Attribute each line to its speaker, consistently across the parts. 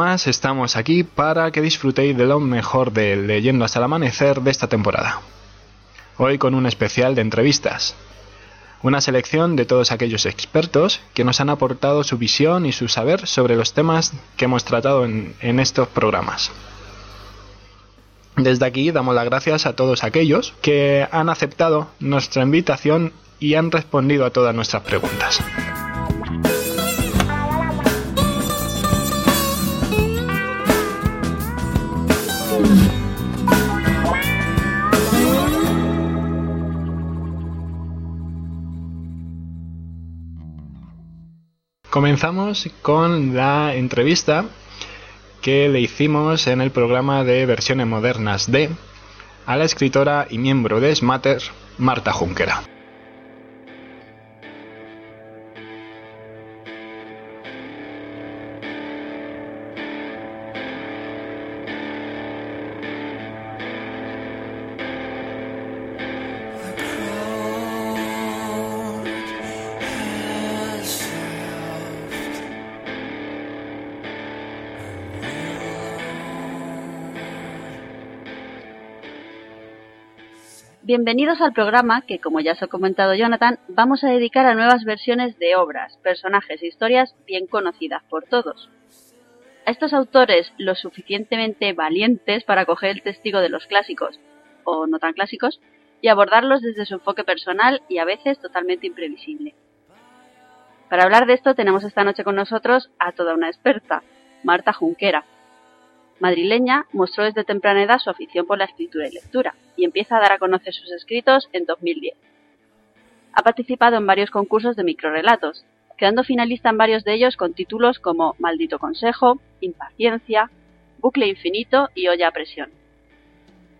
Speaker 1: Estamos aquí para que disfrutéis de lo mejor de Leyendo hasta el amanecer de esta temporada. Hoy con un especial de entrevistas. Una selección de todos aquellos expertos que nos han aportado su visión y su saber sobre los temas que hemos tratado en estos programas. Desde aquí damos las gracias a todos aquellos que han aceptado nuestra invitación y han respondido a todas nuestras preguntas. Comenzamos con la entrevista que le hicimos en el programa de versiones modernas de a la escritora y miembro de Smatter, Marta Junquera.
Speaker 2: Bienvenidos al programa que, como ya os ha comentado Jonathan, vamos a dedicar a nuevas versiones de obras, personajes e historias bien conocidas por todos. A estos autores lo suficientemente valientes para coger el testigo de los clásicos, o no tan clásicos, y abordarlos desde su enfoque personal y a veces totalmente imprevisible. Para hablar de esto tenemos esta noche con nosotros a toda una experta, Marta Junquera, madrileña, mostró desde temprana edad su afición por la escritura y lectura, y empieza a dar a conocer sus escritos en 2010. Ha participado en varios concursos de microrelatos, quedando finalista en varios de ellos con títulos como Maldito Consejo, Impaciencia, Bucle Infinito y Olla a Presión.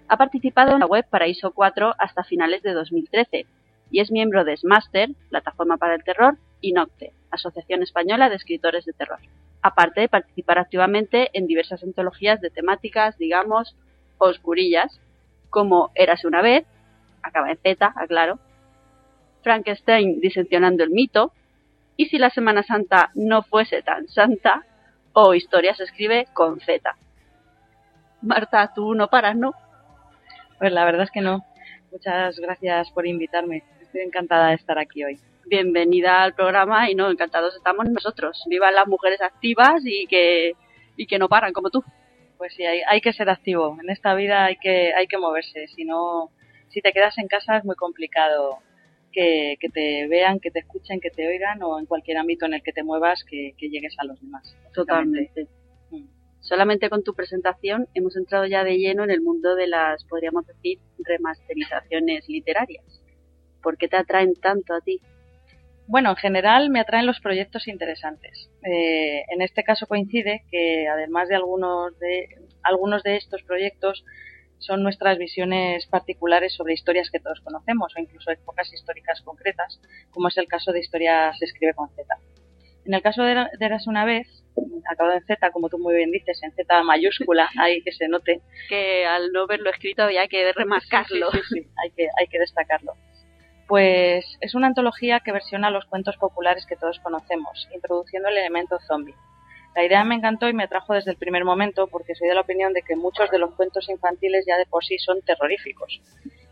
Speaker 2: Ha participado en la web Paraíso 4 hasta finales de 2013 y es miembro de Smaster, Plataforma para el Terror, y Nocte, Asociación Española de Escritores de Terror aparte de participar activamente en diversas antologías de temáticas, digamos, oscurillas, como Érase una vez, acaba en Z, aclaro, Frankenstein disensionando el mito, y si la Semana Santa no fuese tan santa, o Historia se escribe con Z. Marta, tú no paras, ¿no?
Speaker 3: Pues la verdad es que no. Muchas gracias por invitarme. Estoy encantada de estar aquí hoy
Speaker 2: bienvenida al programa y no, encantados estamos nosotros. Vivan las mujeres activas y que, y que no paran como tú.
Speaker 3: Pues sí, hay, hay que ser activo. En esta vida hay que, hay que moverse. Si no, si te quedas en casa es muy complicado que, que, te vean, que te escuchen, que te oigan o en cualquier ámbito en el que te muevas que, que llegues a los demás.
Speaker 2: Totalmente. Mm. Solamente con tu presentación hemos entrado ya de lleno en el mundo de las, podríamos decir, remasterizaciones literarias. ¿Por qué te atraen tanto a ti?
Speaker 3: Bueno, en general me atraen los proyectos interesantes. Eh, en este caso coincide que además de algunos de algunos de estos proyectos son nuestras visiones particulares sobre historias que todos conocemos o incluso épocas históricas concretas, como es el caso de Historia se escribe con Z. En el caso de, Eras una vez, acabado en Z, como tú muy bien dices, en Z mayúscula, hay que se note.
Speaker 2: Que al no verlo escrito había que remarcarlo.
Speaker 3: Sí, sí, sí, hay, que, hay que destacarlo. Pues es una antología que versiona los cuentos populares que todos conocemos, introduciendo el elemento zombie. La idea me encantó y me atrajo desde el primer momento porque soy de la opinión de que muchos de los cuentos infantiles ya de por sí son terroríficos.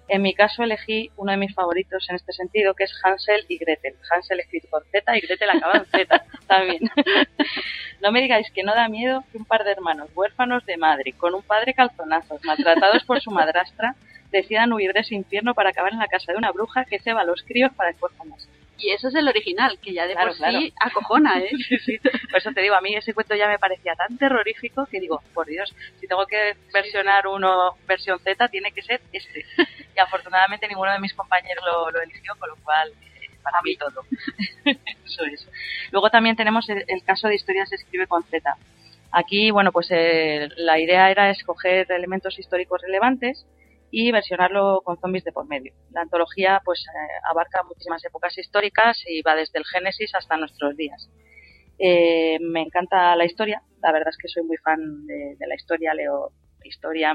Speaker 3: En mi caso elegí uno de mis favoritos en este sentido, que es Hansel y Gretel. Hansel escrito con Z y Gretel acabado en Z también. no me digáis que no da miedo que un par de hermanos huérfanos de madre, con un padre calzonazos, maltratados por su madrastra, decidan huir de ese infierno para acabar en la casa de una bruja que ceba a los críos para después comerse.
Speaker 2: Y eso es el original, que ya de por sí acojona, ¿eh?
Speaker 3: sí, sí. Por eso te digo, a mí ese cuento ya me parecía tan terrorífico que digo, por Dios, si tengo que versionar uno versión Z, tiene que ser este. Y afortunadamente ninguno de mis compañeros lo, lo eligió, con lo cual eh, para mí todo. eso es. Luego también tenemos el, el, caso de historias se escribe con Z. Aquí, bueno, pues eh, la idea era escoger elementos históricos relevantes y versionarlo con zombies de por medio. La antología pues eh, abarca muchísimas épocas históricas y va desde el Génesis hasta nuestros días. Eh, me encanta la historia, la verdad es que soy muy fan de, de la historia, leo historia,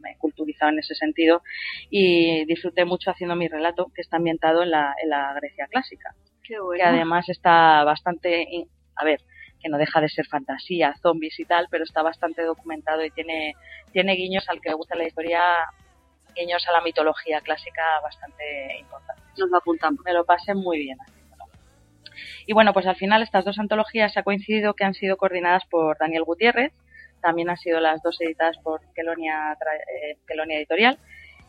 Speaker 3: me he culturizado en ese sentido y disfruté mucho haciendo mi relato que está ambientado en la, en la Grecia clásica.
Speaker 2: Qué bueno.
Speaker 3: Que además está bastante, a ver, que no deja de ser fantasía, zombies y tal, pero está bastante documentado y tiene, tiene guiños al que le gusta la historia, guiños a la mitología clásica bastante importantes.
Speaker 2: Nos lo apuntamos.
Speaker 3: Me lo pasé muy bien. Y bueno, pues al final estas dos antologías ha coincidido que han sido coordinadas por Daniel Gutiérrez, también han sido las dos editadas por Kelonia, eh, Kelonia Editorial.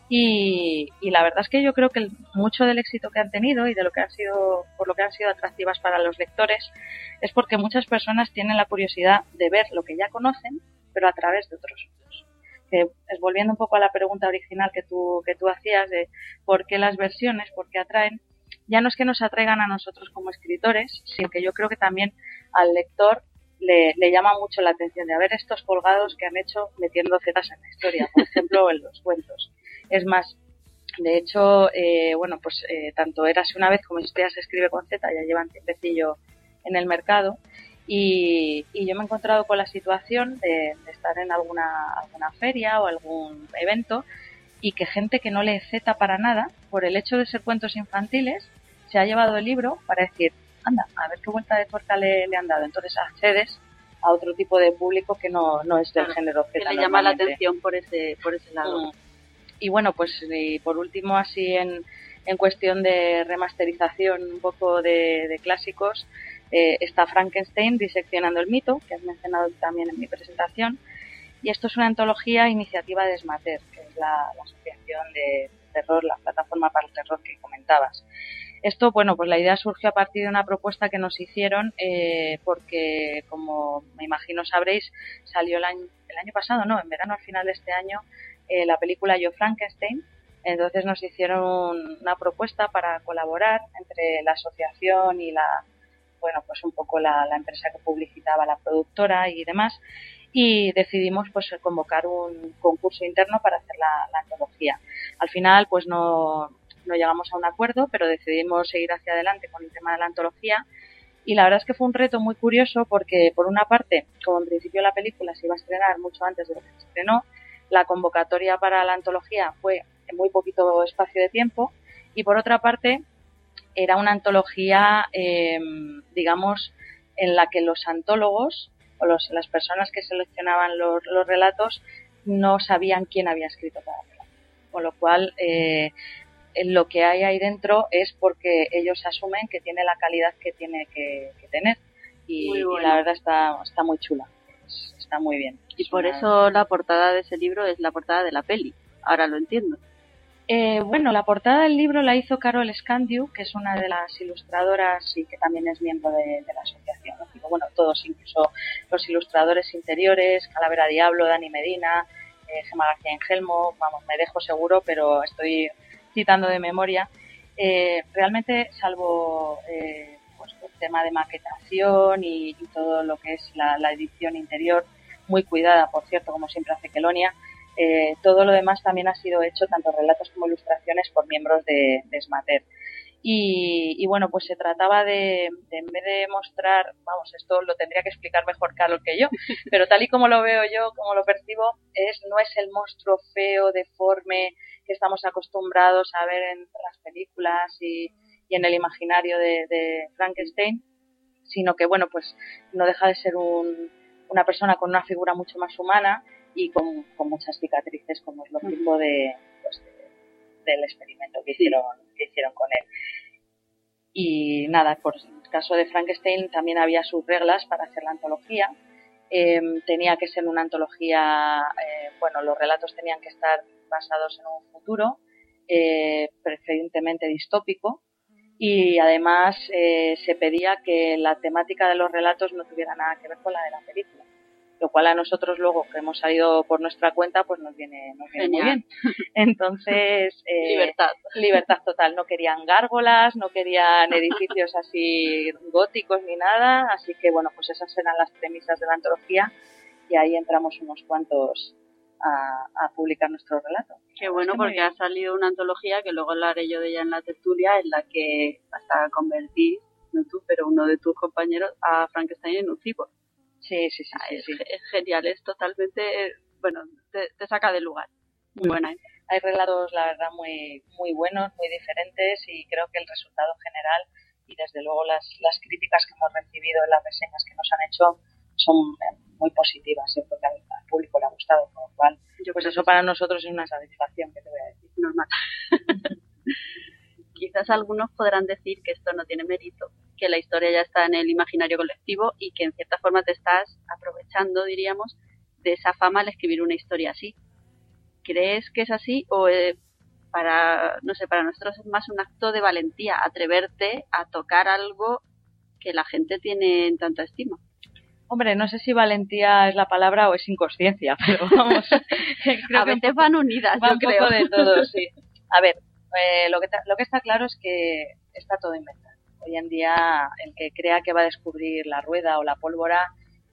Speaker 3: Y, y, la verdad es que yo creo que mucho del éxito que han tenido y de lo que han sido, por lo que han sido atractivas para los lectores, es porque muchas personas tienen la curiosidad de ver lo que ya conocen, pero a través de otros. Que es volviendo un poco a la pregunta original que tú, que tú hacías de por qué las versiones, por qué atraen, ya no es que nos atraigan a nosotros como escritores, sino que yo creo que también al lector le, le, llama mucho la atención de ver estos colgados que han hecho metiendo zetas en la historia, por ejemplo, en los cuentos. Es más, de hecho, eh, bueno, pues eh, tanto Érase una vez como Historia se escribe con Z, ya llevan tiempecillo en el mercado. Y, y, yo me he encontrado con la situación de, de, estar en alguna, alguna feria o algún evento y que gente que no lee Z para nada, por el hecho de ser cuentos infantiles, se ha llevado el libro para decir, anda, a ver qué vuelta de tuerca le, le han dado. Entonces accedes a otro tipo de público que no, no es del
Speaker 2: Claro,
Speaker 3: género Z.
Speaker 2: Que le llama la atención por ese, por ese lado.
Speaker 3: Mm. Y bueno, pues y por último, así en, en cuestión de remasterización un poco de, de clásicos, eh, está Frankenstein diseccionando el mito, que has mencionado también en mi presentación. Y esto es una antología iniciativa de Esmater, que es la, la asociación de terror, la plataforma para el terror que comentabas. Esto, bueno, pues la idea surgió a partir de una propuesta que nos hicieron eh, porque, como me imagino sabréis, salió el año, pasado, no, en verano al final de este año, eh, la película Yo Frankenstein. Entonces nos hicieron una propuesta para colaborar entre la asociación y la, bueno, pues un poco la, empresa que publicitaba la productora y demás. Y decidimos pues convocar un concurso interno para hacer la, la antología. Al final, pues no, no llegamos a un acuerdo, pero decidimos seguir hacia adelante con el tema de la antología. Y la verdad es que fue un reto muy curioso porque, por una parte, como en principio la película se iba a estrenar mucho antes de lo que se estrenó, la convocatoria para la antología fue en muy poquito espacio de tiempo y, por otra parte, era una antología, eh, digamos, en la que los antólogos o los, las personas que seleccionaban los, los, relatos no sabían quién había escrito cada relato. Con lo cual, eh, lo que hay ahí dentro es porque ellos asumen que tiene la calidad que tiene que, que tener. Y, bueno. y, la verdad está, está muy chula. Está muy bien.
Speaker 2: Y es por una... eso la portada de ese libro es la portada de la peli. Ahora lo entiendo.
Speaker 3: Eh, bueno, la portada del libro la hizo Carol Scandiu, que es una de las ilustradoras y que también es miembro de, la asociación. ¿no? Bueno, todos, incluso los ilustradores interiores, Calavera Diablo, Dani Medina, eh, Gemma García Engelmo, vamos, me dejo seguro, pero estoy citando de memoria. Eh, realmente, salvo eh, pues, el tema de maquetación y, y, todo lo que es la, la, edición interior, muy cuidada, por cierto, como siempre hace Kelonia, eh, todo lo demás también ha sido hecho, tanto relatos como ilustraciones, por miembros de, de Smater. Y, y, bueno, pues se trataba de, de, en vez de mostrar, vamos, esto lo tendría que explicar mejor Carlos que yo, pero tal y como lo veo yo, como lo percibo, es no es el monstruo feo, deforme, que estamos acostumbrados a ver en las películas y, y en el imaginario de, de, Frankenstein, sino que, bueno, pues no deja de ser un, una persona con una figura mucho más humana y con, con muchas cicatrices, como es lo tipo de, pues, de, del experimento que hicieron, que hicieron con él. Y nada, por el caso de Frankenstein también había sus reglas para hacer la antología. Eh, tenía que ser una antología, eh, bueno, los relatos tenían que estar basados en un futuro, eh, preferentemente distópico, y además eh, se pedía que la temática de los relatos no tuviera nada que ver con la de la película lo cual a nosotros luego que hemos salido por nuestra cuenta pues nos viene, nos viene muy bien entonces
Speaker 2: eh, libertad
Speaker 3: libertad total no querían gárgolas no querían edificios así góticos ni nada así que bueno pues esas eran las premisas de la antología y ahí entramos unos cuantos a, a publicar nuestro relato.
Speaker 2: Qué bueno, porque ha salido una antología que luego hablaré yo de ella en la tertulia, en la que hasta convertí, no tú, pero uno de tus compañeros, a Frankenstein en un cyborg.
Speaker 3: Sí, sí, sí.
Speaker 2: Ah,
Speaker 3: sí,
Speaker 2: es,
Speaker 3: sí.
Speaker 2: es, genial, es totalmente, bueno, te, te saca del lugar. Muy buena. ¿eh?
Speaker 3: Hay relatos, la verdad, muy, muy buenos, muy diferentes y creo que el resultado general y desde luego las, las críticas que hemos recibido en las reseñas que nos han hecho son eh, muy positivas. Yo creo que al, público le ha gustado, con lo cual, yo pues eso para nosotros es una satisfacción, que te voy a decir.
Speaker 2: Normal. Quizás algunos podrán decir que esto no tiene mérito, que la historia ya está en el imaginario colectivo y que en cierta forma te estás aprovechando, diríamos, de esa fama al escribir una historia así. ¿Crees que es así o eh, para, no sé, para nosotros es más un acto de valentía, atreverte a tocar algo que la gente tiene en tanta estima?
Speaker 3: Hombre, no sé si valentía es la palabra o es inconsciencia, pero vamos.
Speaker 2: a veces van unidas,
Speaker 3: va
Speaker 2: yo
Speaker 3: un
Speaker 2: creo.
Speaker 3: poco de todo, sí. A ver, eh, lo, que lo que está claro es que está todo inventado. Hoy en día, el que crea que va a descubrir la rueda o la pólvora,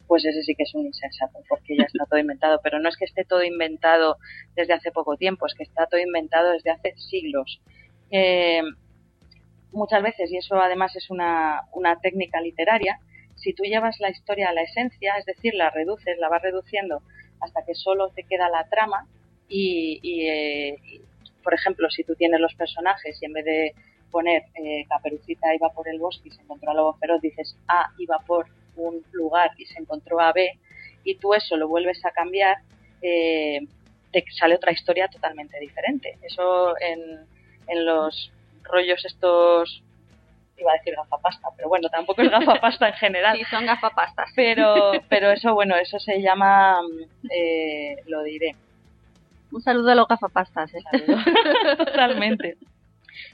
Speaker 3: pues ese sí que es un insensato, porque ya está todo inventado. Pero no es que esté todo inventado desde hace poco tiempo, es que está todo inventado desde hace siglos. Eh, muchas veces, y eso además es una, una técnica literaria, si tú llevas la historia a la esencia, es decir, la reduces, la vas reduciendo hasta que solo te queda la trama y, y, eh, y por ejemplo, si tú tienes los personajes y en vez de poner eh, Caperucita iba por el bosque y se encontró a Lobo Feroz, dices A iba por un lugar y se encontró a B y tú eso lo vuelves a cambiar, eh, te sale otra historia totalmente diferente. Eso en, en los rollos estos iba a decir gafapasta, pero bueno, tampoco es gafapasta en general.
Speaker 2: Sí, son gafapastas.
Speaker 3: Pero, pero eso, bueno, eso se llama, eh, lo diré.
Speaker 2: Un saludo a los gafapastas. ¿eh?
Speaker 3: Totalmente.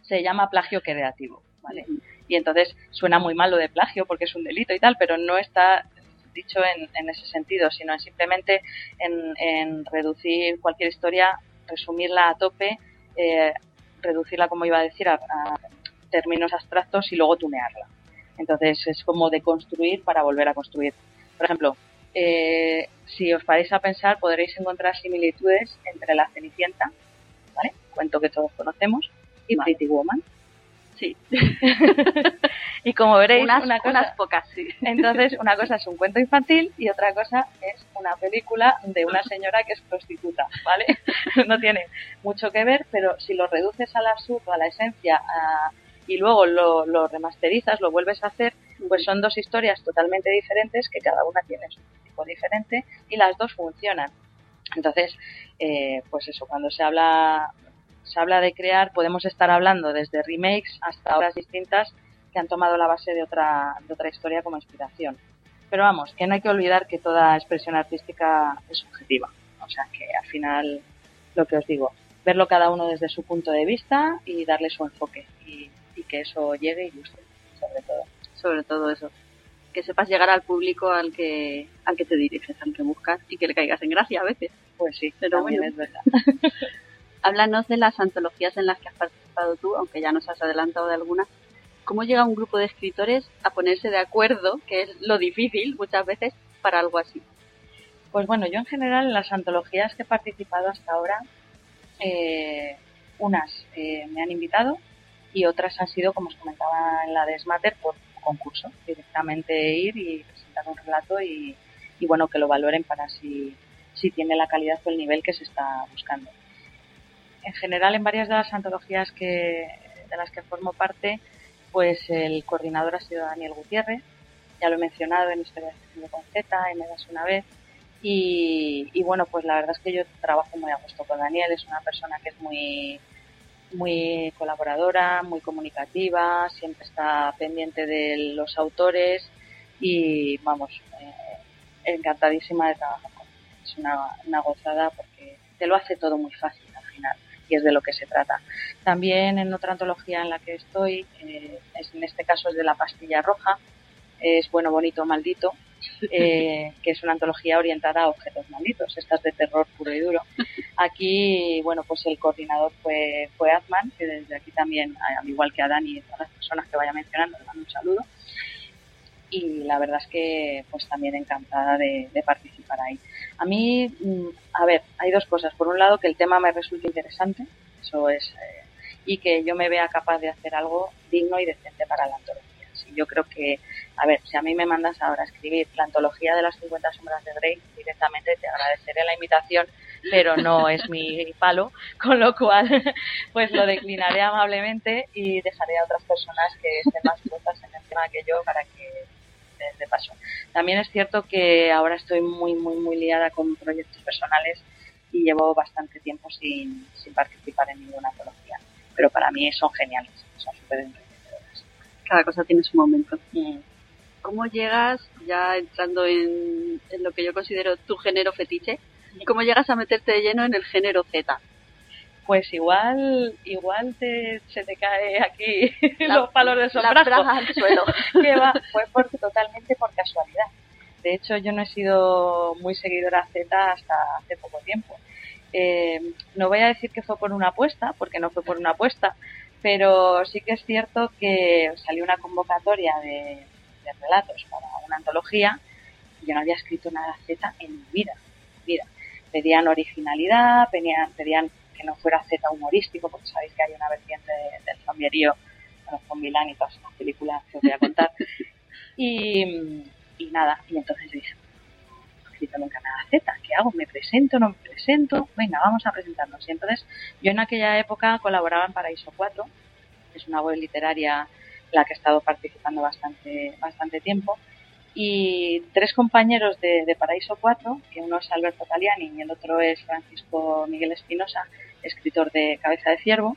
Speaker 3: Se llama plagio creativo, ¿vale? Y entonces suena muy mal lo de plagio porque es un delito y tal, pero no está dicho en, ese sentido, sino en simplemente en, reducir cualquier historia, resumirla a tope, eh, reducirla, como iba a decir, a, a términos abstractos y luego tunearla. Entonces es como de construir para volver a construir. Por ejemplo, eh, si os paráis a pensar, podréis encontrar similitudes entre La Cenicienta, ¿vale? cuento que todos conocemos, y vale. Pretty Woman.
Speaker 2: Sí.
Speaker 3: y como veréis,
Speaker 2: unas,
Speaker 3: una cosa,
Speaker 2: unas pocas, sí.
Speaker 3: Entonces, una cosa es un cuento infantil y otra cosa es una película de una señora que es prostituta, ¿vale? no tiene mucho que ver, pero si lo reduces al absurdo, a la esencia, a, y luego lo, lo, remasterizas, lo vuelves a hacer, pues son dos historias totalmente diferentes que cada una tiene su tipo diferente y las dos funcionan. Entonces, eh, pues eso, cuando se habla se habla de crear, podemos estar hablando desde remakes hasta obras distintas que han tomado la base de otra, de otra historia como inspiración. Pero vamos, que no hay que olvidar que toda expresión artística es subjetiva. O sea que al final, lo que os digo, verlo cada uno desde su punto de vista y darle su enfoque. Y, y que eso llegue y guste, sobre todo.
Speaker 2: Sobre todo eso. Que sepas llegar al público al que, al que te diriges, al que buscas y que le caigas en gracia a veces.
Speaker 3: Pues sí,
Speaker 2: pero
Speaker 3: bueno.
Speaker 2: es verdad. Háblanos de las antologías en las que has participado tú, aunque ya nos has adelantado de algunas. ¿Cómo llega un grupo de escritores a ponerse de acuerdo, que es lo difícil muchas veces, para algo así?
Speaker 3: Pues bueno, yo en general en las antologías que he participado hasta ahora, eh, unas eh, me han invitado y otras han sido, como os comentaba en la de Smatter, por concurso. Directamente ir y presentar un relato y, y bueno, que lo valoren para si, si tiene la calidad o el nivel que se está buscando en general en varias de las antologías que, de las que formo parte, pues el coordinador ha sido Daniel Gutiérrez, ya lo he mencionado en Historia de con Z, en Me una vez, y, y, bueno, pues la verdad es que yo trabajo muy a gusto con Daniel, es una persona que es muy, muy colaboradora, muy comunicativa, siempre está pendiente de los autores y vamos, eh, encantadísima de trabajar con él. Es una, una gozada porque te lo hace todo muy fácil al final y es de lo que se trata. También en otra antología en la que estoy, eh, es, en este caso es de La Pastilla Roja, es Bueno, Bonito, Maldito, eh, que es una antología orientada a objetos malditos, estas de terror puro y duro. Aquí, bueno, pues el coordinador fue, fue Atman, que desde aquí también, al igual que a Dani y todas las personas que vaya mencionando, le mando un saludo. Y la verdad es que pues también encantada de, participar ahí. A mí, a ver, hay dos cosas. Por un lado, que el tema me resulte interesante, eso es, eh, y que yo me vea capaz de hacer algo digno y decente para la antología. Sí, yo creo que, a ver, si a mí me mandas ahora a escribir la antología de las 50 sombras de Grey, directamente te agradeceré la invitación, pero no es mi palo, con lo cual pues lo declinaré amablemente y dejaré a otras personas que estén más puestas en el tema que yo para que de paso. También es cierto que ahora estoy muy, muy, muy liada con proyectos personales y llevo bastante tiempo sin, sin participar en ninguna antología. Pero para mí son geniales, son súper enriquecedoras.
Speaker 2: Cada cosa tiene su momento. Mm. ¿Cómo llegas, ya entrando en, en, lo que yo considero tu género fetiche, cómo llegas a meterte de lleno en el género Z?
Speaker 3: Pues igual, igual te, se te cae aquí los palos de sombrajo.
Speaker 2: al suelo.
Speaker 3: que va, fue por, totalmente por casualidad. De hecho, yo no he sido muy seguidora Z hasta hace poco tiempo. Eh, no voy a decir que fue por una apuesta, porque no fue por una apuesta, pero sí que es cierto que salió una convocatoria de, relatos para una antología y yo no había escrito nada Z en mi vida. vida. Pedían originalidad, pedían, pedían que no fuera Z humorístico, porque sabéis que hay una vertiente del zombierío, con Milán y todas las películas que os voy a contar. y, y nada, y entonces dije, no nunca nada Z, ¿qué hago? ¿Me presento? ¿No me presento? Venga, vamos a presentarnos. Y entonces yo en aquella época colaboraba en Paraíso 4, que es una web literaria en la que he estado participando bastante, bastante tiempo, y tres compañeros de, de, Paraíso 4, que uno es Alberto Taliani y el otro es Francisco Miguel Espinosa, escritor de Cabeza de Ciervo,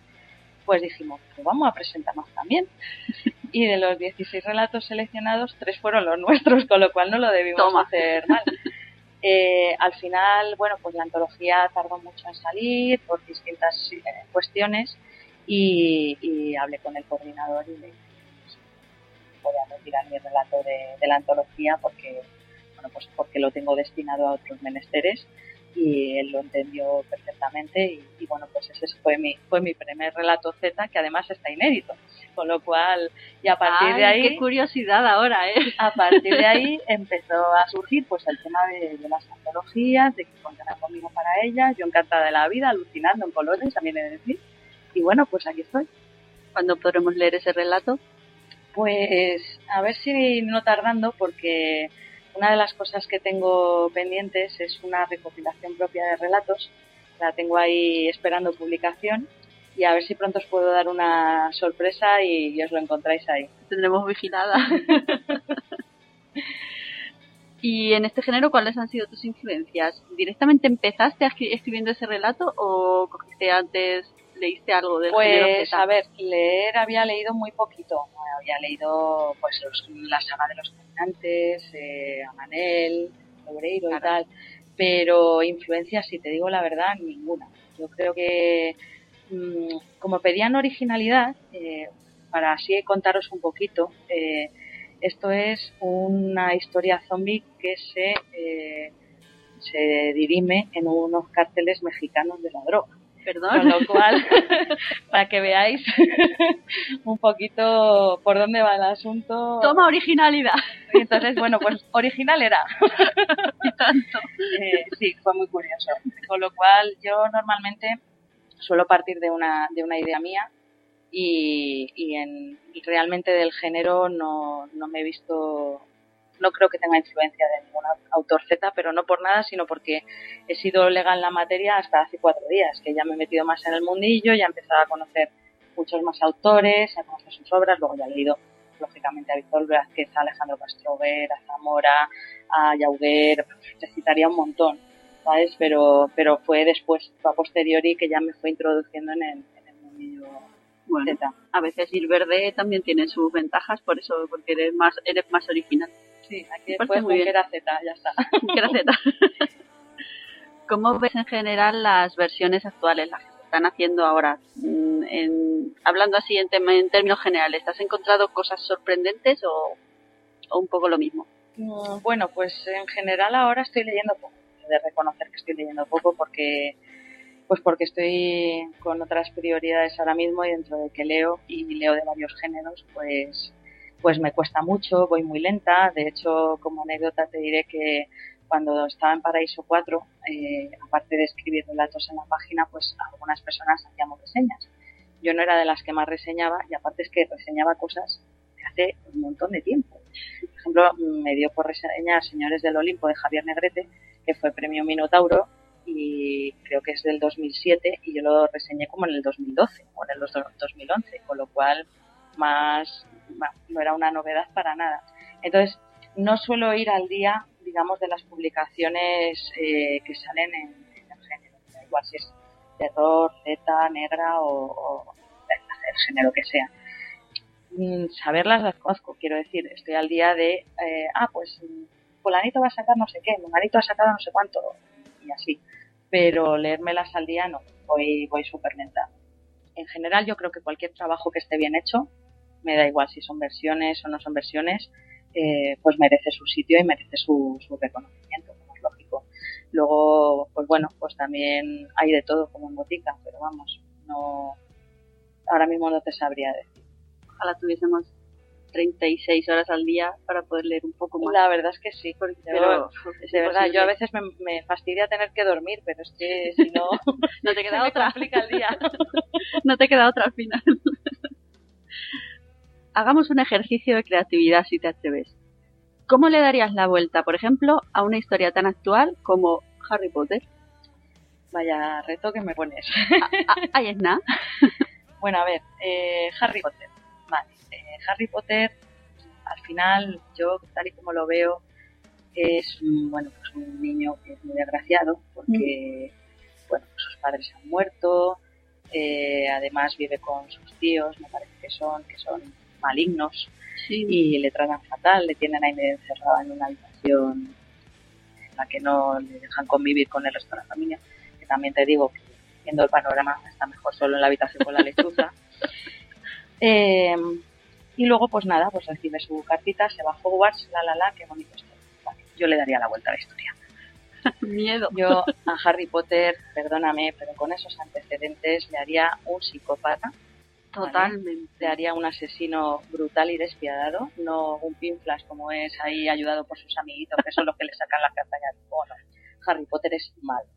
Speaker 3: pues dijimos, pues vamos a presentarnos también. Y de los 16 relatos seleccionados, tres fueron los nuestros, con lo cual no lo debimos hacer mal. Eh, al final, bueno, pues la antología tardó mucho en salir por distintas eh, cuestiones y, hablé con el coordinador y le dije, pues, voy a retirar mi relato de, de la antología porque, bueno, pues porque lo tengo destinado a otros menesteres y él lo entendió perfectamente y, bueno pues ese fue mi fue mi primer relato Z que además está inédito. Con lo cual y a partir de ahí
Speaker 2: qué curiosidad ahora eh
Speaker 3: a partir de ahí empezó a surgir pues el tema de, las antologías de que contaran conmigo para ella. Yo encantada de la vida alucinando en colores también he de decir. Y bueno pues aquí estoy.
Speaker 2: ¿Cuándo podremos leer ese relato?
Speaker 3: Pues a ver si no tardando porque una de las cosas que tengo pendientes es una recopilación propia de relatos. La tengo ahí esperando publicación y a ver si pronto os puedo dar una sorpresa y, os lo encontráis ahí.
Speaker 2: Tendremos vigilada. y en este género, ¿cuáles han sido tus influencias? ¿Directamente empezaste escribiendo ese relato o cogiste antes leíste algo del
Speaker 3: pues, a ver, leer había leído muy poquito. Había leído pues la saga de los caminantes, eh, Amanel, Obreiro y tal. Pero influencias, si te digo la verdad, ninguna. Yo creo que mm, como pedían originalidad, eh, para así contaros un poquito, eh, esto es una historia zombie que se, eh, se dirime en unos cárteles mexicanos de la droga.
Speaker 2: Perdón.
Speaker 3: Con lo cual, para que veáis un poquito por dónde va el asunto.
Speaker 2: Toma originalidad.
Speaker 3: entonces, bueno, pues original era.
Speaker 2: y tanto.
Speaker 3: Eh, sí, fue muy curioso. Con lo cual, yo normalmente suelo partir de una, de una idea mía y, y, en, realmente del género no, no me he visto no creo que tenga influencia de ningún autor Z, pero no por nada, sino porque he sido legal en la materia hasta hace cuatro días, que ya me he metido más en el mundillo, ya he empezado a conocer muchos más autores, a conocer sus obras, luego ya he leído lógicamente a Víctor Vázquez, a Alejandro Castrover, a Zamora, a Yauguer, te citaría un montón, ¿sabes? Pero, pero fue después, fue a posteriori que ya me fue introduciendo en el, en el mundillo
Speaker 2: bueno, A veces ir verde también tiene sus ventajas, por eso, porque eres más, eres más original.
Speaker 3: Sí, aquí después muy era Z, ya está.
Speaker 2: era Z. ¿Cómo ves en general las versiones actuales, las que se están haciendo ahora? Mm, en, hablando así en, en términos generales, ¿has encontrado cosas sorprendentes o, o un poco lo mismo?
Speaker 3: Mm, bueno, pues en general ahora estoy leyendo poco. De reconocer que estoy leyendo poco porque pues porque estoy con otras prioridades ahora mismo y dentro de que leo y leo de varios géneros, pues pues me cuesta mucho, voy muy lenta. De hecho, como anécdota te diré que cuando estaba en Paraíso 4, eh, aparte de escribir relatos en la página, pues algunas personas hacíamos reseñas. Yo no era de las que más reseñaba y aparte es que reseñaba cosas de hace un montón de tiempo. Por ejemplo, me dio por reseñar Señores del Olimpo de Javier Negrete, que fue premio Minotauro y creo que es del 2007 y yo lo reseñé como en el 2012 o en el 2011, con lo cual más no era una novedad para nada. Entonces, no suelo ir al día, digamos, de las publicaciones eh, que salen en, el género, igual si es terror, Z, negra o, el género que sea. Mm, saberlas las conozco, quiero decir, estoy al día de, eh, ah, pues fulanito va a sacar no sé qué, fulanito ha sacado no sé cuánto, y así. Pero leérmelas al día no, voy, voy súper lenta. En general yo creo que cualquier trabajo que esté bien hecho, me da igual si son versiones o no son versiones, eh, pues merece su sitio y merece su, su reconocimiento, como es lógico. Luego, pues bueno, pues también hay de todo como en botica, pero vamos, no, ahora mismo no te sabría decir.
Speaker 2: Ojalá tuviésemos 36 horas al día para poder leer un poco más.
Speaker 3: La verdad es que sí, porque pero, de verdad, yo a veces me, me, fastidia tener que dormir, pero es que si no,
Speaker 2: no te queda otra.
Speaker 3: el día.
Speaker 2: no te queda otra al final hagamos un ejercicio de creatividad si te atreves. ¿Cómo le darías la vuelta, por ejemplo, a una historia tan actual como Harry Potter?
Speaker 3: Vaya reto que me pones.
Speaker 2: Ah, ah, ahí es nada.
Speaker 3: bueno, a ver, eh, Harry Potter. Vale, eh, Harry Potter, al final, yo tal y como lo veo, es bueno, pues un niño que es muy agraciado porque mm. bueno, sus padres han muerto, eh, además vive con sus tíos, me parece que son, que son malignos y le tratan fatal, le tienen ahí encerrado en una habitación en la que no le dejan convivir con el resto de la familia, que también te digo que viendo el panorama está mejor solo en la habitación con la lechuza. Eh, y luego pues nada, pues recibe su cartita, se va a Hogwarts, la la la, qué bonito esto. yo le daría la vuelta a la historia.
Speaker 2: Miedo.
Speaker 3: Yo a Harry Potter, perdóname, pero con esos antecedentes le haría un psicópata
Speaker 2: Totalmente.
Speaker 3: haría un asesino brutal y despiadado, no un pinflas como es ahí ayudado por sus amiguitos, que son los que le sacan la castaña. Bueno, Harry Potter es malo.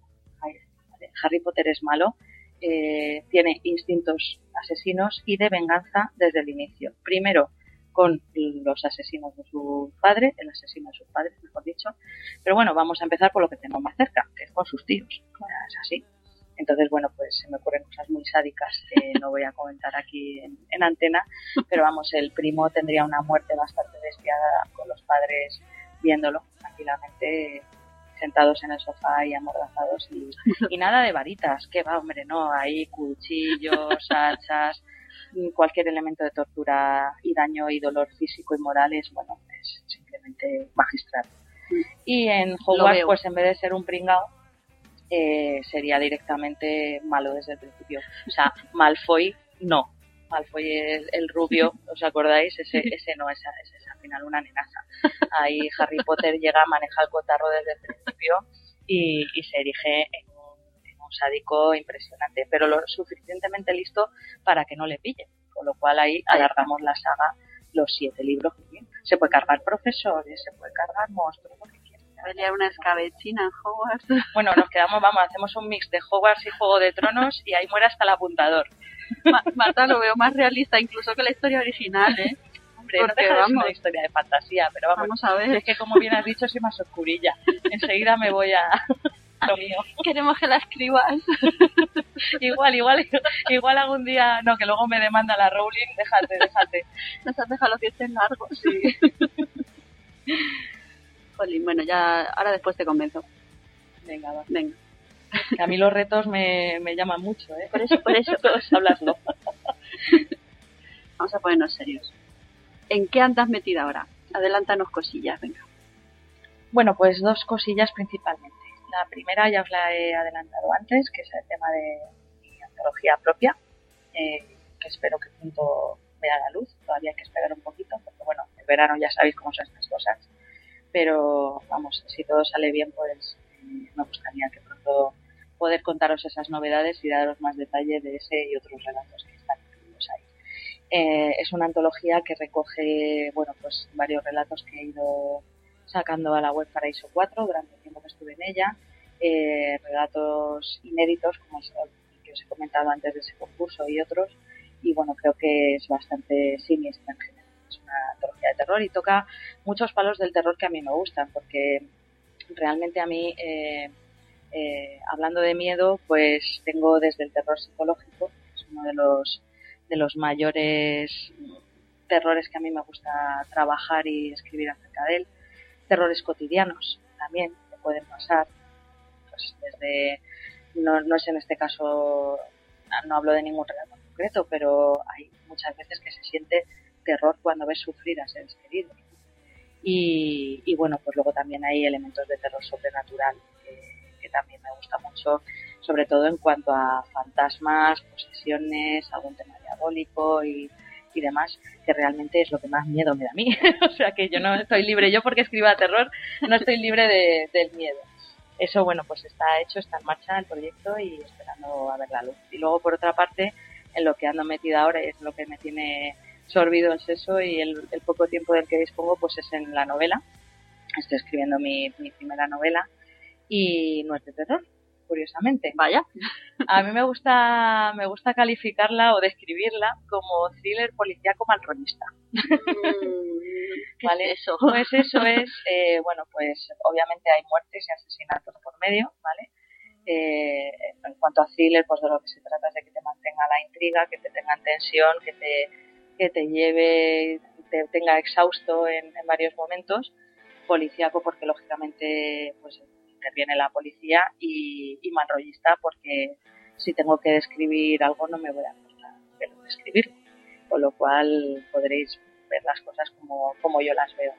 Speaker 3: Harry Potter es malo, eh, tiene instintos asesinos y de venganza desde el inicio. Primero con los asesinos de su padre, el asesino de sus padres, mejor dicho. Pero bueno, vamos a empezar por lo que tenemos más cerca, que es con sus tíos. Es así. Entonces, bueno, pues se me ocurren cosas muy sádicas que no voy a comentar aquí en, antena, pero vamos, el primo tendría una muerte bastante despiadada con los padres viéndolo tranquilamente sentados en el sofá y amordazados y, y nada de varitas, que va, hombre, no, hay cuchillos, hachas, cualquier elemento de tortura y daño y dolor físico y moral es, bueno, es simplemente magistral. Mm. Y en Hogwarts, pues en vez de ser un pringao, eh, sería directamente malo desde el principio. O sea, Malfoy no. Malfoy es el rubio, ¿os acordáis? Ese, ese no, esa, es al final una amenaza. Ahí Harry Potter llega, a manejar el cotarro desde el principio y, se erige en un, sádico impresionante, pero lo suficientemente listo para que no le pille. Con lo cual ahí alargamos la saga los siete libros. Se puede cargar profesores, se puede cargar monstruos,
Speaker 2: pelear una escabechina en Hogwarts.
Speaker 3: Bueno, nos quedamos, vamos, hacemos un mix de Hogwarts y Juego de Tronos y ahí muere hasta el apuntador.
Speaker 2: Marta lo veo más realista incluso que la historia original, ¿eh?
Speaker 3: Hombre, Porque, vamos, es una historia de fantasía, pero vamos,
Speaker 2: a ver.
Speaker 3: Es que como bien has dicho, soy más oscurilla. Enseguida me voy a lo mío.
Speaker 2: Queremos que la escribas.
Speaker 3: igual, igual, igual algún día, no, que luego me demanda la Rowling, déjate, déjate.
Speaker 2: Nos has dejado los dientes largos.
Speaker 3: Sí.
Speaker 2: Bueno, ya, ahora después te convenzo.
Speaker 3: Venga, va.
Speaker 2: Venga.
Speaker 3: A mí los retos me, me llaman mucho, ¿eh?
Speaker 2: Por eso, por eso.
Speaker 3: Todos hablarlo.
Speaker 2: Vamos a ponernos serios. ¿En qué andas metida ahora? Adelántanos cosillas, venga.
Speaker 3: Bueno, pues dos cosillas principalmente. La primera ya os la he adelantado antes, que es el tema de mi antología propia, eh, que espero que pronto vea la luz. Todavía hay que esperar un poquito, porque bueno, el verano ya sabéis cómo son estas cosas pero vamos, si todo sale bien, pues me gustaría que pronto poder contaros esas novedades y daros más detalle de ese y otros relatos que están incluidos ahí. Eh, es una antología que recoge, bueno, pues varios relatos que he ido sacando a la web Paraíso 4 durante el tiempo que estuve en ella, eh, relatos inéditos, como que os he comentado antes de ese concurso y otros, y bueno, creo que es bastante siniestra es una antología de terror y toca muchos palos del terror que a mí me gustan, porque realmente a mí eh, Eh, hablando de miedo, pues tengo desde el terror psicológico, es uno de los, de los mayores terrores que a mí me gusta trabajar y escribir acerca de él. Terrores cotidianos también que pueden pasar, pues desde, no, no es en este caso, no hablo de ningún relato concreto, pero hay muchas veces que se siente terror cuando ves sufrir a seres queridos. Y, y bueno, pues luego también hay elementos de terror sobrenatural que también me gusta mucho, sobre todo en cuanto a fantasmas, posesiones, algún tema diabólico y, y demás, que realmente es lo que más miedo me da a mí. o sea que yo no estoy libre, yo porque escriba terror, no estoy libre de, del miedo. Eso, bueno, pues está hecho, está en marcha el proyecto y esperando a ver la luz. Y luego, por otra parte, en lo que ando metida ahora es lo que me tiene sorbido el seso y el, el, poco tiempo del que dispongo, pues es en la novela. Estoy escribiendo mi, mi primera novela y no es de terror, curiosamente.
Speaker 2: Vaya.
Speaker 3: A mí me gusta, me gusta calificarla o describirla como thriller policíaco malronista.
Speaker 2: Mm, ¿Vale? Es eso?
Speaker 3: Pues eso es, eh, bueno, pues obviamente hay muertes y asesinatos por medio, ¿vale? Eh, en cuanto a thriller, pues de lo que se trata es de que te mantenga la intriga, que te tenga en tensión, que te, que te lleve, te tenga exhausto en, varios momentos. Policíaco porque lógicamente pues interviene la policía y, y manrollista porque si tengo que describir algo no me voy a costar pero describirlo. Con lo cual podréis ver las cosas como, como yo las veo.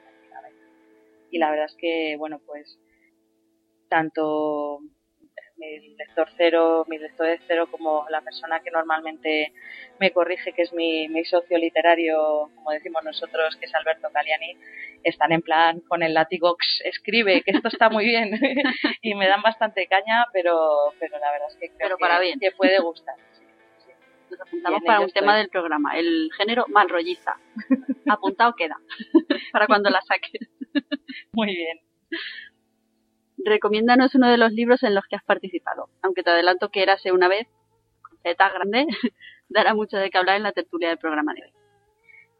Speaker 3: Y la verdad es que, bueno, pues tanto mi lector cero, mi lector de cero, como la persona que normalmente me corrige, que es mi, mi socio literario, como decimos nosotros, que es Alberto Caliani, están en plan con el látigo, escribe, que esto está muy bien, y me dan bastante caña, pero, pero la verdad es que creo
Speaker 2: Pero
Speaker 3: que,
Speaker 2: para bien.
Speaker 3: que puede gustar.
Speaker 2: Nos apuntamos
Speaker 3: Bien,
Speaker 2: para un tema del programa, el género malrolliza. Apuntado queda, para cuando la saques.
Speaker 3: Muy bien.
Speaker 2: Recomiéndanos uno de los libros en los que has participado. Aunque te adelanto que Érase una vez, Z grande, dará mucho de qué hablar en la tertulia del programa de hoy.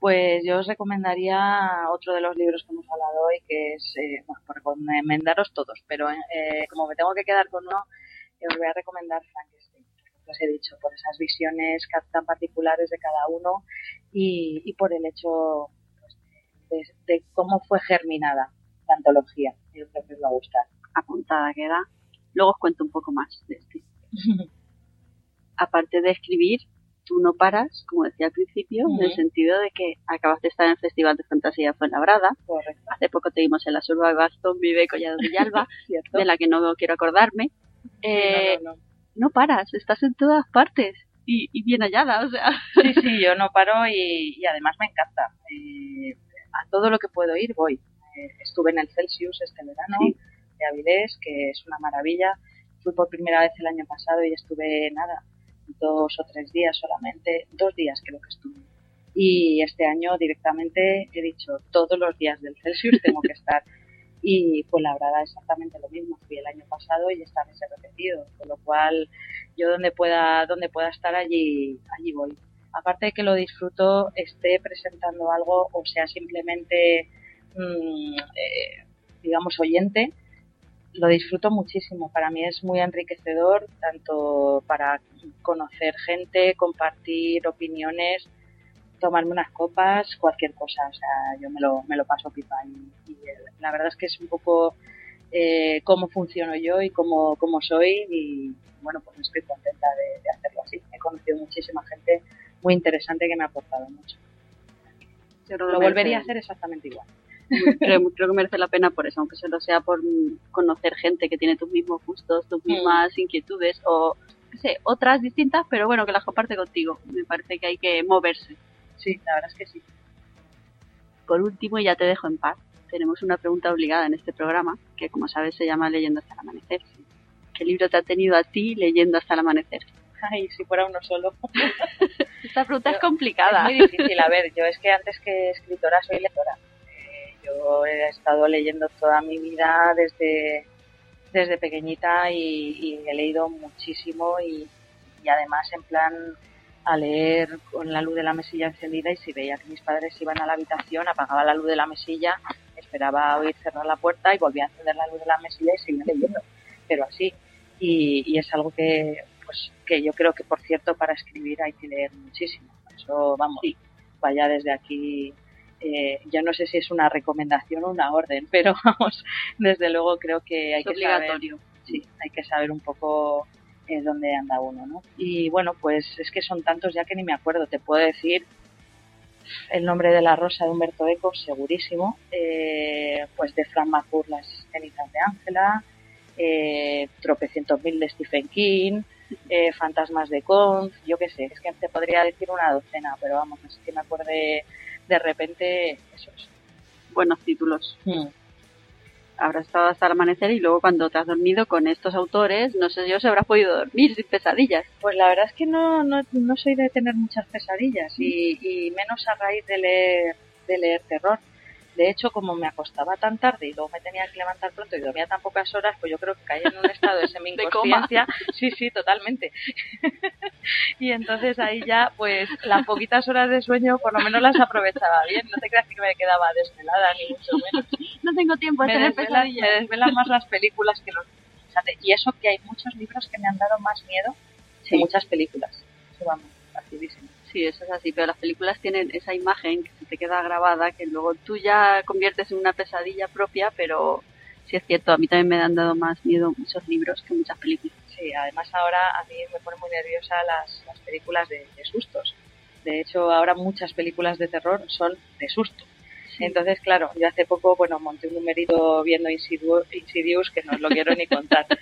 Speaker 3: Pues yo os recomendaría otro de los libros que hemos hablado hoy, que es, eh, bueno, por recomendaros todos, pero eh, como me tengo que quedar con uno, os voy a recomendar Frankenstein, como os he dicho, por esas visiones tan particulares de cada uno y, y por el hecho pues, de, de cómo fue germinada la antología. Yo creo que os va a gustar.
Speaker 2: Apuntada queda. Luego os cuento un poco más de este. Aparte de escribir, tú no paras, como decía al principio, en el sentido de que acabas de estar en el Festival de Fantasía Fuenlabrada.
Speaker 3: Correcto.
Speaker 2: Hace poco te vimos en la Surba de Baston, Vive Collado de Villalba, de la que no quiero acordarme. Eh,
Speaker 3: no, no, no.
Speaker 2: no paras, estás en todas partes y, y bien hallada, o sea.
Speaker 3: Sí, sí, yo no paro y, y además me encanta. Eh, a todo lo que puedo ir voy. Eh, estuve en el Celsius este verano
Speaker 2: Sí.
Speaker 3: De Avilés, que es una maravilla. Fui por primera vez el año pasado y estuve nada, dos o tres días solamente, dos días creo que estuve. Y este año directamente he dicho, todos los días del Celsius tengo que estar. Y pues la verdad exactamente lo mismo. Fui el año pasado y esta vez repetido. Con lo cual yo donde pueda, donde pueda estar allí, allí voy aparte de que lo disfruto, esté presentando algo o sea simplemente, mm, eh, digamos, oyente, lo disfruto muchísimo. Para mí es muy enriquecedor, tanto para conocer gente, compartir opiniones, tomarme unas copas, cualquier cosa. O sea, yo me lo, me lo paso pipa. Y, y, eh, la verdad es que es un poco eh, cómo funciono yo y cómo, cómo soy. Y bueno, pues estoy contenta de, de hacerlo así. He conocido muchísima gente muy interesante que me ha aportado mucho. Lo volvería a hacer exactamente igual.
Speaker 2: Creo, creo que merece la pena por eso, aunque solo sea por mm, conocer gente que tiene tus mismos gustos, tus mismas inquietudes o, qué sé, otras distintas, pero bueno, que las comparte contigo. Me parece que hay que moverse.
Speaker 3: Sí, la verdad es que sí.
Speaker 2: Por último, y ya te dejo en paz, tenemos una pregunta obligada en este programa, que como sabes se llama Leyendo hasta el amanecer. ¿Qué libro te ha tenido a ti leyendo hasta el amanecer?
Speaker 3: Ay, si fuera uno solo.
Speaker 2: Esta pregunta es complicada.
Speaker 3: Es muy difícil. A ver, yo es que antes que escritora soy lectora. Yo he estado leyendo toda mi vida desde, desde pequeñita y, y he leído muchísimo y, y además en plan a leer con la luz de la mesilla encendida y si veía que mis padres iban a la habitación, apagaba la luz de la mesilla, esperaba oír cerrar la puerta y volvía a encender la luz de la mesilla y seguía leyendo. Pero así. y, es algo que, pues, que yo creo que, por cierto, para escribir hay que leer muchísimo. Eso, vamos, vaya desde aquí eh, yo no sé si es una recomendación o una orden, pero vamos, desde luego creo que hay que
Speaker 2: obligatorio.
Speaker 3: saber, sí, hay que saber un poco eh, dónde anda uno, ¿no? Y bueno, pues es que son tantos ya que ni me acuerdo. Te puedo decir el nombre de la rosa de Humberto Eco, segurísimo. Eh, pues de Fran McCourt, las cenizas de Ángela. Eh, tropecientos mil de Stephen King. Eh, fantasmas de Conf, yo qué sé, es que te podría decir una docena, pero vamos, es que me acuerde de repente esos
Speaker 2: buenos títulos.
Speaker 3: Mm
Speaker 2: habrás estado hasta el amanecer y luego cuando te has dormido con estos autores, no sé yo si habrás podido dormir sin pesadillas.
Speaker 3: Pues la verdad es que no, no, no soy de tener muchas pesadillas y, y menos a raíz de leer, de leer terror. De hecho, como me acostaba tan tarde y luego me tenía que levantar pronto y dormía tan pocas horas, pues yo creo que caí en un estado de semi-inconsciencia. sí, sí, totalmente. y entonces ahí ya, pues las poquitas horas de sueño por lo menos las aprovechaba bien. No te creas que me quedaba desvelada, ni mucho menos.
Speaker 2: no tengo tiempo de tener pesadillas.
Speaker 3: Me desvelan más las películas que los Y eso que hay muchos libros que me han dado más miedo que muchas películas. Eso vamos, facilísimo.
Speaker 2: Sí, eso es así, pero las películas tienen esa imagen que se te queda grabada, que luego tú ya conviertes en una pesadilla propia, pero sí es cierto, a mí también me han dado más miedo muchos libros que muchas películas.
Speaker 3: Sí, además ahora a mí me pone muy nerviosa las, las películas de, sustos. De hecho, ahora muchas películas de terror son de susto. Entonces, claro, yo hace poco, bueno, monté un numerito viendo Insidious que no os lo quiero ni contar.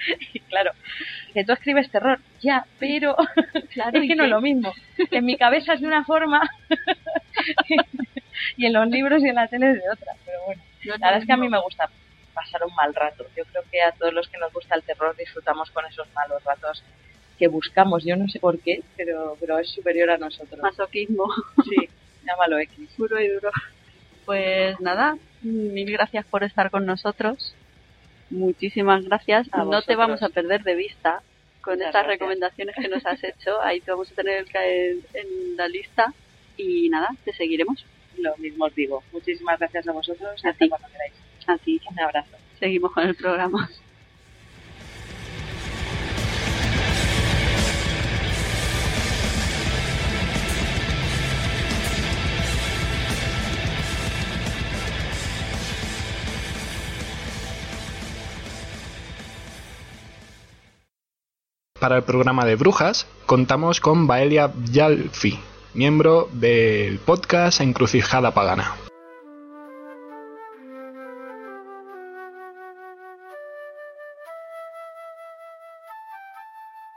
Speaker 3: y claro, que tú escribes terror, ya, pero claro, es que no es lo mismo. En mi cabeza es de una forma y en los libros y en la tele es de otra. Pero bueno, la verdad es que a mí me gusta pasar un mal rato. Yo creo que a todos los que nos gusta el terror disfrutamos con esos malos ratos que buscamos. Yo no sé por qué, pero, pero es superior a nosotros.
Speaker 2: Masoquismo.
Speaker 3: Sí, llámalo X.
Speaker 2: Puro y duro. Pues nada, mil gracias por estar con nosotros muchísimas gracias. no te vamos a perder de vista con estas recomendaciones que nos has hecho. Ahí te vamos a tener en, en la lista y nada, te seguiremos.
Speaker 3: Lo mismo os digo. Muchísimas gracias a vosotros.
Speaker 2: A ti.
Speaker 3: cuando queráis.
Speaker 2: A ti.
Speaker 3: Un abrazo.
Speaker 2: Seguimos con el programa.
Speaker 1: Para el programa de Brujas contamos con Baelia Yalfi, miembro del podcast Encrucijada Pagana.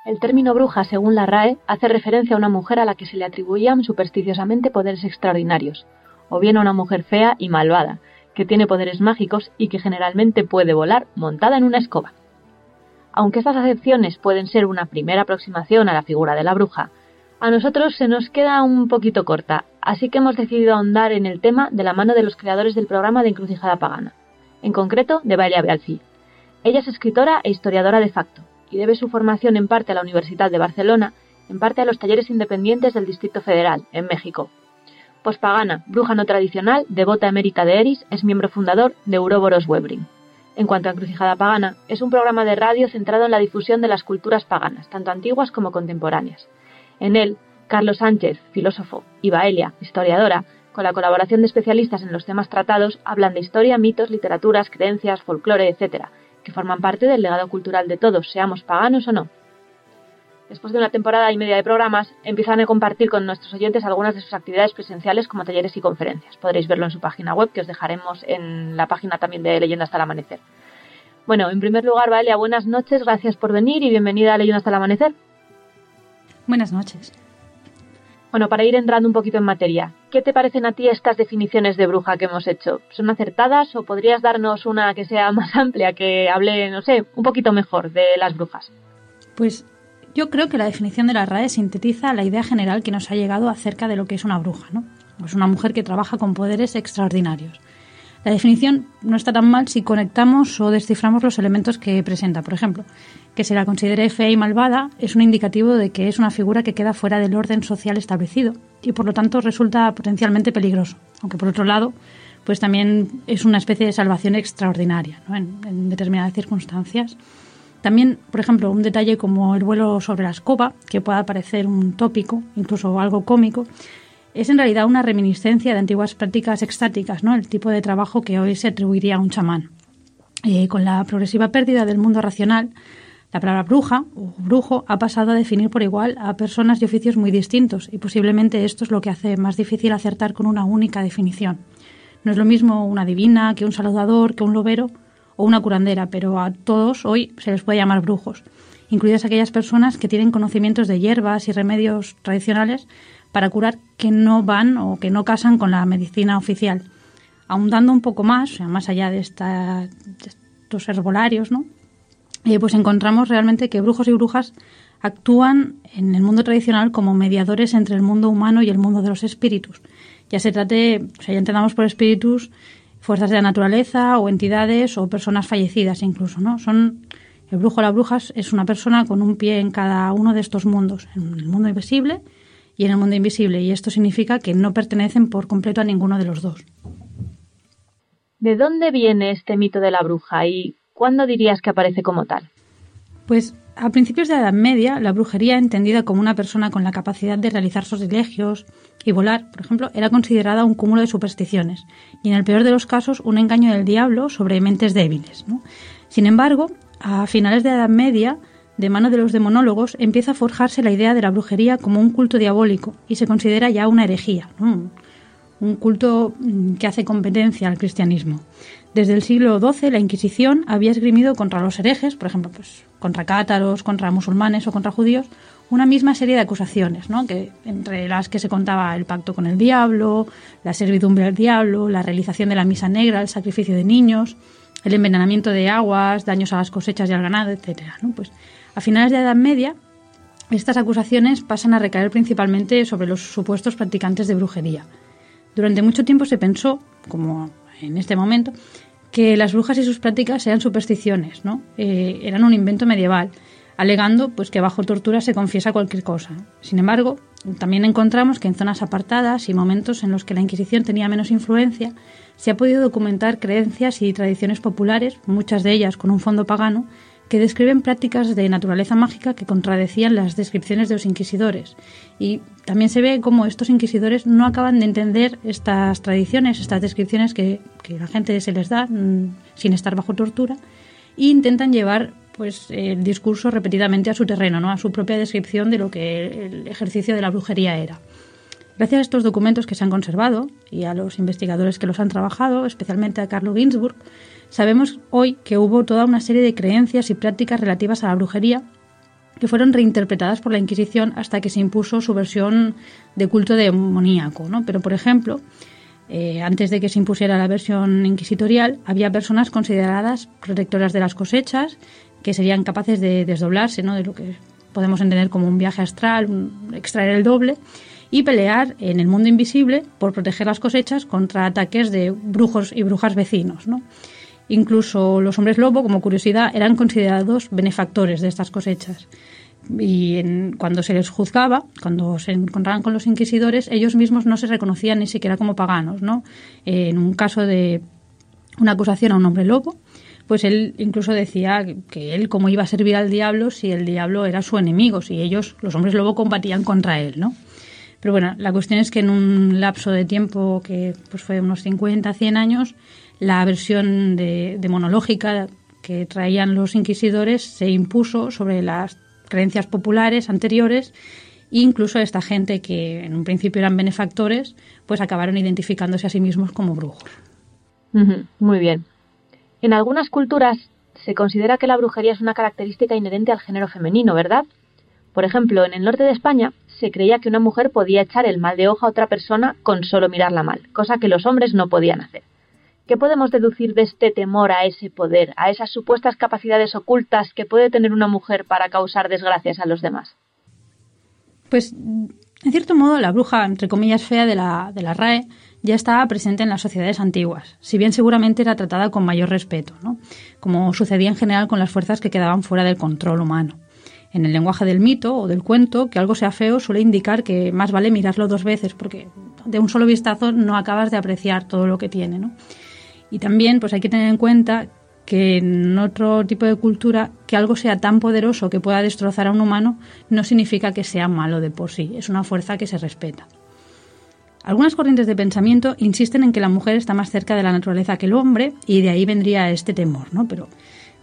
Speaker 4: El término bruja, según la RAE, hace referencia a una mujer a la que se le atribuían supersticiosamente poderes extraordinarios, o bien a una mujer fea y malvada, que tiene poderes mágicos y que generalmente puede volar montada en una escoba. Aunque estas acepciones pueden ser una primera aproximación a la figura de la bruja, a nosotros se nos queda un poquito corta, así que hemos decidido ahondar en el tema de la mano de los creadores del programa de Encrucijada Pagana, en concreto de Bailea Bealfi. Ella es escritora e historiadora de facto, y debe su formación en parte a la Universidad de Barcelona, en parte a los talleres independientes del Distrito Federal, en México. Pospagana, bruja no tradicional, devota emérita de Eris, es miembro fundador de Uroboros Webring. En cuanto a Encrucijada Pagana, es un programa de radio centrado en la difusión de las culturas paganas, tanto antiguas como contemporáneas. En él, Carlos Sánchez, filósofo, y Baelia, historiadora, con la colaboración de especialistas en los temas tratados, hablan de historia, mitos, literaturas, creencias, folclore, etc., que forman parte del legado cultural de todos, seamos paganos o no. Después de una temporada y media de programas, empiezan a compartir con nuestros oyentes algunas de sus actividades presenciales como talleres y conferencias. Podréis verlo en su página web, que os dejaremos en la página también de Leyenda hasta el amanecer. Bueno, en primer lugar, Valeria, buenas noches, gracias por venir y bienvenida a Leyenda hasta el amanecer.
Speaker 5: Buenas noches.
Speaker 4: Bueno, para ir entrando un poquito en materia, ¿qué te parecen a ti estas definiciones de bruja que hemos hecho? ¿Son acertadas o podrías darnos una que sea más amplia, que hable, no sé, un poquito mejor de las brujas?
Speaker 5: Pues yo creo que la definición de la RAE sintetiza la idea general que nos ha llegado acerca de lo que es una bruja, ¿no? Es una mujer que trabaja con poderes extraordinarios. La definición no está tan mal si conectamos o desciframos los elementos que presenta. Por ejemplo, que se la considere fea y malvada es un indicativo de que es una figura que queda fuera del orden social establecido y por lo tanto resulta potencialmente peligroso. Aunque por otro lado, pues también es una especie de salvación extraordinaria en determinadas circunstancias También, por ejemplo, un detalle como el vuelo sobre la escoba, que pueda parecer un tópico, incluso algo cómico, es en realidad una reminiscencia de antiguas prácticas extáticas, ¿no? el tipo de trabajo que hoy se atribuiría a un chamán. Eh, con la progresiva pérdida del mundo racional, la palabra bruja o brujo ha pasado a definir por igual a personas y oficios muy distintos y posiblemente esto es lo que hace más difícil acertar con una única definición. No es lo mismo una divina que un saludador, que un lobero o una curandera, pero a todos hoy se les puede llamar brujos, incluidas aquellas personas que tienen conocimientos de hierbas y remedios tradicionales para curar que no van o que no casan con la medicina oficial. Ahondando un poco más, o sea, más allá de, esta, estos herbolarios, ¿no? Eh, pues encontramos realmente que brujos y brujas actúan en el mundo tradicional como mediadores entre el mundo humano y el mundo de los espíritus. Ya se trate, o sea, ya entendamos por espíritus fuerzas de la naturaleza o entidades o personas fallecidas incluso, ¿no? Son el brujo o la bruja es una persona con un pie en cada uno de estos mundos, en el mundo invisible y en el mundo invisible, y esto significa que no pertenecen por completo a ninguno de los dos.
Speaker 4: ¿De dónde viene este mito de la bruja y cuándo dirías que aparece como tal?
Speaker 5: Pues a principios de la Edad Media, la brujería, entendida como una persona con la capacidad de realizar sortilegios y volar, por ejemplo, era considerada un cúmulo de supersticiones y, en el peor de los casos, un engaño del diablo sobre mentes débiles. Sin embargo, a finales de la Edad Media, de mano de los demonólogos, empieza a forjarse la idea de la brujería como un culto diabólico y se considera ya una herejía, un culto mm, que hace competencia al cristianismo. Desde el siglo XII la Inquisición había esgrimido contra los herejes, por ejemplo, pues, contra cátaros, contra musulmanes o contra judíos, una misma serie de acusaciones, ¿no? que, entre las que se contaba el pacto con el diablo, la servidumbre al diablo, la realización de la misa negra, el sacrificio de niños, el envenenamiento de aguas, daños a las cosechas y al ganado, etc. Pues a finales de la Edad Media, estas acusaciones pasan a recaer principalmente sobre los supuestos practicantes de brujería. Durante mucho tiempo se pensó, como en este momento, que las brujas y sus prácticas eran supersticiones, ¿no? Eh, eran un invento medieval, alegando pues que bajo tortura se confiesa cualquier cosa. Sin embargo, también encontramos que en zonas apartadas y momentos en los que la Inquisición tenía menos influencia, se ha podido documentar creencias y tradiciones populares, muchas de ellas con un fondo pagano, que describen prácticas de naturaleza mágica que contradecían las descripciones de los inquisidores. Y también se ve cómo estos inquisidores no acaban de entender estas tradiciones, estas descripciones que, que la gente se les da mm, sin estar bajo tortura, e intentan llevar pues el discurso repetidamente a su terreno, ¿no? a su propia descripción de lo que el ejercicio de la brujería era. Gracias a estos documentos que se han conservado y a los investigadores que los han trabajado, especialmente a Carlo Ginzburg, Sabemos hoy que hubo toda una serie de creencias y prácticas relativas a la brujería que fueron reinterpretadas por la Inquisición hasta que se impuso su versión de culto demoníaco. ¿no? Pero, por ejemplo, eh, antes de que se impusiera la versión inquisitorial, había personas consideradas protectoras de las cosechas que serían capaces de desdoblarse, ¿no? de lo que podemos entender como un viaje astral, extraer el doble, y pelear en el mundo invisible por proteger las cosechas contra ataques de brujos y brujas vecinos. ¿no? Incluso los hombres lobo, como curiosidad, eran considerados benefactores de estas cosechas. Y cuando se les juzgaba, cuando se encontraban con los inquisidores, ellos mismos no se reconocían ni siquiera como paganos. ¿no? En un caso de una acusación a un hombre lobo, pues él incluso decía que él cómo iba a servir al diablo si el diablo era su enemigo, si ellos, los hombres lobo, combatían contra él, ¿no? Pero bueno, la cuestión es que en un lapso de tiempo que pues fue unos 50, 100 años, la versión de, monológica que traían los inquisidores se impuso sobre las creencias populares anteriores e incluso esta gente que en un principio eran benefactores, pues acabaron identificándose a sí mismos como brujos.
Speaker 4: muy bien. En algunas culturas se considera que la brujería es una característica inherente al género femenino, ¿verdad? Por ejemplo, en el norte de España se creía que una mujer podía echar el mal de ojo a otra persona con solo mirarla mal, cosa que los hombres no podían hacer. ¿Qué podemos deducir de este temor a ese poder, a esas supuestas capacidades ocultas que puede tener una mujer para causar desgracias a los demás?
Speaker 5: Pues, en cierto modo, la bruja, entre comillas, fea de la, de la RAE ya estaba presente en las sociedades antiguas, si bien seguramente era tratada con mayor respeto, ¿no? como sucedía en general con las fuerzas que quedaban fuera del control humano. En el lenguaje del mito o del cuento, que algo sea feo suele indicar que más vale mirarlo dos veces, porque de un solo vistazo no acabas de apreciar todo lo que tiene. ¿no? Y también pues hay que tener en cuenta que en otro tipo de cultura que algo sea tan poderoso que pueda destrozar a un humano no significa que sea malo de por sí, es una fuerza que se respeta. Algunas corrientes de pensamiento insisten en que la mujer está más cerca de la naturaleza que el hombre y de ahí vendría este temor, ¿no? Pero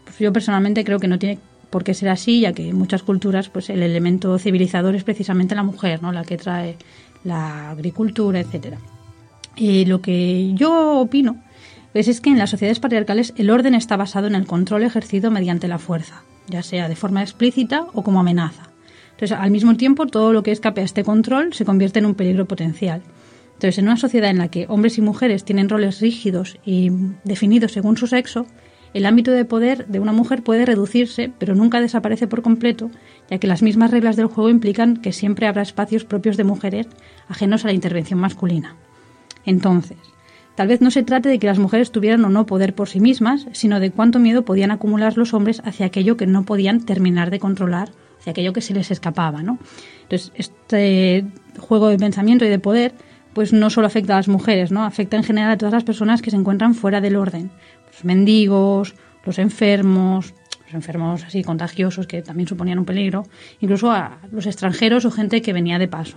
Speaker 5: pues yo personalmente creo que no tiene por qué ser así, ya que en muchas culturas pues el elemento civilizador es precisamente la mujer, ¿no? La que trae la agricultura, etcétera. Y lo que yo opino pues es que en las sociedades patriarcales el orden está basado en el control ejercido mediante la fuerza, ya sea de forma explícita o como amenaza. Entonces, al mismo tiempo, todo lo que escape a este control se convierte en un peligro potencial. Entonces, en una sociedad en la que hombres y mujeres tienen roles rígidos y definidos según su sexo, el ámbito de poder de una mujer puede reducirse, pero nunca desaparece por completo, ya que las mismas reglas del juego implican que siempre habrá espacios propios de mujeres ajenos a la intervención masculina. Entonces, Tal vez no se trate de que las mujeres tuvieran o no poder por sí mismas, sino de cuánto miedo podían acumular los hombres hacia aquello que no podían terminar de controlar, hacia aquello que se les escapaba, ¿no? Entonces, este juego de pensamiento y de poder, pues no solo afecta a las mujeres, ¿no? Afecta en general a todas las personas que se encuentran fuera del orden. Los mendigos, los enfermos, los enfermos así contagiosos que también suponían un peligro, incluso a los extranjeros o gente que venía de paso.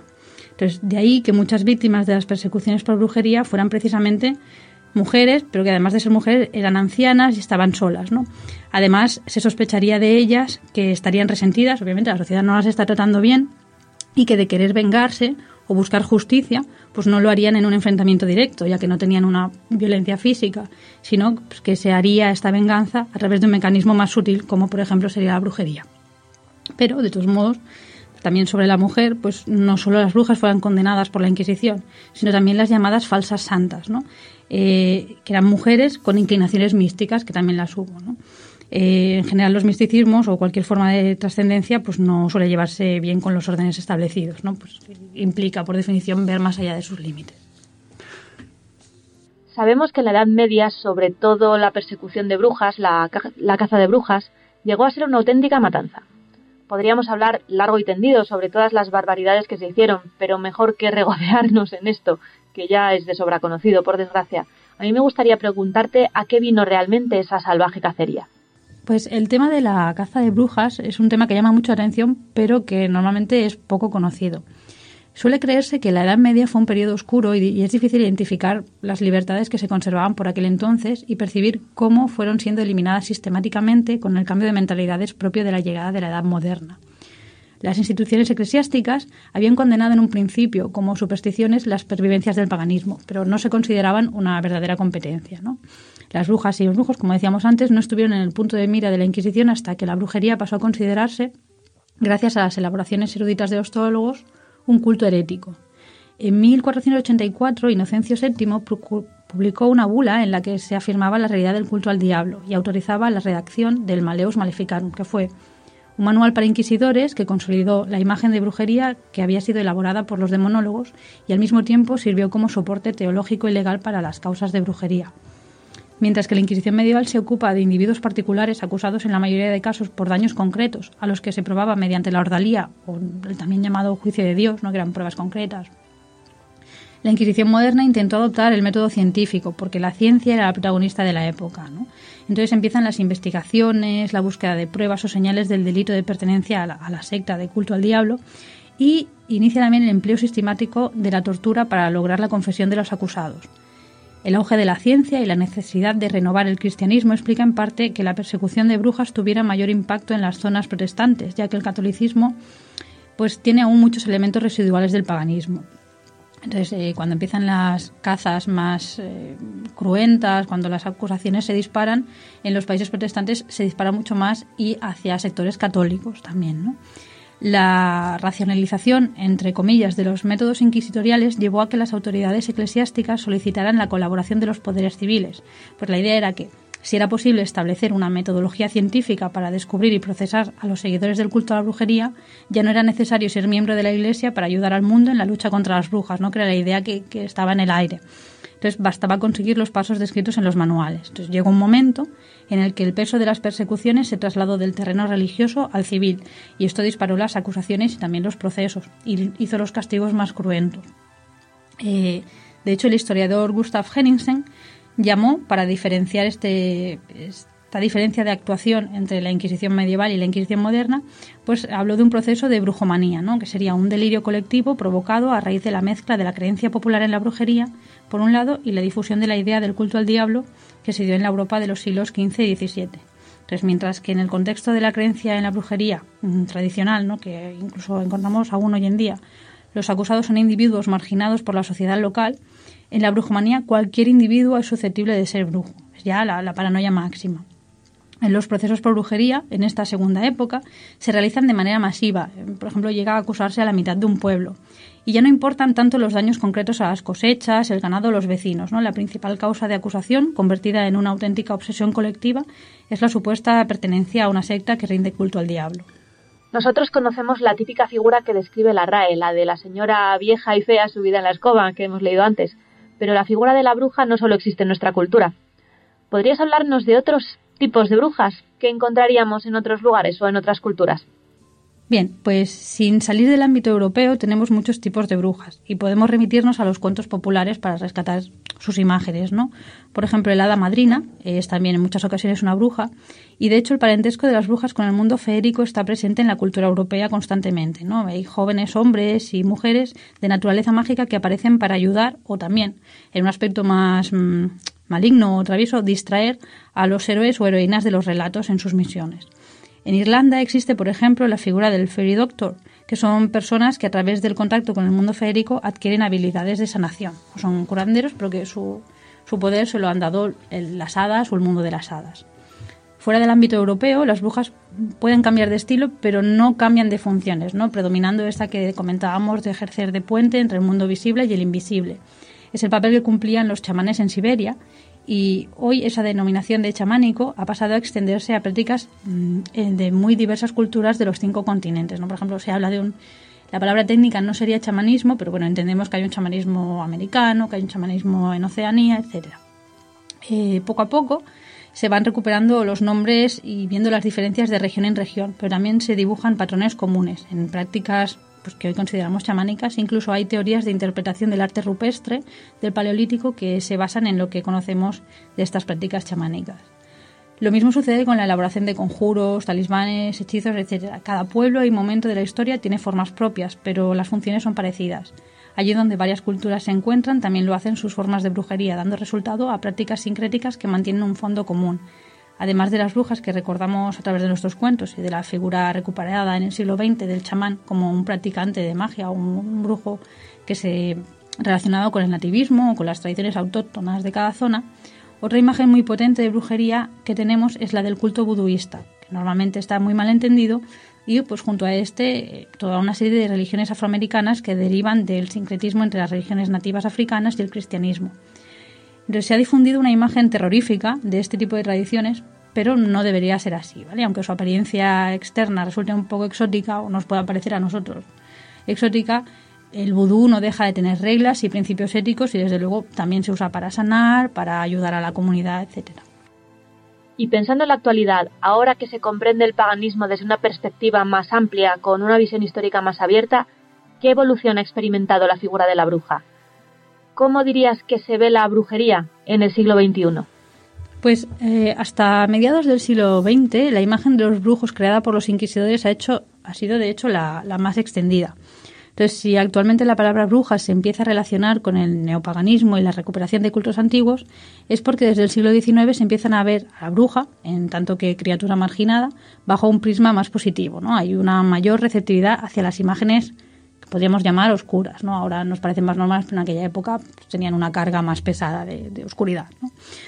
Speaker 5: Entonces, de ahí que muchas víctimas de las persecuciones por brujería fueran precisamente mujeres, pero que además de ser mujeres eran ancianas y estaban solas, ¿no? Además, se sospecharía de ellas que estarían resentidas, obviamente la sociedad no las está tratando bien, y que de querer vengarse o buscar justicia, pues no lo harían en un enfrentamiento directo, ya que no tenían una violencia física, sino pues, que se haría esta venganza a través de un mecanismo más sutil, como por ejemplo sería la brujería. Pero, de todos modos, también sobre la mujer, pues no solo las brujas fueron condenadas por la Inquisición, sino también las llamadas falsas santas, ¿no? Eh, que eran mujeres con inclinaciones místicas, que también las hubo. Eh, en general, los misticismos o cualquier forma de trascendencia pues no suele llevarse bien con los órdenes establecidos. ¿no? Pues, implica, por definición, ver más allá de sus límites.
Speaker 4: Sabemos que en la Edad Media, sobre todo la persecución de brujas, la caza de brujas, llegó a ser una auténtica matanza podríamos hablar largo y tendido sobre todas las barbaridades que se hicieron, pero mejor que regodearnos en esto, que ya es de sobra conocido, por desgracia. A mí me gustaría preguntarte a qué vino realmente esa salvaje cacería.
Speaker 5: Pues el tema de la caza de brujas es un tema que llama mucho atención, pero que normalmente es poco conocido. Suele creerse que la Edad Media fue un periodo oscuro y, es difícil identificar las libertades que se conservaban por aquel entonces y percibir cómo fueron siendo eliminadas sistemáticamente con el cambio de mentalidades propio de la llegada de la Edad Moderna. Las instituciones eclesiásticas habían condenado en un principio como supersticiones las pervivencias del paganismo, pero no se consideraban una verdadera competencia. Las brujas y los brujos, como decíamos antes, no estuvieron en el punto de mira de la Inquisición hasta que la brujería pasó a considerarse, gracias a las elaboraciones eruditas de los teólogos, un culto herético. En 1484, Inocencio VII publicó una bula en la que se afirmaba la realidad del culto al diablo y autorizaba la redacción del Maleus Maleficarum, que fue un manual para inquisidores que consolidó la imagen de brujería que había sido elaborada por los demonólogos y al mismo tiempo sirvió como soporte teológico y legal para las causas de brujería mientras que la Inquisición medieval se ocupa de individuos particulares acusados en la mayoría de casos por daños concretos, a los que se probaba mediante la ordalía o el también llamado juicio de Dios, ¿no? que eran pruebas concretas. La Inquisición moderna intentó adoptar el método científico, porque la ciencia era la protagonista de la época. Entonces empiezan las investigaciones, la búsqueda de pruebas o señales del delito de pertenencia a la, a la secta de culto al diablo y inicia también el empleo sistemático de la tortura para lograr la confesión de los acusados. El auge de la ciencia y la necesidad de renovar el cristianismo explica en parte que la persecución de brujas tuviera mayor impacto en las zonas protestantes, ya que el catolicismo pues tiene aún muchos elementos residuales del paganismo. Entonces, eh, cuando empiezan las cazas más eh, cruentas, cuando las acusaciones se disparan, en los países protestantes se dispara mucho más y hacia sectores católicos también, ¿no? La racionalización, entre comillas, de los métodos inquisitoriales llevó a que las autoridades eclesiásticas solicitaran la colaboración de los poderes civiles, pues la idea era que, si era posible establecer una metodología científica para descubrir y procesar a los seguidores del culto a la brujería, ya no era necesario ser miembro de la Iglesia para ayudar al mundo en la lucha contra las brujas, ¿no? que era la idea que, que estaba en el aire. Entonces bastaba conseguir los pasos descritos en los manuales. Entonces llegó un momento en el que el peso de las persecuciones se trasladó del terreno religioso al civil y esto disparó las acusaciones y también los procesos y hizo los castigos más cruentos. Eh, de hecho, el historiador Gustav Henningsen llamó, para diferenciar este, esta diferencia de actuación entre la Inquisición medieval y la Inquisición moderna, pues habló de un proceso de brujomanía, que sería un delirio colectivo provocado a raíz de la mezcla de la creencia popular en la brujería, por un lado, y la difusión de la idea del culto al diablo que se dio en la Europa de los siglos XV y XVII. Entonces, mientras que en el contexto de la creencia en la brujería mm, tradicional, ¿no? que incluso encontramos aún hoy en día, los acusados son individuos marginados por la sociedad local, en la brujomanía cualquier individuo es susceptible de ser brujo. Es ya la paranoia máxima. En los procesos por brujería, en esta segunda época, se realizan de manera masiva. Por ejemplo, llega a acusarse a la mitad de un pueblo. Y ya no importan tanto los daños concretos a las cosechas, el ganado o los vecinos. ¿no? La principal causa de acusación, convertida en una auténtica obsesión colectiva, es la supuesta pertenencia a una secta que rinde culto al diablo.
Speaker 4: Nosotros conocemos la típica figura que describe la RAE, la de la señora vieja y fea subida en la escoba, que hemos leído antes. Pero la figura de la bruja no solo existe en nuestra cultura. ¿Podrías hablarnos de otros tipos de brujas que encontraríamos en otros lugares o en otras culturas?
Speaker 5: Bien, pues sin salir del ámbito europeo tenemos muchos tipos de brujas y podemos remitirnos a los cuentos populares para rescatar sus imágenes, ¿no? Por ejemplo, el hada madrina es también en muchas ocasiones una bruja y de hecho el parentesco de las brujas con el mundo feérico está presente en la cultura europea constantemente, ¿no? Hay jóvenes hombres y mujeres de naturaleza mágica que aparecen para ayudar o también en un aspecto más mm, maligno o travieso distraer a los héroes o heroínas de los relatos en sus misiones. En Irlanda existe, por ejemplo, la figura del Fairy Doctor, que son personas que a través del contacto con el mundo feérico adquieren habilidades de sanación. Son curanderos, pero que su, su poder se lo han dado las hadas o el mundo de las hadas. Fuera del ámbito europeo, las brujas pueden cambiar de estilo, pero no cambian de funciones, ¿no? predominando esta que comentábamos de ejercer de puente entre el mundo visible y el invisible. Es el papel que cumplían los chamanes en Siberia y hoy esa denominación de chamánico ha pasado a extenderse a prácticas mm, de muy diversas culturas de los cinco continentes. ¿no? Por ejemplo, se habla de un... La palabra técnica no sería chamanismo, pero bueno, entendemos que hay un chamanismo americano, que hay un chamanismo en Oceanía, etc. Eh, poco a poco se van recuperando los nombres y viendo las diferencias de región en región, pero también se dibujan patrones comunes en prácticas pues, que hoy consideramos chamánicas. Incluso hay teorías de interpretación del arte rupestre del Paleolítico que se basan en lo que conocemos de estas prácticas chamánicas. Lo mismo sucede con la elaboración de conjuros, talismanes, hechizos, etc. Cada pueblo y momento de la historia tiene formas propias, pero las funciones son parecidas. Allí donde varias culturas se encuentran, también lo hacen sus formas de brujería, dando resultado a prácticas sincréticas que mantienen un fondo común, además de las brujas que recordamos a través de nuestros cuentos y de la figura recuperada en el siglo XX del chamán como un practicante de magia o un brujo que se relacionado con el nativismo o con las tradiciones autóctonas de cada zona, otra imagen muy potente de brujería que tenemos es la del culto buduista, que normalmente está muy mal entendido y pues junto a este toda una serie de religiones afroamericanas que derivan del sincretismo entre las religiones nativas africanas y el cristianismo. Entonces se ha difundido una imagen terrorífica de este tipo de tradiciones, pero no debería ser así, ¿vale? Aunque su apariencia externa resulte un poco exótica o nos pueda parecer a nosotros exótica, el vudú no deja de tener reglas y principios éticos y desde luego también se usa para sanar, para ayudar a la comunidad, etcétera.
Speaker 4: Y pensando en la actualidad, ahora que se comprende el paganismo desde una perspectiva más amplia, con una visión histórica más abierta, ¿qué evolución ha experimentado la figura de la bruja? ¿Cómo dirías que se ve la brujería en el siglo XXI?
Speaker 5: Pues eh, hasta mediados del siglo XX la imagen de los brujos creada por los inquisidores ha, hecho, ha sido de hecho la, más extendida. Entonces, si actualmente la palabra bruja se empieza a relacionar con el neopaganismo y la recuperación de cultos antiguos, es porque desde el siglo XIX se empiezan a ver a la bruja, en tanto que criatura marginada, bajo un prisma más positivo. ¿no? Hay una mayor receptividad hacia las imágenes podríamos llamar oscuras, ¿no? Ahora nos parecen más normales, pero en aquella época tenían una carga más pesada de, oscuridad,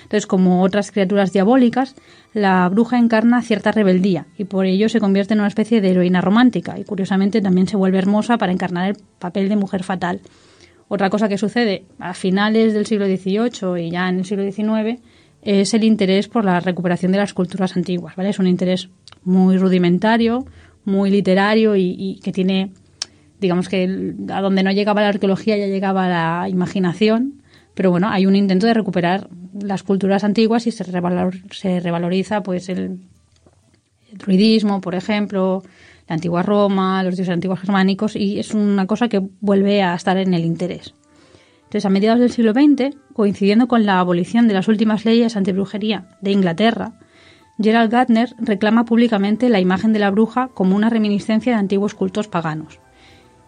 Speaker 5: Entonces, como otras criaturas diabólicas, la bruja encarna cierta rebeldía y por ello se convierte en una especie de heroína romántica y curiosamente también se vuelve hermosa para encarnar el papel de mujer fatal. Otra cosa que sucede a finales del siglo XVIII y ya en el siglo XIX es el interés por la recuperación de las culturas antiguas, ¿vale? Es un interés muy rudimentario, muy literario y que tiene digamos que a donde no llegaba la arqueología ya llegaba la imaginación, pero bueno, hay un intento de recuperar las culturas antiguas y se, revaloriza pues el, druidismo, por ejemplo, la antigua Roma, los dioses antiguos germánicos y es una cosa que vuelve a estar en el interés. Entonces, a mediados del siglo XX, coincidiendo con la abolición de las últimas leyes antibrujería de Inglaterra, Gerald Gardner reclama públicamente la imagen de la bruja como una reminiscencia de antiguos cultos paganos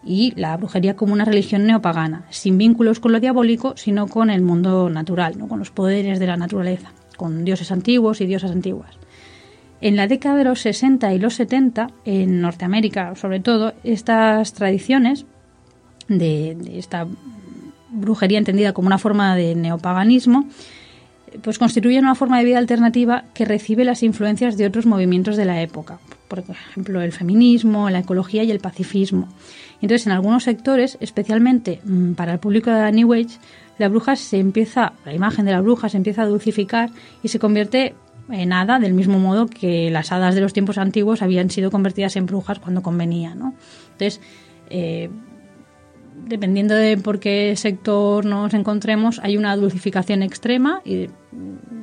Speaker 5: y la brujería como una religión neopagana, sin vínculos con lo diabólico, sino con el mundo natural, ¿no? con los poderes de la naturaleza, con dioses antiguos y diosas antiguas. En la década de los 60 y los 70, en Norteamérica sobre todo, estas tradiciones de, esta brujería entendida como una forma de neopaganismo, pues constituyen una forma de vida alternativa que recibe las influencias de otros movimientos de la época, por ejemplo el feminismo, la ecología y el pacifismo. Entonces, en algunos sectores, especialmente mm, para el público de la New Age, la bruja se empieza, la imagen de la bruja se empieza a dulcificar y se convierte en hada del mismo modo que las hadas de los tiempos antiguos habían sido convertidas en brujas cuando convenía, ¿no? Entonces, eh, dependiendo de por qué sector nos encontremos, hay una dulcificación extrema, y,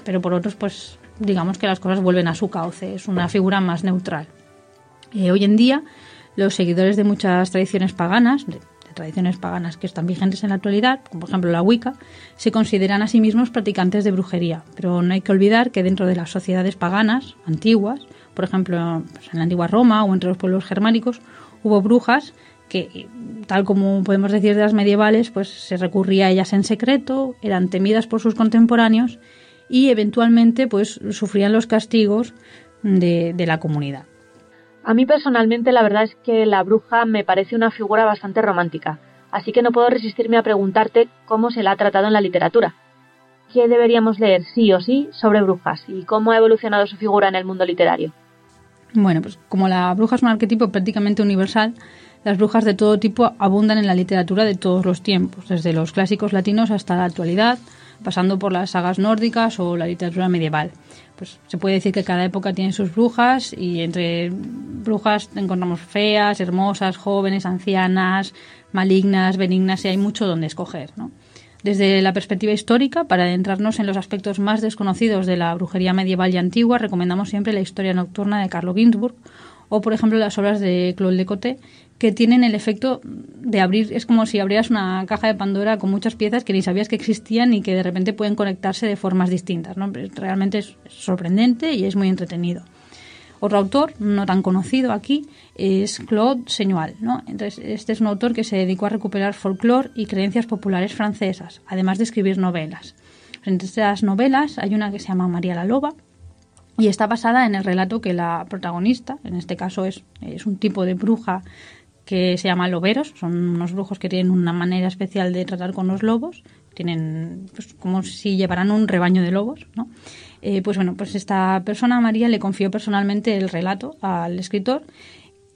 Speaker 5: pero por otros, pues digamos que las cosas vuelven a su cauce, es una figura más neutral. Eh, hoy en día, los seguidores de muchas tradiciones paganas, de, tradiciones paganas que están vigentes en la actualidad, como por ejemplo la Wicca, se consideran a sí mismos practicantes de brujería, pero no hay que olvidar que dentro de las sociedades paganas antiguas, por ejemplo pues, en la antigua Roma o entre los pueblos germánicos, hubo brujas que, tal como podemos decir de las medievales, pues se recurría a ellas en secreto, eran temidas por sus contemporáneos y eventualmente pues sufrían los castigos de, de la comunidad.
Speaker 4: A mí personalmente la verdad es que la bruja me parece una figura bastante romántica, así que no puedo resistirme a preguntarte cómo se la ha tratado en la literatura. ¿Qué deberíamos leer sí o sí sobre brujas y cómo ha evolucionado su figura en el mundo literario?
Speaker 5: Bueno, pues como la bruja es un arquetipo prácticamente universal, las brujas de todo tipo abundan en la literatura de todos los tiempos, desde los clásicos latinos hasta la actualidad, pasando por las sagas nórdicas o la literatura medieval. Pues se puede decir que cada época tiene sus brujas y entre brujas encontramos feas, hermosas, jóvenes, ancianas, malignas, benignas y hay mucho donde escoger, Desde la perspectiva histórica, para adentrarnos en los aspectos más desconocidos de la brujería medieval y antigua, recomendamos siempre la historia nocturna de Carlo Ginzburg o, por ejemplo, las obras de Claude Lecoté, que tienen el efecto de abrir, es como si abrieras una caja de Pandora con muchas piezas que ni sabías que existían y que de repente pueden conectarse de formas distintas. ¿no? Realmente es sorprendente y es muy entretenido. Otro autor, no tan conocido aquí, es Claude Seignoal. ¿no? Entonces, este es un autor que se dedicó a recuperar folclore y creencias populares francesas, además de escribir novelas. Entre estas novelas hay una que se llama María la Loba, y está basada en el relato que la protagonista, en este caso es, es un tipo de bruja que se llama loberos, son unos brujos que tienen una manera especial de tratar con los lobos, tienen pues, como si llevaran un rebaño de lobos, ¿no? Eh, pues bueno, pues esta persona, María, le confió personalmente el relato al escritor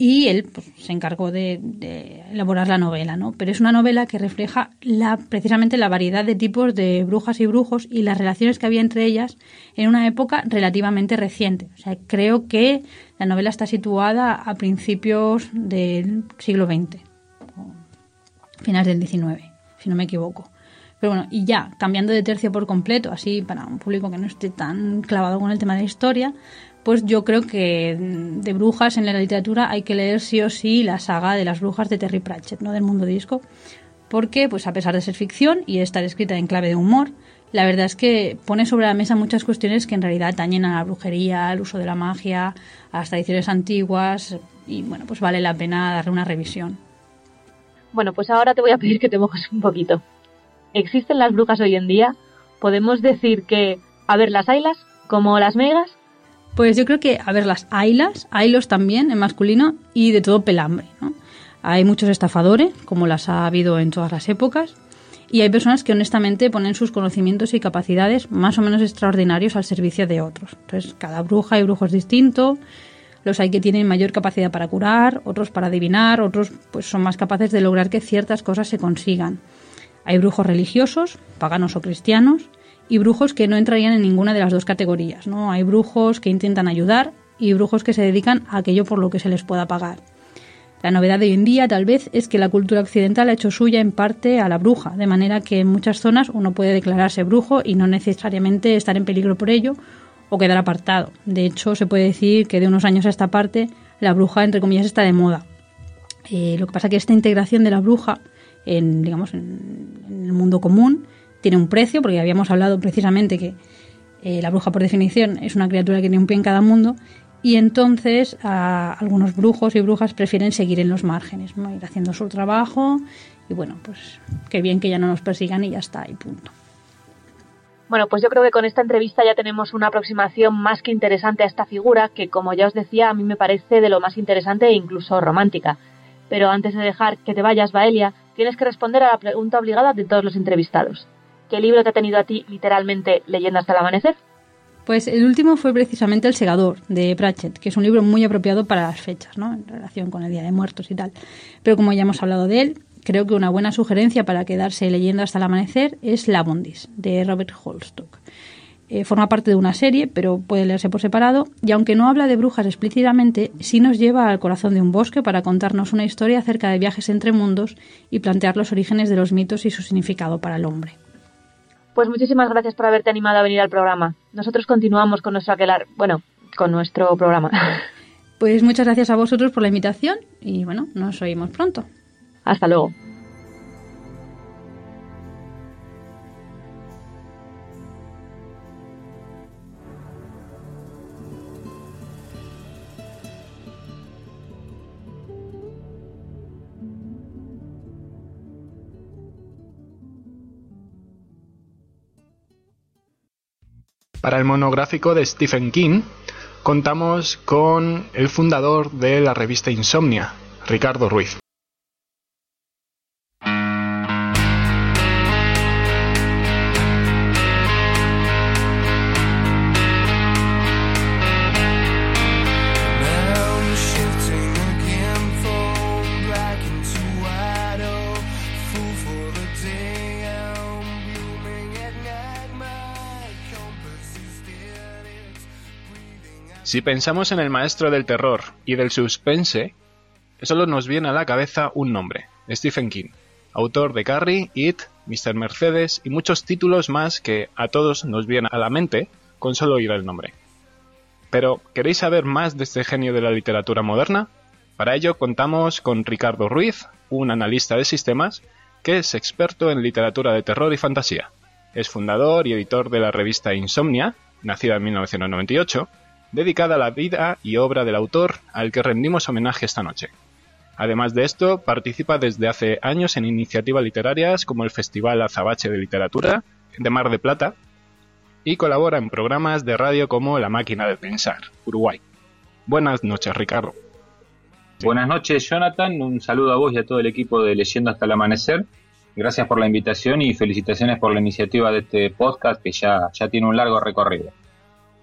Speaker 5: y él pues, se encargó de, elaborar la novela, ¿no? Pero es una novela que refleja la, precisamente la variedad de tipos de brujas y brujos y las relaciones que había entre ellas en una época relativamente reciente. O sea, creo que la novela está situada a principios del siglo XX, finales del XIX, si no me equivoco. Pero bueno, y ya, cambiando de tercio por completo, así para un público que no esté tan clavado con el tema de la historia, pues yo creo que de brujas en la literatura hay que leer sí o sí la saga de las brujas de Terry Pratchett, ¿no? Del mundo disco. Porque, pues a pesar de ser ficción y estar escrita en clave de humor, la verdad es que pone sobre la mesa muchas cuestiones que en realidad atañen a la brujería, al uso de la magia, a las tradiciones antiguas y bueno, pues vale la pena darle una revisión.
Speaker 4: Bueno, pues ahora te voy a pedir que te mojes un poquito. ¿Existen las brujas hoy en día? ¿Podemos decir que, a ver, las ailas, como las megas,
Speaker 5: pues yo creo que, a ver, las ailas, ailos también en masculino y de todo pelambre. ¿no? Hay muchos estafadores, como las ha habido en todas las épocas, y hay personas que honestamente ponen sus conocimientos y capacidades más o menos extraordinarios al servicio de otros. Entonces, cada bruja y brujo es distinto. Los hay que tienen mayor capacidad para curar, otros para adivinar, otros pues son más capaces de lograr que ciertas cosas se consigan. Hay brujos religiosos, paganos o cristianos, y brujos que no entrarían en ninguna de las dos categorías. ¿no? Hay brujos que intentan ayudar y brujos que se dedican a aquello por lo que se les pueda pagar. La novedad de hoy en día tal vez es que la cultura occidental ha hecho suya en parte a la bruja, de manera que en muchas zonas uno puede declararse brujo y no necesariamente estar en peligro por ello o quedar apartado. De hecho, se puede decir que de unos años a esta parte la bruja, entre comillas, está de moda. Eh, lo que pasa es que esta integración de la bruja en, digamos, en el mundo común tiene un precio, porque habíamos hablado precisamente que, Eh, la bruja, por definición, es una criatura que tiene un pie en cada mundo y entonces algunos brujos y brujas prefieren seguir en los márgenes, ¿no? ir haciendo su trabajo y bueno, pues qué bien que ya no nos persigan y ya está, y punto.
Speaker 4: Bueno, pues yo creo que con esta entrevista ya tenemos una aproximación más que interesante a esta figura, que como ya os decía, a mí me parece de lo más interesante e incluso romántica. Pero antes de dejar que te vayas, Baelia, tienes que responder a la pregunta obligada de todos los entrevistados. ¿Qué libro te ha tenido a ti literalmente leyendo hasta el amanecer?
Speaker 5: Pues el último fue precisamente El Segador, de Pratchett, que es un libro muy apropiado para las fechas, ¿no? En relación con el Día de Muertos y tal. Pero como ya hemos hablado de él, creo que una buena sugerencia para quedarse leyendo hasta el amanecer es La Bondis, de Robert Holstock. Eh, forma parte de una serie, pero puede leerse por separado, y aunque no habla de brujas explícitamente, sí nos lleva al corazón de un bosque para contarnos una historia acerca de viajes entre mundos y plantear los orígenes de los mitos y su significado para el hombre.
Speaker 4: Pues muchísimas gracias por haberte animado a venir al programa. Nosotros continuamos con nuestro aquelar, bueno, con nuestro programa.
Speaker 5: Pues muchas gracias a vosotros por la invitación y bueno, nos oímos pronto.
Speaker 4: Hasta luego.
Speaker 1: Para el monográfico de Stephen King, contamos con el fundador de la revista Insomnia, Ricardo Ruiz. Si pensamos en el maestro del terror y del suspense, solo nos viene a la cabeza un nombre, Stephen King, autor de Carrie, It, Mr. Mercedes y muchos títulos más que a todos nos vienen a la mente con solo oír el nombre. Pero, ¿queréis saber más de este genio de la literatura moderna? Para ello contamos con Ricardo Ruiz, un analista de sistemas que es experto en literatura de terror y fantasía. Es fundador y editor de la revista Insomnia, nacida en 1998, dedicada a la vida y obra del autor al que rendimos homenaje esta noche. Además de esto, participa desde hace años en iniciativas literarias como el Festival Azabache de Literatura de Mar de Plata y colabora en programas de radio como La Máquina de Pensar, Uruguay. Buenas noches, Ricardo.
Speaker 6: Buenas noches, Jonathan. Un saludo a vos y a todo el equipo de Leyendo hasta el Amanecer. Gracias por la invitación y felicitaciones por la iniciativa de este podcast que ya, ya tiene un largo recorrido.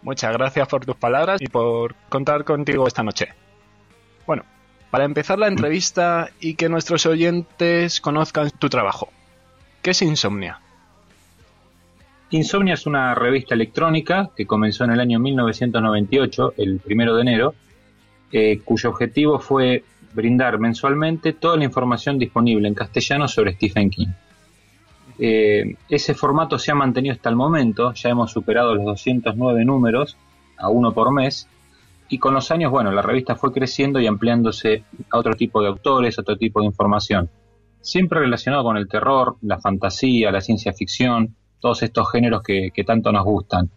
Speaker 1: Muchas gracias por tus palabras y por contar contigo esta noche. Bueno, para empezar la entrevista y que nuestros oyentes conozcan tu trabajo, ¿qué es Insomnia?
Speaker 6: Insomnia es una revista electrónica que comenzó en el año 1998, el primero de enero, eh, cuyo objetivo fue brindar mensualmente toda la información disponible en castellano sobre Stephen King. Eh, ese formato se ha mantenido hasta el momento, ya hemos superado los 209 números, a uno por mes, y con los años, bueno, la revista fue creciendo y ampliándose a otro tipo de autores, otro tipo de información, siempre relacionado con el terror, la fantasía, la ciencia ficción, todos estos géneros que, tanto nos gustan.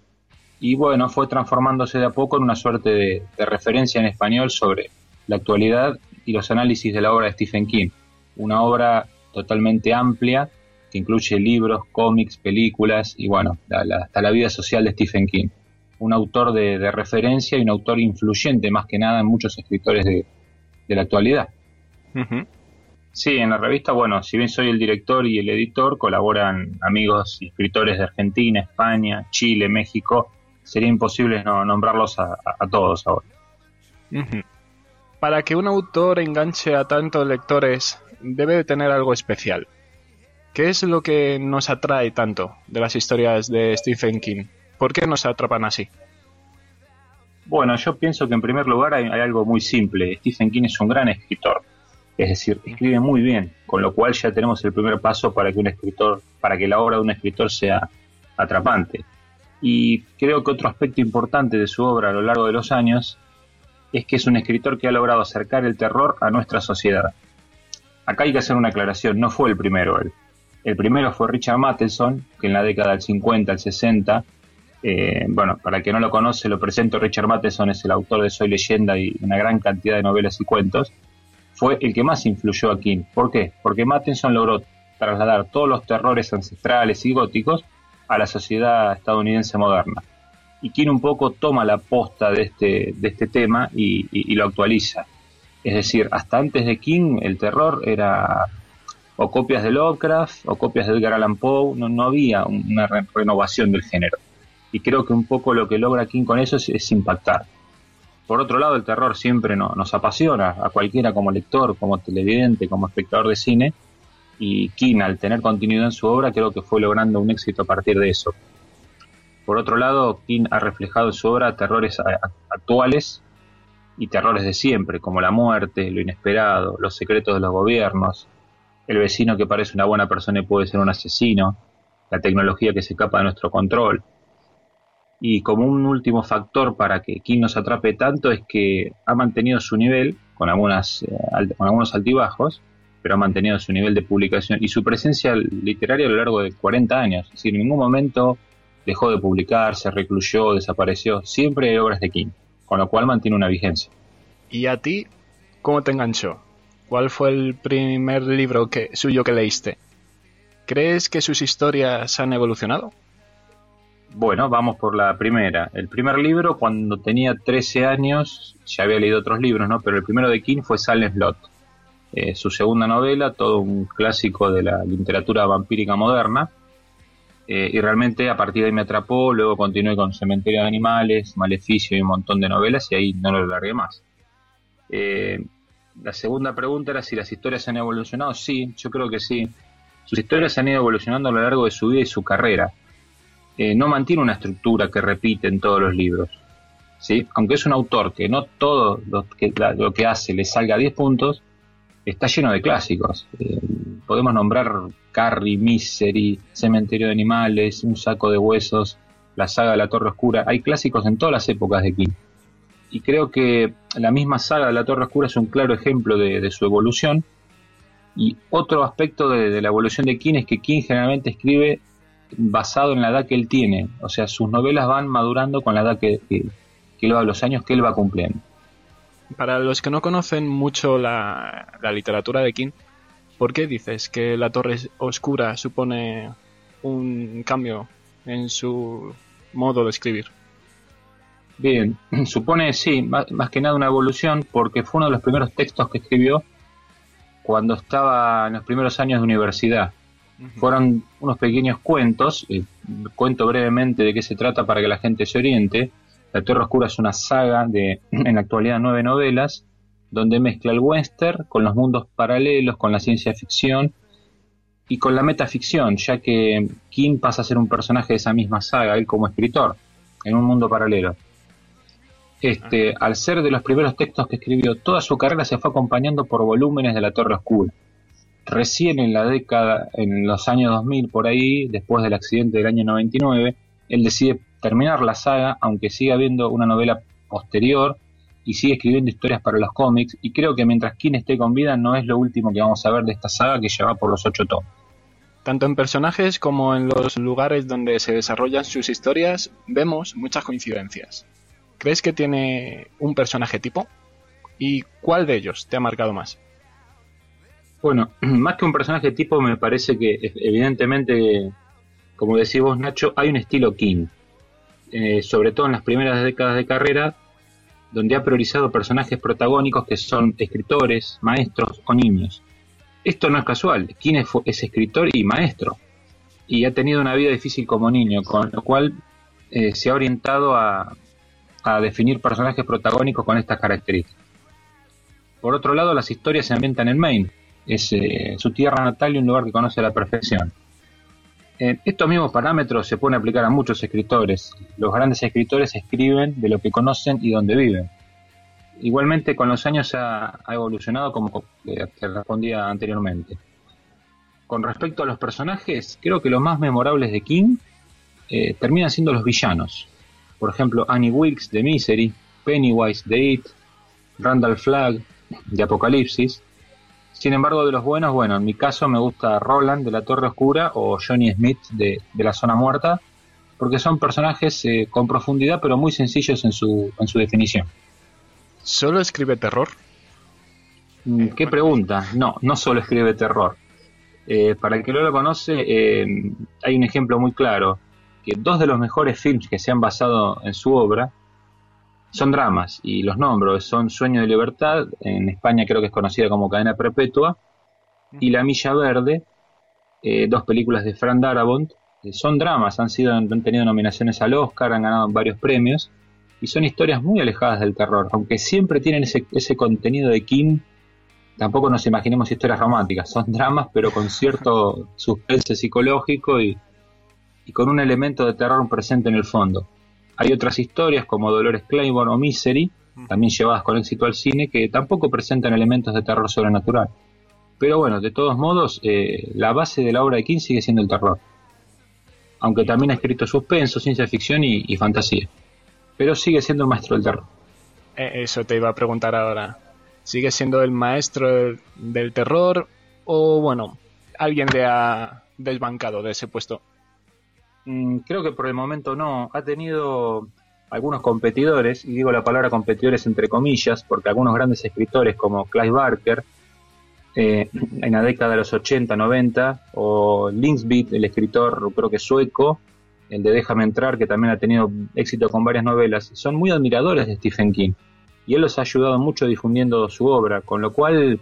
Speaker 6: Y bueno, fue transformándose de a poco en una suerte de referencia en español sobre la actualidad y los análisis de la obra de Stephen King, una obra totalmente amplia que incluye libros, cómics, películas y bueno, hasta la vida social de Stephen King. Un autor de, referencia y un autor influyente más que nada en muchos escritores de, la actualidad. Sí, en la revista, bueno, si bien soy el director y el editor, colaboran amigos y escritores de Argentina, España, Chile, México. Sería imposible no nombrarlos a, todos ahora.
Speaker 1: Para que un autor enganche a tantos lectores, debe de tener algo especial. ¿Qué es lo que nos atrae tanto de las historias de Stephen King? ¿Por qué nos atrapan así?
Speaker 6: Bueno, yo pienso que en primer lugar hay, algo muy simple. Stephen King es un gran escritor. Es decir, escribe muy bien, con lo cual ya tenemos el primer paso para que un escritor, para que la obra de un escritor sea atrapante. Y creo que otro aspecto importante de su obra a lo largo de los años es que es un escritor que ha logrado acercar el terror a nuestra sociedad. Acá hay que hacer una aclaración, no fue el primero él. El primero fue Richard Matheson, que en la década del 50, al 60, Eh, bueno, para el que no lo conoce, lo presento, Richard Matheson es el autor de Soy leyenda y una gran cantidad de novelas y cuentos. Fue el que más influyó a King. ¿Por qué? Porque Matheson logró trasladar todos los terrores ancestrales y góticos a la sociedad estadounidense moderna. Y King un poco toma la posta de este, de este tema y, lo actualiza. Es decir, hasta antes de King el terror era o copias de Lovecraft o copias de Edgar Allan Poe, no, no había una renovación del género y creo que un poco lo que logra King con eso es, impactar. Por otro lado, el terror siempre nos apasiona a cualquiera como lector, como televidente, como espectador de cine, y King, al tener continuidad en su obra, creo que fue logrando un éxito a partir de eso. Por otro lado, King ha reflejado en su obra terrores actuales y terrores de siempre, como la muerte, lo inesperado, los secretos de los gobiernos, el vecino que parece una buena persona y puede ser un asesino, la tecnología que se escapa de nuestro control, y como un último factor para que King nos atrape tanto es que ha mantenido su nivel, con, algunas, eh, con algunos altibajos, pero ha mantenido su nivel de publicación y su presencia literaria a lo largo de 40 años. Es decir, en ningún momento dejó de publicar, se recluyó, desapareció. Siempre hay obras de King, con lo cual mantiene una vigencia.
Speaker 1: ¿Y a ti cómo te enganchó? ¿Cuál fue el primer libro que, suyo que leíste? ¿Crees que sus historias han evolucionado?
Speaker 6: Bueno, vamos por la primera. El primer libro, cuando tenía 13 años, ya había leído otros libros, ¿no? Pero el primero de King fue Silent Slot. Eh, su segunda novela, todo un clásico de la literatura vampírica moderna. Eh, y realmente a partir de ahí me atrapó, luego continué con Cementerio de Animales, Maleficio y un montón de novelas y ahí no lo largué más. Eh, la segunda pregunta era si las historias han evolucionado. Sí, yo creo que sí. Sus historias han ido evolucionando a lo largo de su vida y su carrera. Eh, no mantiene una estructura que repite en todos los libros. ¿sí? Aunque es un autor que no todo lo que, hace le salga a 10 puntos, está lleno de clásicos. Eh, podemos nombrar Carrie, Misery, Cementerio de Animales, Un saco de huesos, la saga de la Torre Oscura. Hay clásicos en todas las épocas de King. Y creo que la misma saga de la Torre Oscura es un claro ejemplo de, su evolución. Y otro aspecto de, la evolución de King es que King generalmente escribe basado en la edad que él tiene. O sea, sus novelas van madurando con la edad que, él va, los años que él va cumpliendo.
Speaker 1: Para los que no conocen mucho la, literatura de King, ¿por qué dices que La Torre Oscura supone un cambio en su modo de escribir?
Speaker 6: Bien, supone, sí, más, más, que nada una evolución porque fue uno de los primeros textos que escribió cuando estaba en los primeros años de universidad. Fueron unos pequeños cuentos, eh, cuento brevemente de qué se trata para que la gente se oriente. La Torre Oscura es una saga de, en la actualidad, nueve novelas, donde mezcla el western con los mundos paralelos, con la ciencia ficción y con la metaficción, ya que King pasa a ser un personaje de esa misma saga, él como escritor, en un mundo paralelo. Este, al ser de los primeros textos que escribió, toda su carrera se fue acompañando por volúmenes de la Torre Oscura recién en la década, en los años 2000 por ahí, después del accidente del año 99, él decide terminar la saga, aunque siga habiendo una novela posterior y sigue escribiendo historias para los cómics. Y creo que mientras King esté con vida, no es lo último que vamos a ver de esta saga que lleva por los ocho tomos.
Speaker 1: Tanto en personajes como en los lugares donde se desarrollan sus historias, vemos muchas coincidencias. ¿Crees que tiene un personaje tipo? ¿Y cuál de ellos te ha marcado más?
Speaker 6: Bueno, más que un personaje tipo, me parece que evidentemente, como decís vos, Nacho, hay un estilo King. Eh, sobre todo en las primeras décadas de carrera, donde ha priorizado personajes protagónicos que son escritores, maestros o niños. Esto no es casual, King es, escritor y maestro, y ha tenido una vida difícil como niño, con lo cual eh, se ha orientado a, a definir personajes protagónicos con estas características. Por otro lado, las historias se ambientan en Maine, es eh, su tierra natal y un lugar que conoce a la perfección. estos mismos parámetros se pueden aplicar a muchos escritores. Los grandes escritores escriben de lo que conocen y donde viven. Igualmente con los años ha, evolucionado como te respondía anteriormente. Con respecto a los personajes, creo que los más memorables de King eh, terminan siendo los villanos. Por ejemplo, Annie Wilkes de Misery, Pennywise de It, Randall Flagg de Apocalipsis, sin embargo, de los buenos, bueno, en mi caso me gusta Roland de la Torre Oscura o Johnny Smith de, la Zona Muerta. porque son personajes eh, con profundidad pero muy sencillos en su, en su definición.
Speaker 1: ¿Solo escribe terror?
Speaker 6: Mm, ¿Qué pregunta? No, no solo escribe terror. Eh, para el que no lo conoce, eh, hay un ejemplo muy claro, dos de los mejores films que se han basado en su obra son dramas, y los nombro, son Sueño de Libertad, en España creo que es conocida como Cadena Perpetua, y La Milla Verde, eh, dos películas de Fran Darabont, son dramas, han, sido, han tenido nominaciones al Oscar, han ganado varios premios, y son historias muy alejadas del terror, aunque siempre tienen ese, ese contenido de King tampoco nos imaginemos historias románticas, son dramas pero con cierto suspense psicológico y, con un elemento de terror presente en el fondo. Hay otras historias como Dolores Claiborne o Misery, también llevadas con éxito al cine, que tampoco presentan elementos de terror sobrenatural. Pero bueno, de todos modos, eh, la base de la obra de King sigue siendo el terror. Aunque también ha escrito suspenso, ciencia ficción y, fantasía. Pero sigue siendo el maestro del terror.
Speaker 1: Eh, eso te iba a preguntar ahora sigue siendo el maestro del, terror o bueno, alguien le ha desbancado de ese puesto.
Speaker 6: Mm, creo que por el momento no. Ha tenido algunos competidores, y digo la palabra competidores entre comillas, porque algunos grandes escritores como Clive Barker, eh, en la década de los 80, 90, o Linksbeat, el escritor creo que sueco, el de Déjame entrar, que también ha tenido éxito con varias novelas, son muy admiradores de Stephen King y él los ha ayudado mucho difundiendo su obra, con lo cual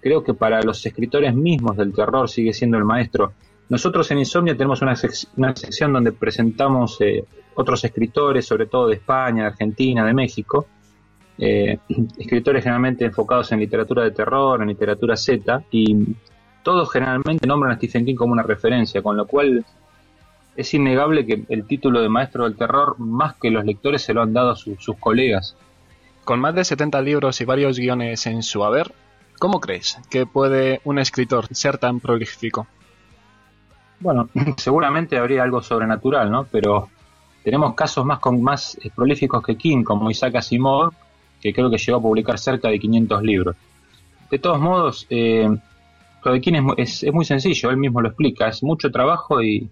Speaker 6: creo que para los escritores mismos del terror sigue siendo el maestro. Nosotros en Insomnia tenemos una, sección donde presentamos eh, otros escritores, sobre todo de España, de Argentina, de México, eh, escritores generalmente enfocados en literatura de terror, en literatura Z, y todos generalmente nombran a Stephen King como una referencia, con lo cual es innegable que el título de maestro del terror, más que los lectores, se lo han dado a sus colegas.
Speaker 1: Con más de 70 libros y varios guiones en su haber, ¿cómo crees que puede un escritor ser tan prolífico?
Speaker 6: Bueno, seguramente habría algo sobrenatural, ¿no? Pero tenemos casos más, con, más eh, prolíficos que King, como Isaac Asimov, que creo que llegó a publicar cerca de 500 libros. De todos modos, eh, lo de King es, muy sencillo, él mismo lo explica, es mucho trabajo y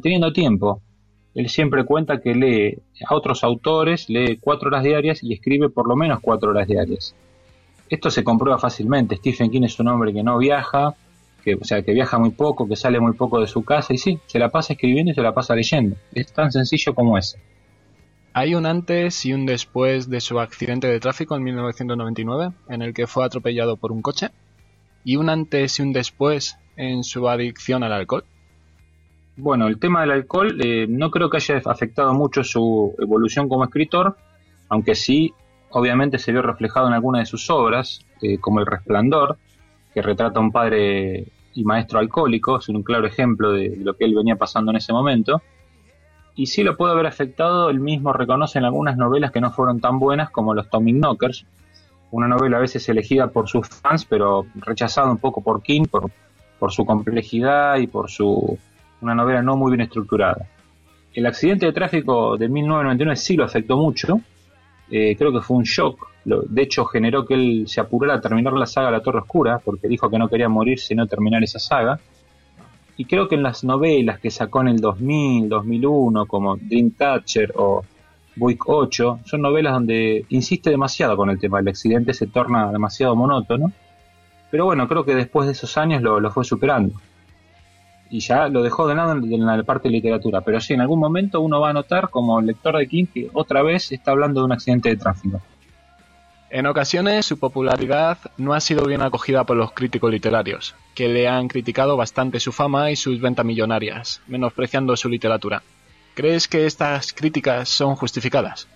Speaker 6: teniendo tiempo él siempre cuenta que lee a otros autores, lee cuatro horas diarias y escribe por lo menos cuatro horas diarias. Esto se comprueba fácilmente. Stephen King es un hombre que no viaja, que, o sea, que viaja muy poco, que sale muy poco de su casa y sí, se la pasa escribiendo y se la pasa leyendo. Es tan sencillo como eso.
Speaker 1: Hay un antes y un después de su accidente de tráfico en 1999, en el que fue atropellado por un coche, y un antes y un después en su adicción al alcohol.
Speaker 6: Bueno, el tema del alcohol eh, no creo que haya afectado mucho su evolución como escritor, aunque sí, obviamente se vio reflejado en algunas de sus obras, eh, como El Resplandor, que retrata a un padre y maestro alcohólico, es un claro ejemplo de lo que él venía pasando en ese momento. Y sí lo puede haber afectado, él mismo reconoce en algunas novelas que no fueron tan buenas como los Tommy Knockers, una novela a veces elegida por sus fans, pero rechazada un poco por King, por, por su complejidad y por su una novela no muy bien estructurada. El accidente de tráfico de 1999 sí lo afectó mucho, eh, creo que fue un shock, de hecho generó que él se apurara a terminar la saga La Torre Oscura, porque dijo que no quería morir sino terminar esa saga. Y creo que en las novelas que sacó en el 2000, 2001, como Dreamcatcher o Buick 8, son novelas donde insiste demasiado con el tema del accidente, se torna demasiado monótono. Pero bueno, creo que después de esos años lo fue superando y ya lo dejó de lado en la parte de literatura. Pero sí, en algún momento uno va a notar como lector de King que otra vez está hablando de un accidente de tráfico.
Speaker 1: En ocasiones su popularidad no ha sido bien acogida por los críticos literarios, que le han criticado bastante su fama y sus ventas millonarias, menospreciando su literatura. ¿Crees que estas críticas son justificadas?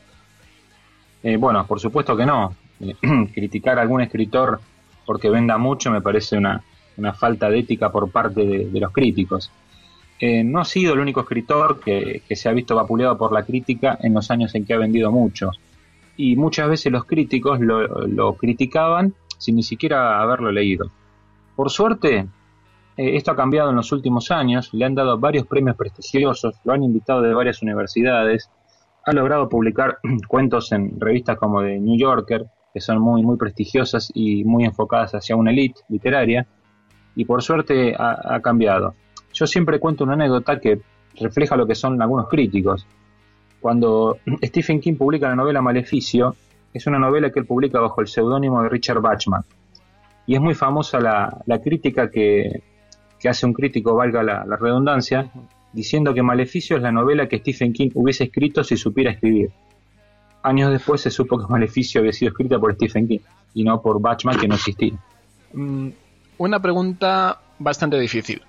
Speaker 6: Eh, bueno, por supuesto que no. criticar a algún escritor porque venda mucho me parece una, una falta de ética por parte de, los críticos. Eh, no ha sido el único escritor que, se ha visto vapuleado por la crítica en los años en que ha vendido mucho. Y muchas veces los críticos lo, criticaban sin ni siquiera haberlo leído. Por suerte, eh, esto ha cambiado en los últimos años, le han dado varios premios prestigiosos, lo han invitado de varias universidades, ha logrado publicar cuentos en revistas como The New Yorker, que son muy, muy prestigiosas y muy enfocadas hacia una elite literaria, y por suerte ha, cambiado. Yo siempre cuento una anécdota que refleja lo que son algunos críticos. Cuando Stephen King publica la novela Maleficio, es una novela que él publica bajo el seudónimo de Richard Bachman. Y es muy famosa la, crítica que, hace un crítico, valga la, redundancia, diciendo que Maleficio es la novela que Stephen King hubiese escrito si supiera escribir. Años después se supo que Maleficio había sido escrita por Stephen King y no por Bachman, que no existía.
Speaker 1: Una pregunta bastante difícil.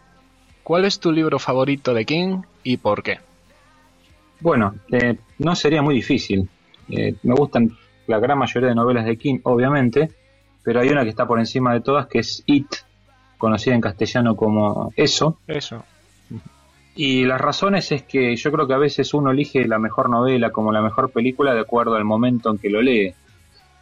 Speaker 1: ¿Cuál es tu libro favorito de King y por qué?
Speaker 6: Bueno, eh, no sería muy difícil. Eh, me gustan la gran mayoría de novelas de King, obviamente, pero hay una que está por encima de todas, que es It, conocida en castellano como Eso.
Speaker 1: Eso.
Speaker 6: Y las razones es que yo creo que a veces uno elige la mejor novela como la mejor película de acuerdo al momento en que lo lee.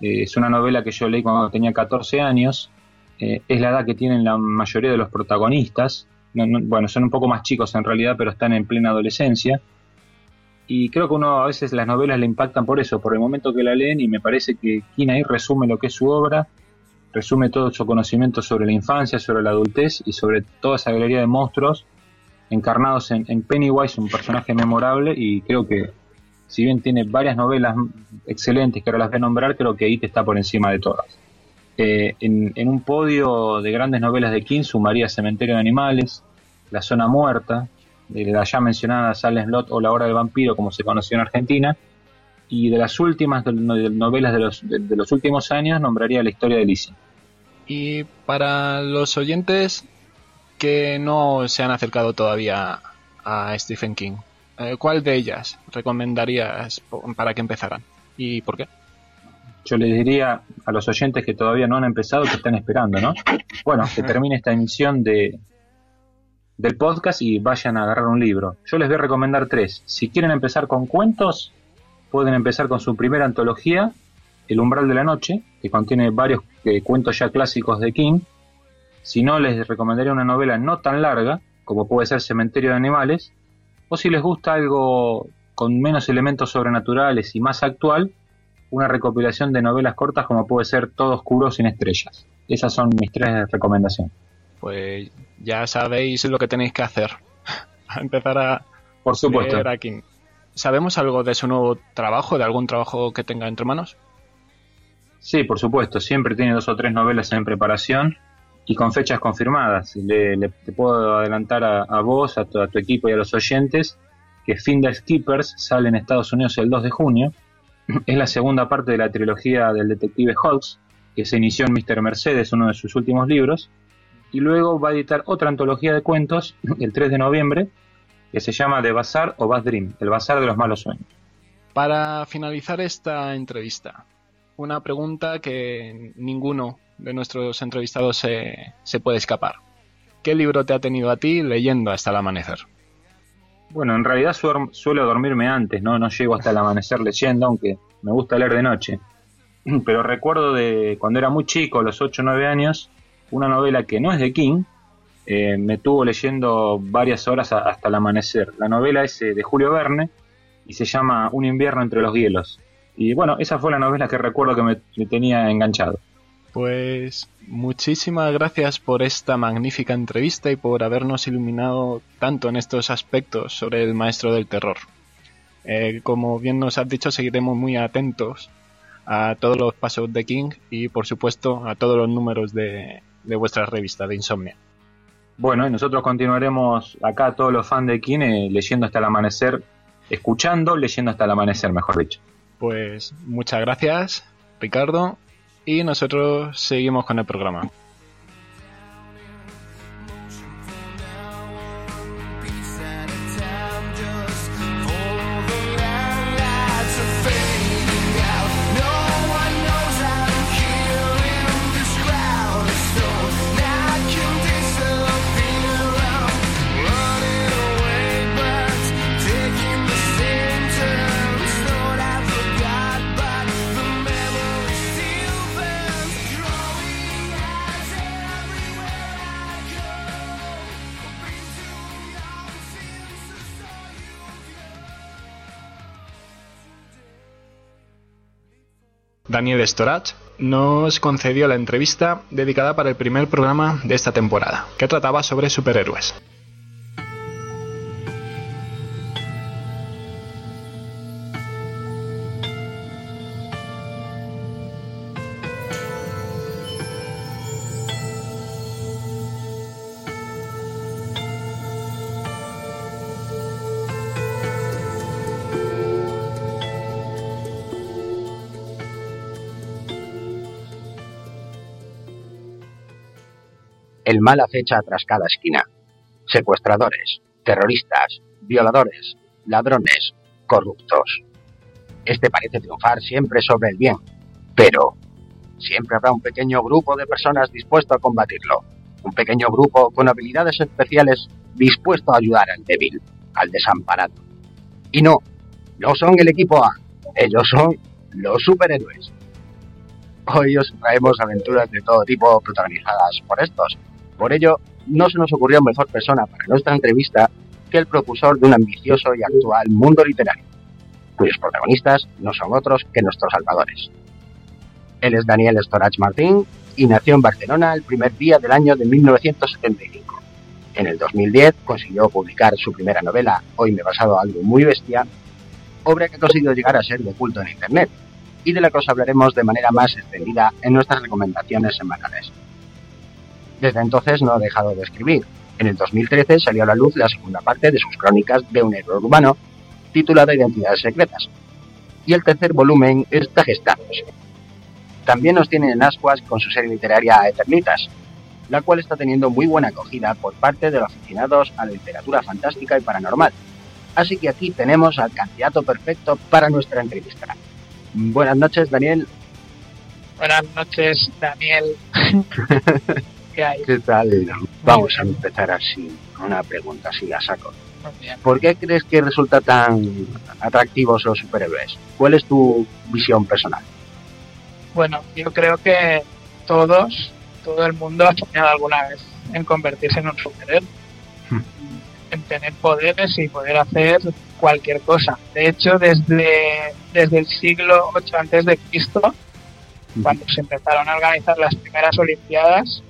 Speaker 6: Eh, es una novela que yo leí cuando tenía 14 años, es la edad que tienen la mayoría de los protagonistas, bueno, son un poco más chicos en realidad, pero están en plena adolescencia y creo que uno a veces las novelas le impactan por eso, por el momento que la leen y me parece que King ahí resume lo que es su obra, resume todo su conocimiento sobre la infancia, sobre la adultez y sobre toda esa galería de monstruos encarnados en, Pennywise, un personaje memorable y creo que si bien tiene varias novelas excelentes que ahora las voy a nombrar, creo que It está por encima de todas. Eh, en, un podio de grandes novelas de King sumaría Cementerio de Animales, La Zona Muerta, de la ya mencionada Silent Lot o La Hora del Vampiro, como se conoció en Argentina, y de las últimas novelas de los, de, los últimos años nombraría la historia de Lizzie.
Speaker 1: Y para los oyentes que no se han acercado todavía a Stephen King, eh, ¿cuál de ellas recomendarías para que empezaran? ¿Y por qué?
Speaker 6: Yo les diría a los oyentes que todavía no han empezado que están esperando, ¿no? Bueno, que termine esta emisión de, del podcast y vayan a agarrar un libro. Yo les voy a recomendar tres. Si quieren empezar con cuentos, pueden empezar con su primera antología, El umbral de la noche, que contiene varios eh, cuentos ya clásicos de King. Si no, les recomendaría una novela no tan larga, como puede ser Cementerio de Animales. O si les gusta algo con menos elementos sobrenaturales y más actual, una recopilación de novelas cortas como puede ser Todo oscuro sin estrellas. Esas son mis tres recomendaciones
Speaker 1: pues ya sabéis lo que tenéis que hacer. a empezar a
Speaker 6: Por supuesto.
Speaker 1: leer aquí. ¿Sabemos algo de su nuevo trabajo, de algún trabajo que tenga entre manos?
Speaker 6: Sí, por supuesto. Siempre tiene dos o tres novelas en preparación y con fechas confirmadas. Le, te puedo adelantar a, vos, a tu, a tu, equipo y a los oyentes que Finder Keepers sale en Estados Unidos el 2 de junio. Es la segunda parte de la trilogía del detective Hawks, que se inició en Mr. Mercedes, uno de sus últimos libros, y luego va a editar otra antología de cuentos el 3 de noviembre que se llama The Bazar o Bad Dream, el Bazar de los Malos Sueños.
Speaker 1: Para finalizar esta entrevista, una pregunta que ninguno de nuestros entrevistados se, se puede escapar. ¿Qué libro te ha tenido a ti leyendo hasta el amanecer?
Speaker 6: Bueno, en realidad suelo dormirme antes, ¿no? No llego hasta el amanecer leyendo, aunque me gusta leer de noche. Pero recuerdo de cuando era muy chico, a los 8 o 9 años, una novela que no es de King, eh, me tuvo leyendo varias horas hasta el amanecer. La novela es eh, de Julio Verne y se llama Un invierno entre los hielos. Y bueno, esa fue la novela que recuerdo que me, tenía enganchado.
Speaker 1: Pues muchísimas gracias por esta magnífica entrevista y por habernos iluminado tanto en estos aspectos sobre el maestro del terror. Eh, como bien nos has dicho, seguiremos muy atentos a todos los pasos de King y por supuesto a todos los números de, de vuestra revista de Insomnia.
Speaker 6: Bueno, y nosotros continuaremos acá, todos los fans de Kine, leyendo hasta el amanecer, escuchando, leyendo hasta el amanecer, mejor dicho.
Speaker 1: Pues muchas gracias, Ricardo, y nosotros seguimos con el programa. Daniel Storach nos concedió la entrevista dedicada para el primer programa de esta temporada, que trataba sobre superhéroes.
Speaker 7: El mal acecha tras cada esquina. Secuestradores, terroristas, violadores, ladrones, corruptos. Este parece triunfar siempre sobre el bien, pero siempre habrá un pequeño grupo de personas dispuesto a combatirlo. Un pequeño grupo con habilidades especiales dispuesto a ayudar al débil, al desamparado. Y no, no son el equipo A, ellos son los superhéroes. Hoy os traemos aventuras de todo tipo protagonizadas por estos. Por ello, no se nos ocurrió mejor persona para nuestra entrevista que el propulsor de un ambicioso y actual mundo literario, cuyos protagonistas no son otros que nuestros salvadores. Él es Daniel Storach Martín y nació en Barcelona el primer día del año de 1975. En el 2010 consiguió publicar su primera novela, Hoy me he basado algo muy bestia, obra que ha conseguido llegar a ser de culto en Internet, y de la que os hablaremos de manera más extendida en nuestras recomendaciones semanales. Desde entonces no ha dejado de escribir. En el 2013 salió a la luz la segunda parte de sus crónicas de un héroe urbano, titulada Identidades Secretas, y el tercer volumen es Tagestanos. También nos tienen en ascuas con su serie literaria Eternitas, la cual está teniendo muy buena acogida por parte de los aficionados a la literatura fantástica y paranormal. Así que aquí tenemos al candidato perfecto para nuestra entrevista. Buenas noches, Daniel.
Speaker 8: Buenas noches, Daniel.
Speaker 7: ¿Qué hay? ¿Qué tal? Vamos a empezar así, con una pregunta así a saco. ¿Por qué crees que resulta tan atractivos los superhéroes? ¿Cuál es tu visión personal?
Speaker 8: Bueno, yo creo que todos, todo el mundo ha soñado alguna vez en convertirse en un superhéroe. Hmm. En tener poderes y poder hacer cualquier cosa. De hecho, desde, desde el siglo 8 antes de Cristo, cuando se empezaron a organizar las primeras Olimpiadas,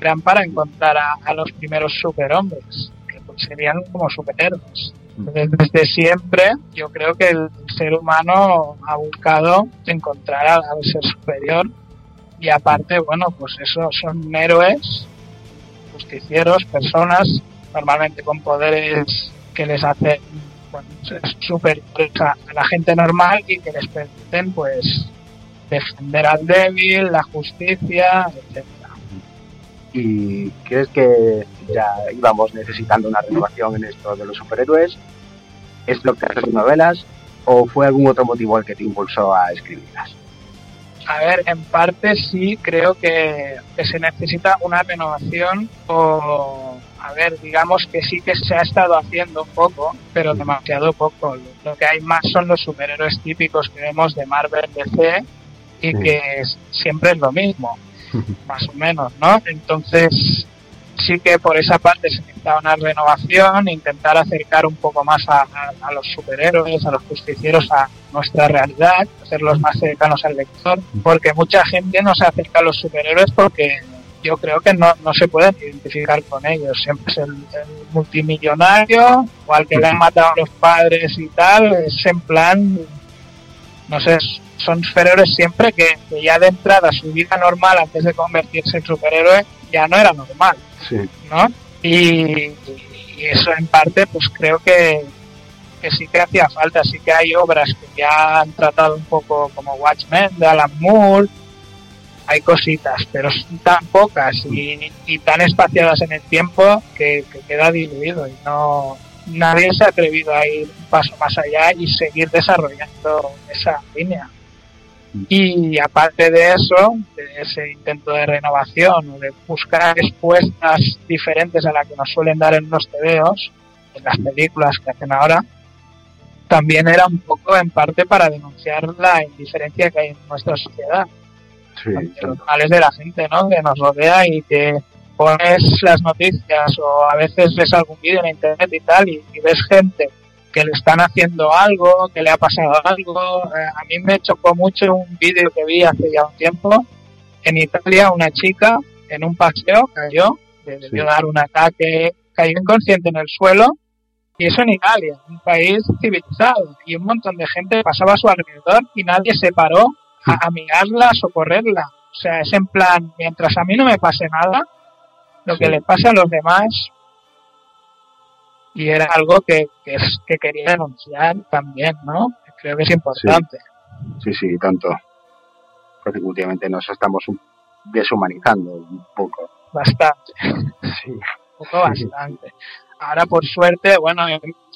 Speaker 8: eran para encontrar a, los primeros superhombres, que pues serían como superhéroes. desde siempre yo creo que el ser humano ha buscado encontrar al, ser superior. Y aparte, bueno, pues eso son héroes, justicieros, personas normalmente con poderes que les hacen bueno, superiores a, a la gente normal y que les permiten pues defender al débil, la justicia, etc
Speaker 7: ¿Y crees que ya íbamos necesitando una renovación en esto de los superhéroes? ¿Es lo que haces novelas o fue algún otro motivo el que te impulsó a escribirlas?
Speaker 8: A ver, en parte sí creo que, se necesita una renovación o, a ver, digamos que sí que se ha estado haciendo un poco, pero demasiado poco. Lo que hay más son los superhéroes típicos que vemos de Marvel, DC y que siempre es lo mismo más o menos, ¿no? Entonces, sí que por esa parte se necesita una renovación, intentar acercar un poco más a, los superhéroes, a los justicieros, a nuestra realidad, hacerlos más cercanos al lector, porque mucha gente no se acerca a los superhéroes porque yo creo que no, no se pueden identificar con ellos. Siempre es el, multimillonario o al que le han matado a los padres y tal, es en plan, no sé, son superhéroes siempre que, ya de entrada su vida normal antes de convertirse en superhéroe ya no era normal, ¿no? Y, eso en parte pues creo que, que sí que hacía falta, sí que hay obras que ya han tratado un poco como Watchmen de Alan Moore, hay cositas, pero son tan pocas y, y tan espaciadas en el tiempo que, que queda diluido y no, nadie se ha atrevido a ir un paso más allá y seguir desarrollando esa línea. Y aparte de eso, de ese intento de renovación o de buscar respuestas diferentes a las que nos suelen dar en los tebeos, en las películas que hacen ahora, también era un poco en parte para denunciar la indiferencia que hay en nuestra sociedad. Sí, los males de la gente, ¿no? Que nos rodea y que pones las noticias o a veces ves algún vídeo en internet y tal y ves gente que le están haciendo algo, que le ha pasado algo. Eh, a mí me chocó mucho un vídeo que vi hace ya un tiempo. En Italia una chica en un paseo cayó, debió dar un ataque, cayó inconsciente en el suelo. Y eso en Italia, un país civilizado. Y un montón de gente pasaba a su alrededor y nadie se paró a, a mirarla, a socorrerla. O sea, es en plan, mientras a mí no me pase nada, lo que le pase a los demás, y era algo que, que, quería denunciar también, ¿no? Creo que es importante.
Speaker 7: Sí, sí, tanto. Porque últimamente nos estamos deshumanizando un poco.
Speaker 8: bastante.
Speaker 7: Sí.
Speaker 8: Un poco bastante. Ahora, por suerte, bueno,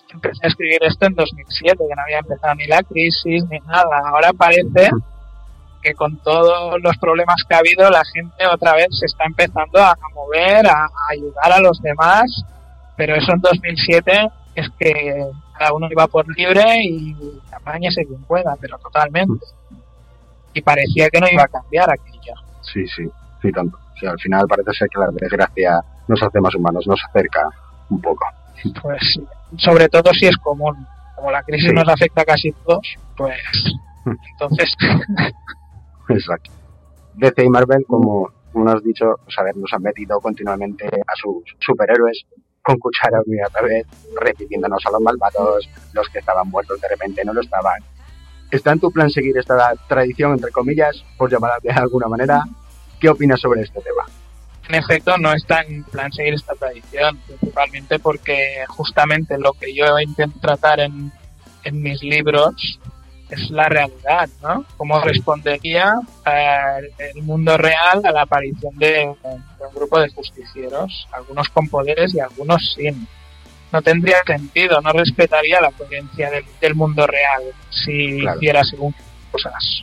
Speaker 8: empecé a escribir esto en 2007, que no había empezado ni la crisis ni nada. Ahora parece que con todos los problemas que ha habido, la gente otra vez se está empezando a mover, a ayudar a los demás, pero eso en 2007 es que cada uno iba por libre y apañese quien pueda, pero totalmente. Y parecía que no iba a cambiar aquello.
Speaker 7: Sí, sí, sí, tanto. O sea, al final parece ser que la desgracia nos hace más humanos, nos acerca un poco.
Speaker 8: Pues sí. sobre todo si es común. Como la crisis
Speaker 7: Sí.
Speaker 8: nos afecta a casi todos, pues entonces
Speaker 7: Exacto. DC y Marvel, como, como has dicho, pues, a ver, nos han metido continuamente a sus superhéroes con cuchara y otra vez, repitiéndonos a los malvados, los que estaban muertos de repente no lo estaban. ¿Está en tu plan seguir esta tradición, entre comillas, por llamarla de alguna manera? ¿Qué opinas sobre este tema?
Speaker 8: en efecto no está en plan seguir esta tradición, principalmente porque justamente lo que yo intento tratar en, en mis libros es la realidad, ¿no? Cómo respondería eh, el mundo real a la aparición de, de un grupo de justicieros, algunos con poderes y algunos sin. No tendría sentido, no respetaría la coherencia del, del mundo real si
Speaker 7: Claro.
Speaker 8: hiciera según cosas.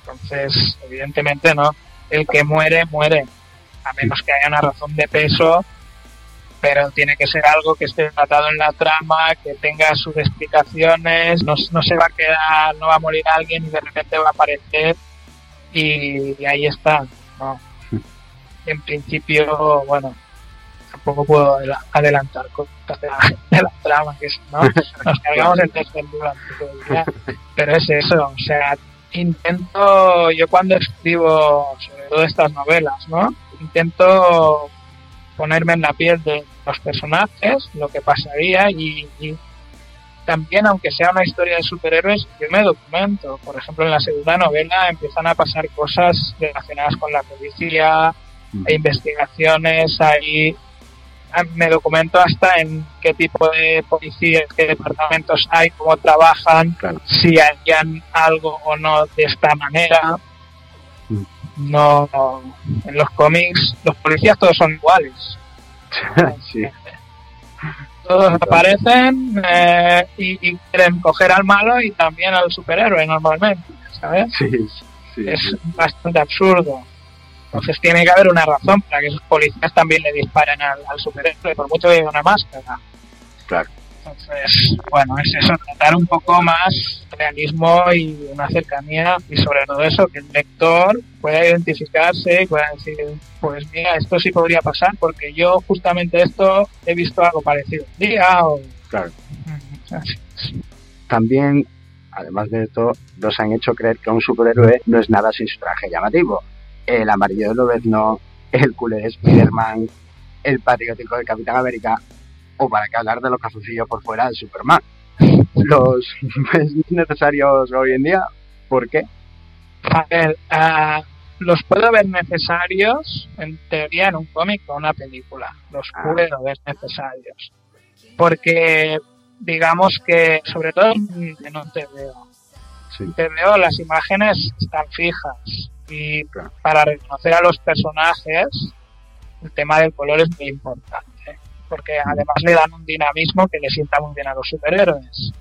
Speaker 8: Entonces, evidentemente no. El que muere, muere a menos que haya una razón de peso, pero tiene que ser algo que esté tratado en la trama, que tenga sus explicaciones, no, no se va a quedar, no va a morir alguien y de repente va a aparecer y, ahí está. ¿no? En principio, bueno, tampoco puedo adela- adelantar cosas de la, trama, que si no, nos cargamos el tercer. Pero es eso, o sea, intento, yo cuando escribo sobre todo estas novelas, ¿no? Intento ponerme en la piel de los personajes, lo que pasaría y, y también, aunque sea una historia de superhéroes, yo me documento. Por ejemplo, en la segunda novela empiezan a pasar cosas relacionadas con la policía, hay investigaciones, hay ah, me documento hasta en qué tipo de policías, qué departamentos hay, cómo trabajan,
Speaker 7: Claro.
Speaker 8: si harían algo o no de esta manera. No, en los cómics los policías todos son iguales.
Speaker 7: sí,
Speaker 8: Todos aparecen eh, y, y quieren coger al malo y también al superhéroe normalmente, ¿sabes?
Speaker 7: sí, sí.
Speaker 8: es bastante absurdo. Entonces tiene que haber una razón para que esos policías también le disparen al, al superhéroe, por mucho que lleve una máscara.
Speaker 7: Claro.
Speaker 8: Entonces, bueno, es eso, tratar un poco más realismo y una cercanía y sobre todo eso, que el lector pueda identificarse y pueda decir, pues mira, esto sí podría pasar porque yo justamente esto he visto algo parecido día o...
Speaker 7: Claro. También, además de esto, nos han hecho creer que un superhéroe no es nada sin su traje llamativo. El amarillo de Lobezno, el culé de Spider-Man, el patriótico de Capitán América, o para qué hablar de los calzoncillos por fuera de Superman. Los ves necesarios hoy en día, ¿por qué?
Speaker 8: A ver, ah, los puedo ver necesarios, en teoría, en un cómic o una película. Los
Speaker 7: Ah.
Speaker 8: puedo ver necesarios. Porque, digamos que, sobre todo en en un TVO,
Speaker 7: Sí,
Speaker 8: en TVO las imágenes están fijas. Y
Speaker 7: Claro.
Speaker 8: para reconocer a los personajes, el tema del color es muy importante. Porque además le dan un dinamismo que le sienta muy bien a los superhéroes.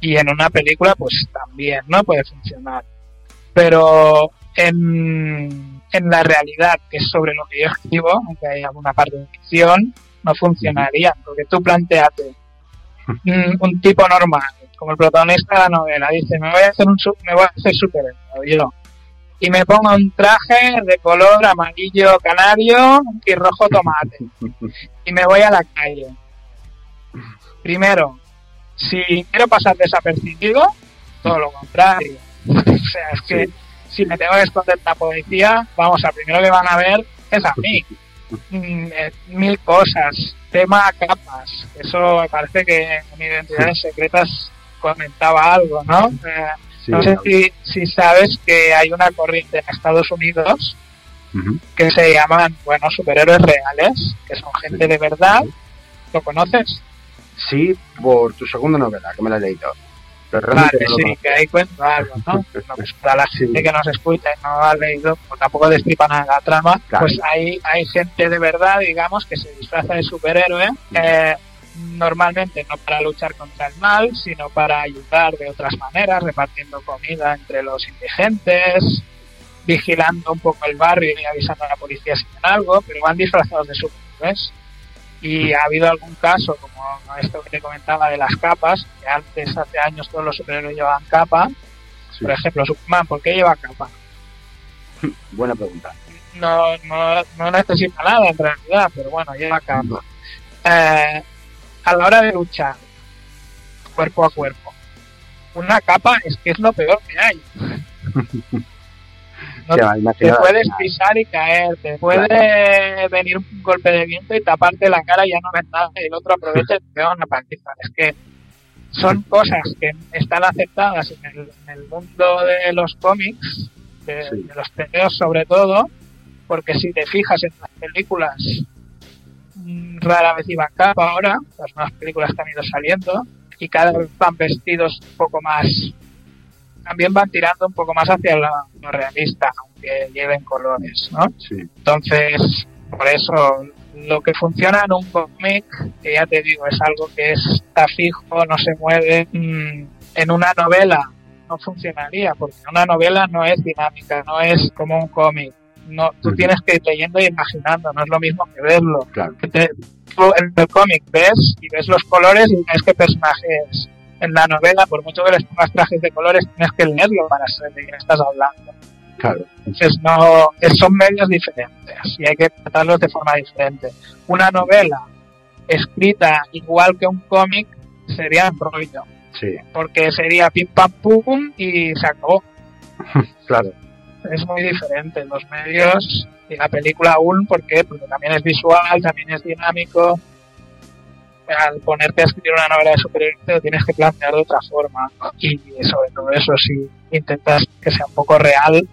Speaker 8: Y en una película, pues también, ¿no? Puede funcionar. Pero en, en la realidad, que es sobre lo que yo escribo, aunque hay alguna parte de ficción, no funcionaría, porque tú planteate un, un tipo normal, como el protagonista de la novela, dice, me voy a hacer un me voy a hacer superhéroe, yo, y me pongo un traje de color amarillo canario y rojo tomate, y me voy a la calle. Primero, si quiero pasar desapercibido, todo lo contrario. O sea, es que si me tengo que esconder de la policía, vamos, al primero que van a ver es a mí. Mm, eh, Mil cosas, tema capas. Eso me parece que en Identidades Secretas comentaba algo, ¿no? Eh,
Speaker 7: sí,
Speaker 8: no sé si, si sabes que hay una corriente en Estados Unidos que se llaman, bueno, superhéroes reales, que son gente de verdad. ¿Lo conoces?
Speaker 7: Sí, por tu segunda novela, que me la he leído. Pero
Speaker 8: Vale,
Speaker 7: no
Speaker 8: sí, que ahí cuento algo, ¿no? Pues para la gente que nos escucha y no ha leído, pues tampoco destripa nada la trama,
Speaker 7: Claro.
Speaker 8: pues hay, hay gente de verdad, digamos, que se disfraza de superhéroe, eh, normalmente no para luchar contra el mal, sino para ayudar de otras maneras, repartiendo comida entre los indigentes, vigilando un poco el barrio y avisando a la policía si ven algo, pero van disfrazados de superhéroes. Y ha habido algún caso, como esto que te comentaba de las capas, que antes, hace años, todos los superhéroes llevaban capa.
Speaker 7: Sí.
Speaker 8: Por ejemplo, Superman, ¿por qué lleva capa?
Speaker 7: Buena pregunta.
Speaker 8: No, no, no necesita nada en realidad, pero bueno, lleva capa. Eh, a la hora de luchar, cuerpo a cuerpo, una capa es que es lo peor que hay. No te puedes pisar y caer, te puede venir un golpe de viento y taparte la cara y ya no ves nada y el otro aprovecha y te pega una paliza. Es que son cosas que están aceptadas en el, en el mundo de los cómics, de,
Speaker 7: Sí.
Speaker 8: de los tebeos sobre todo, porque si te fijas en las películas, rara vez iban capa ahora, las nuevas películas que han ido saliendo, y cada vez van vestidos un poco más también van tirando un poco más hacia lo, lo realista, aunque lleven colores, ¿no?
Speaker 7: Sí.
Speaker 8: Entonces, por eso, lo que funciona en un cómic, que ya te digo, es algo que está fijo, no se mueve, mm, en una novela no funcionaría, porque una novela no es dinámica, no es como un cómic. No, tú
Speaker 7: Ujú.
Speaker 8: tienes que ir leyendo y imaginando, no es lo mismo que verlo.
Speaker 7: Claro.
Speaker 8: Que te- tú en el cómic ves y ves los colores y ves qué personaje es. En la novela, por mucho que les pongas trajes de colores, tienes que leerlo para saber de quién estás hablando.
Speaker 7: Claro.
Speaker 8: Entonces no, son medios diferentes y hay que tratarlos de forma diferente. Una novela escrita igual que un cómic sería un rollo,
Speaker 7: Sí.
Speaker 8: porque sería pim pam pum y se acabó.
Speaker 7: Claro.
Speaker 8: Es muy diferente los medios y la película aún, ¿por qué? Porque también es visual, también es dinámico. Al ponerte a escribir una novela de superhéroes te lo tienes que plantear de otra forma. Y sobre todo eso, si intentas que sea un poco real,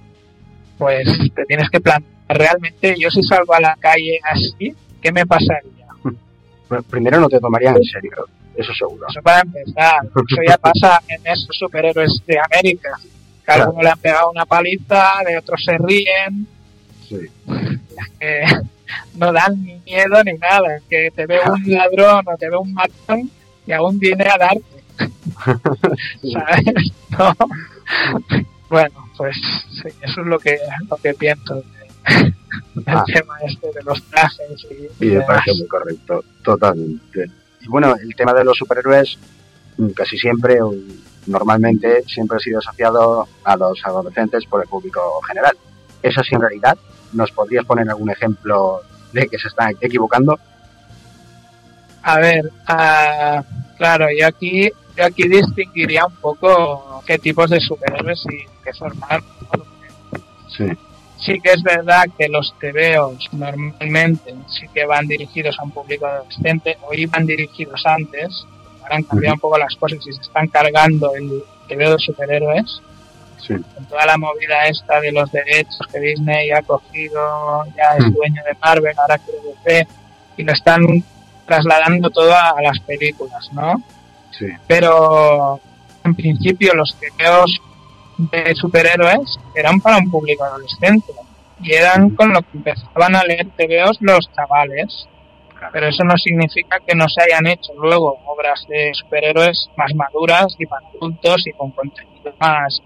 Speaker 8: pues te tienes que plantear realmente, yo si salgo a la calle así, ¿qué me pasaría?
Speaker 7: Bueno, primero no te tomarían en serio, eso seguro.
Speaker 8: Eso para empezar. Eso ya pasa en esos superhéroes de América. Que a
Speaker 7: Claro.
Speaker 8: alguno le han pegado una paliza, de otros se ríen,
Speaker 7: Sí.
Speaker 8: que no dan ni miedo ni nada. Que te ve un ladrón o te ve un matón y aún viene a darte. ¿Sabes? No. Bueno, pues sí, eso es lo que, lo que pienso del
Speaker 7: Ah.
Speaker 8: tema este de los trajes y,
Speaker 7: Y me parece muy correcto, totalmente. Y bueno, el tema de los superhéroes mm, casi siempre, normalmente, siempre ha sido asociado a los adolescentes por el público general. ¿Es así en realidad? ¿Nos podrías poner algún ejemplo de que se están equivocando?
Speaker 8: A ver, ah, claro, yo aquí, yo aquí distinguiría un poco qué tipos de superhéroes y qué formato. ¿no?
Speaker 7: Sí.
Speaker 8: Sí que es verdad que los tebeos normalmente sí que van dirigidos a un público adolescente o iban dirigidos antes, han cambiado un poco las cosas y se están cargando el tebeo de superhéroes
Speaker 7: Sí.
Speaker 8: con toda la movida esta de los derechos que Disney ha cogido, ya es
Speaker 7: Mm.
Speaker 8: dueño de Marvel, ahora quiere DC, y lo están trasladando todo a, las películas, ¿no?
Speaker 7: Sí.
Speaker 8: Pero en principio los tebeos de superhéroes eran para un público adolescente y eran con lo que empezaban a leer tebeos los chavales. Pero eso no significa que no se hayan hecho luego obras de superhéroes más maduras y para adultos y con contenido más,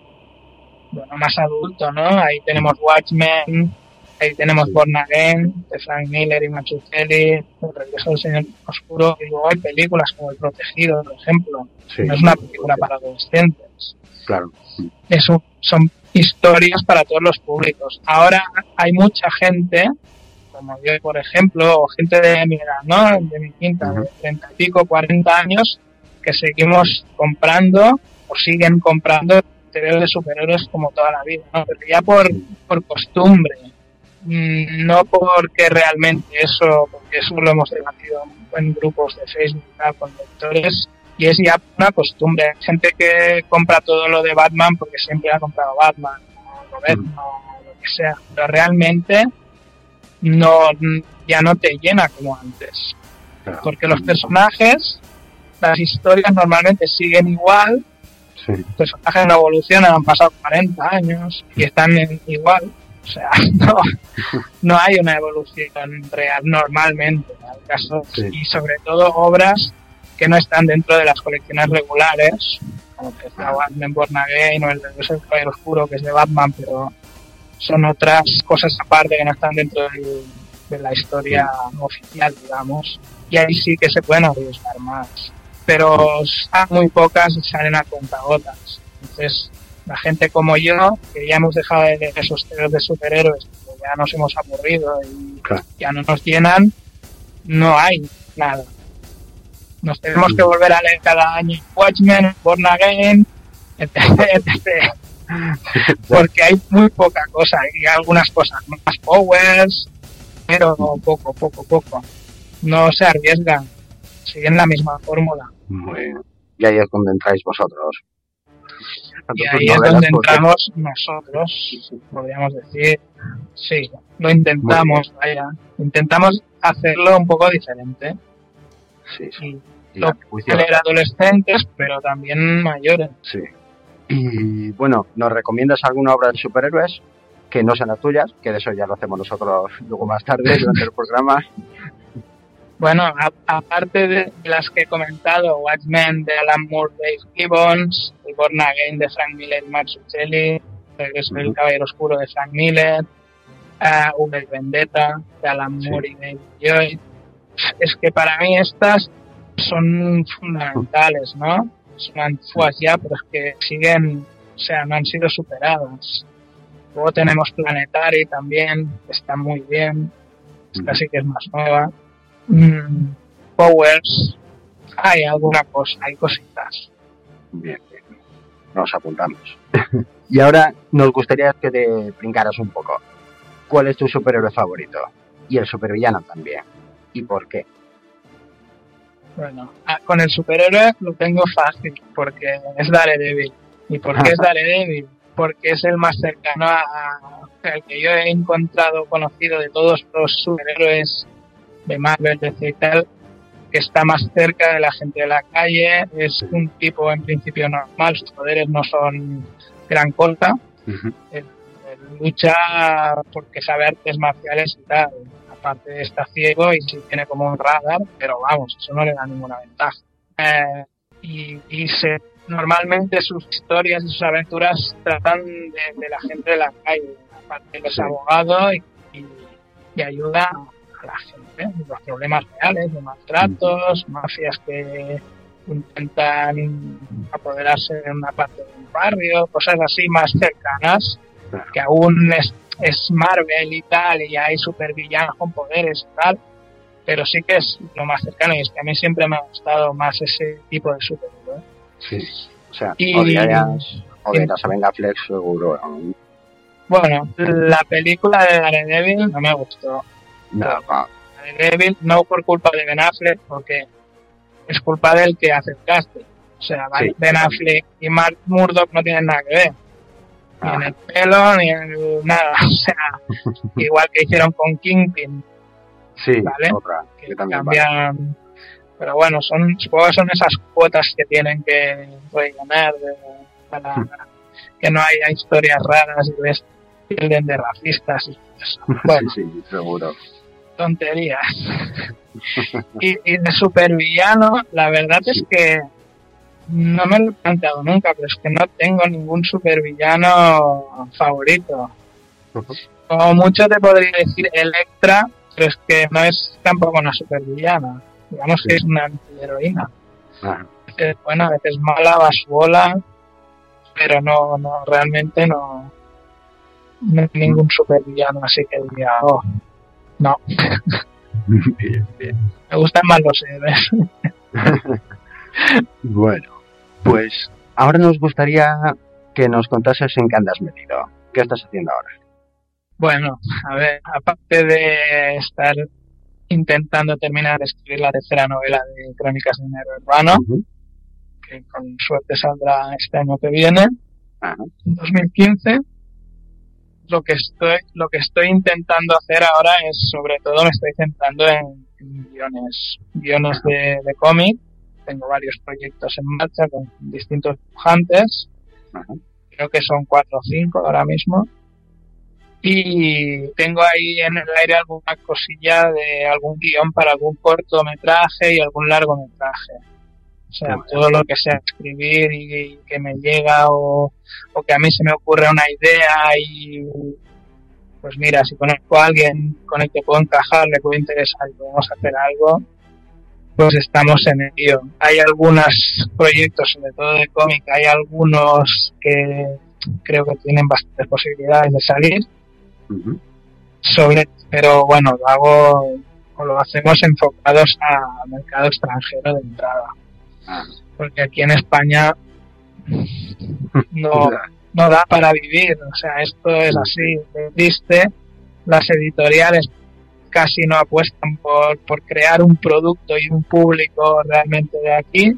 Speaker 8: bueno, más adulto, ¿no? Ahí tenemos Watchmen, ahí tenemos Born Again, de Frank Miller y Mazzucchelli, El regreso del Señor Oscuro, y luego hay películas como El Protegido, por ejemplo.
Speaker 7: Sí.
Speaker 8: No es una película para adolescentes.
Speaker 7: Claro.
Speaker 8: Eso son historias para todos los públicos. Ahora hay mucha gente, como yo, por ejemplo, o gente de mi edad, ¿no? De mi quinta, de 30 y pico, 40 años, que seguimos comprando o siguen comprando TV de superhéroes como toda la vida, ¿no? Pero ya por, por costumbre, mm, no porque realmente eso, porque eso lo hemos debatido en grupos de Facebook tal, con lectores, y es ya una costumbre. Hay gente que compra todo lo de Batman porque siempre ha comprado Batman, o Robin, o lo que sea, pero realmente no ya no te llena como antes.
Speaker 7: Claro.
Speaker 8: Porque los personajes, las historias normalmente siguen igual,
Speaker 7: Sí.
Speaker 8: Los personajes no evolucionan, han pasado 40 años y están en- igual. O sea, no, no hay una evolución real normalmente. Hay casos,
Speaker 7: Sí.
Speaker 8: y sobre todo obras que no están dentro de las colecciones regulares, como que decía Batman Born Again o el de Dios el Caballero Oscuro, que es de Batman, pero son otras cosas aparte que no están dentro del- de la historia oficial, digamos. Y ahí sí que se pueden arriesgar más. Pero están muy pocas y salen a contagotas. Entonces, la gente como yo, que ya hemos dejado de leer esos teos de superhéroes, que ya nos hemos aburrido y
Speaker 7: Claro.
Speaker 8: ya no nos llenan, no hay nada. Nos tenemos que volver a leer cada año Watchmen, Born Again, etc. etc. Porque hay muy poca cosa y algunas cosas más powers, pero poco, poco, poco. No se arriesgan, siguen la misma fórmula.
Speaker 7: Muy bien. Y ahí es donde entráis vosotros.
Speaker 8: Y ahí es donde entramos nosotros, podríamos decir. Sí, lo intentamos, vaya. Intentamos hacerlo un poco diferente.
Speaker 7: Sí, sí.
Speaker 8: Y adolescentes, pero también mayores.
Speaker 7: Sí. Y bueno, ¿nos recomiendas alguna obra de superhéroes? Que no sean las tuyas, que de eso ya lo hacemos nosotros luego más tarde durante el programa.
Speaker 8: Bueno, aparte de las que he comentado, Watchmen de Alan Moore, Dave Gibbons, y Born Again de Frank Miller y Max Uccelli, Regreso del. Caballero Oscuro de Frank Miller, uh, V Vendetta de Alan
Speaker 7: Sí.
Speaker 8: Moore y David Lloyd. Es que para mí estas son fundamentales, ¿no? Son antiguas ya, pero es que siguen, o sea, no han sido superadas. Luego tenemos Planetary también, que está muy bien, esta sí que es más nueva. Mm, Powers, hay alguna cosa, hay cositas.
Speaker 7: Bien, bien. Nos apuntamos. y ahora nos gustaría que te brincaras un poco. ¿Cuál es tu superhéroe favorito? Y el supervillano también. ¿Y por qué?
Speaker 8: Bueno, ah, con el superhéroe lo tengo fácil, porque es Daredevil. ¿Y por qué es Daredevil? Porque es el más cercano a, a- al que yo he encontrado, conocido de todos los superhéroes de Marvel, DC y tal, que está más cerca de la gente de la calle, es un tipo en principio normal, sus poderes no son gran cosa, Él lucha porque sabe artes marciales y tal. Aparte está ciego y sí tiene como un radar, pero vamos, eso no le da ninguna ventaja. Eh, y y se, normalmente sus historias y sus aventuras tratan de, de la gente de la calle. Aparte él es
Speaker 7: Sí.
Speaker 8: abogado y, y- y ayuda a la gente, los problemas reales de maltratos, mafias que intentan apoderarse de una parte de un barrio, cosas así más cercanas que aún es, es Marvel y tal, y hay supervillanos con poderes y tal, pero sí que es lo más cercano, y es que a mí siempre me ha gustado más ese tipo de superhéroe.
Speaker 7: Sí. O sea,
Speaker 8: Y-
Speaker 7: odiarías, odiarías a Venga Flex seguro. ¿no?
Speaker 8: Bueno, la película de Daredevil no me gustó.
Speaker 7: No, no.
Speaker 8: Daredevil no por culpa de Ben Affleck, porque es culpa del que hace el casting. O sea,
Speaker 7: Sí.
Speaker 8: Ben Affleck y Mark Murdock no tienen nada que ver. Ni en
Speaker 7: Ah,
Speaker 8: el pelo, ni en nada. O sea, igual que hicieron con Kingpin.
Speaker 7: sí,
Speaker 8: Vale.
Speaker 7: otra.
Speaker 8: que
Speaker 7: Que también vale.
Speaker 8: cambian. Pero bueno, son, supongo que son esas cuotas que tienen que rellenar de- para que no haya historias raras y les tilden de racistas y eso. Bueno,
Speaker 7: Sí, sí, seguro.
Speaker 8: tonterías. y, y de supervillano, la verdad es que no me lo he planteado nunca, pero es que no tengo ningún supervillano favorito.
Speaker 7: Ujú.
Speaker 8: Como mucho te podría decir Electra, pero es que no es tampoco una supervillana. Digamos que es una antiheroína.
Speaker 7: Ah,
Speaker 8: A veces buena, a veces mala, va su bola, pero no, no, realmente no, no hay ningún supervillano así que diga, oh, no,
Speaker 7: bien, bien.
Speaker 8: me gustan más los héroes.
Speaker 7: Bueno, pues ahora nos gustaría que nos contases en qué andas metido. ¿Qué estás haciendo ahora?
Speaker 8: Bueno, a ver, aparte de estar intentando terminar de escribir la tercera novela de Crónicas de héroe urbano,
Speaker 7: Ujú.
Speaker 8: que con suerte saldrá este año que viene, en 2015. Lo que estoy, lo que estoy intentando hacer ahora es, sobre todo, me estoy centrando en, en guiones, guiones de, de cómic, tengo varios proyectos en marcha con distintos dibujantes. Creo que son cuatro o cinco ahora mismo. Y tengo ahí en el aire alguna cosilla de algún guion para algún cortometraje y algún largometraje. O sea, todo lo que sea escribir y, que me llega o, o, que a mí se me ocurre una idea y pues mira, si conozco a alguien con el que puedo encajar, le puedo interesar y podemos hacer algo, pues estamos en ello. Hay algunos proyectos, sobre todo de cómic, hay algunos que creo que tienen bastantes posibilidades de salir. Sobre, pero bueno, lo hago o lo hacemos enfocados al mercado extranjero de entrada. Ah. Porque aquí en España no, no da para vivir. O sea, esto es así, triste. Las editoriales casi no apuestan por, por crear un producto y un público realmente de aquí.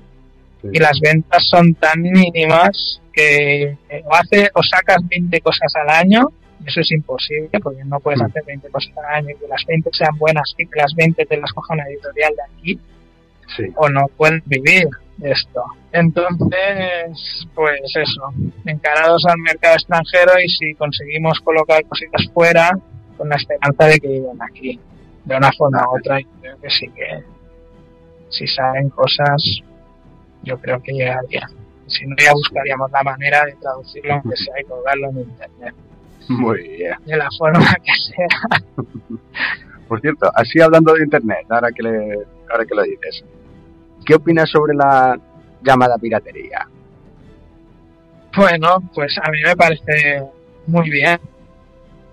Speaker 8: Y las ventas son tan mínimas que o, hace, o sacas 20 cosas al año, eso es imposible porque no puedes mm. hacer 20 cosas al año y que las 20 sean buenas y que las 20 te las coja una editorial de aquí. O no puedes vivir esto. Entonces, pues eso, encarados al mercado extranjero y si conseguimos colocar cositas fuera, con la esperanza de que lleguen aquí, de una forma u otra, y creo que sí que si salen cosas, yo creo que llegaría. Si no, ya buscaríamos la manera de traducirlo, aunque sea, y colgarlo en internet.
Speaker 9: Muy bien.
Speaker 8: De la forma que sea.
Speaker 9: Por cierto, así hablando de internet, ahora que, le, ahora que lo dices, ¿Qué opinas sobre la llamada piratería?
Speaker 8: Bueno, pues a mí me parece muy bien.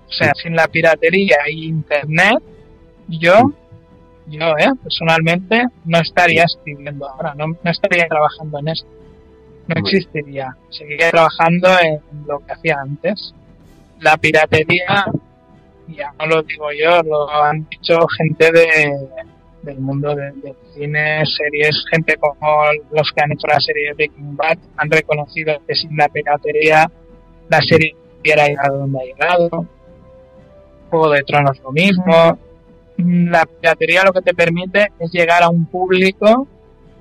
Speaker 8: O sea, sin la piratería y internet, yo, yo, eh, personalmente, no estaría escribiendo ahora, no, estaría trabajando en esto. No existiría. Seguiría trabajando en lo que hacía antes. La piratería, ya no lo digo yo, lo han dicho gente de, del mundo del cine, series, gente como los que han hecho la serie Breaking Bad han reconocido que sin la piratería la serie hubiera llegado donde ha llegado. Juego de Tronos lo mismo. La piratería lo que te permite es llegar a un público,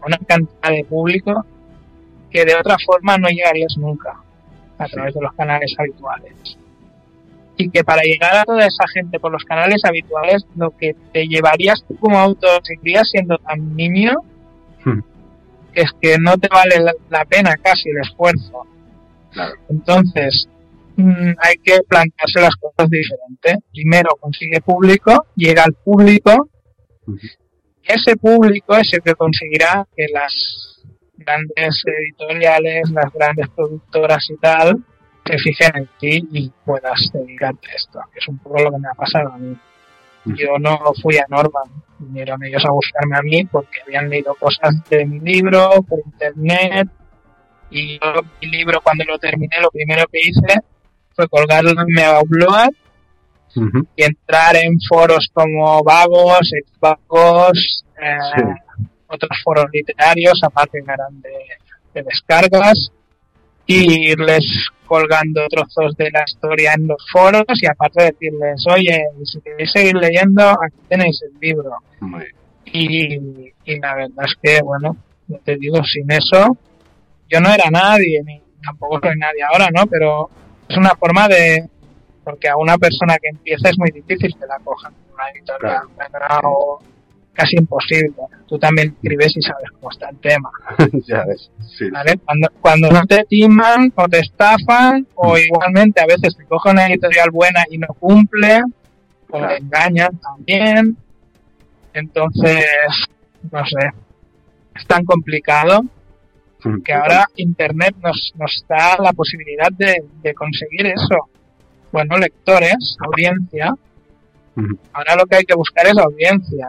Speaker 8: a una cantidad de público que de otra forma no llegarías nunca a través de los canales habituales y que para llegar a toda esa gente por los canales habituales, lo que te llevarías tú como autor seguirías siendo tan niño hmm. que es que no te vale la, pena casi el esfuerzo. Entonces, mm, hay que plantearse las cosas diferentes. Primero consigue público, llega al público, ese público es el que conseguirá que las grandes editoriales, las grandes productoras y tal, se fijen en ti y puedas dedicarte a esto, que es un poco lo que me ha pasado a mí. Yo no fui a Norman, vinieron ellos a buscarme a mí porque habían leído cosas de mi libro por internet y yo mi libro cuando lo terminé lo primero que hice fue colgarlo en mi blog y entrar en foros como Vagos, Vagos, eh, otros foros literarios, aparte eran de, de descargas, y irles colgando trozos de la historia en los foros y aparte decirles, oye, si queréis seguir leyendo, aquí tenéis el libro. Y, la verdad es que, bueno, te digo, sin eso, yo no era nadie, ni tampoco soy nadie ahora, ¿no? Pero es una forma de, porque a una persona que empieza es muy difícil que la cojan una editorial o casi imposible. Tú también escribes y sabes cómo está el tema.
Speaker 9: ya ves,
Speaker 8: ¿Vale? Cuando, cuando no te timan o te estafan, o mm. igualmente a veces te coge una editorial buena y no cumple, o te engañan también. Entonces, no sé, es tan complicado. Que ahora Internet nos, nos da la posibilidad de, conseguir eso. Bueno, lectores, audiencia. Ahora lo que hay que buscar es audiencia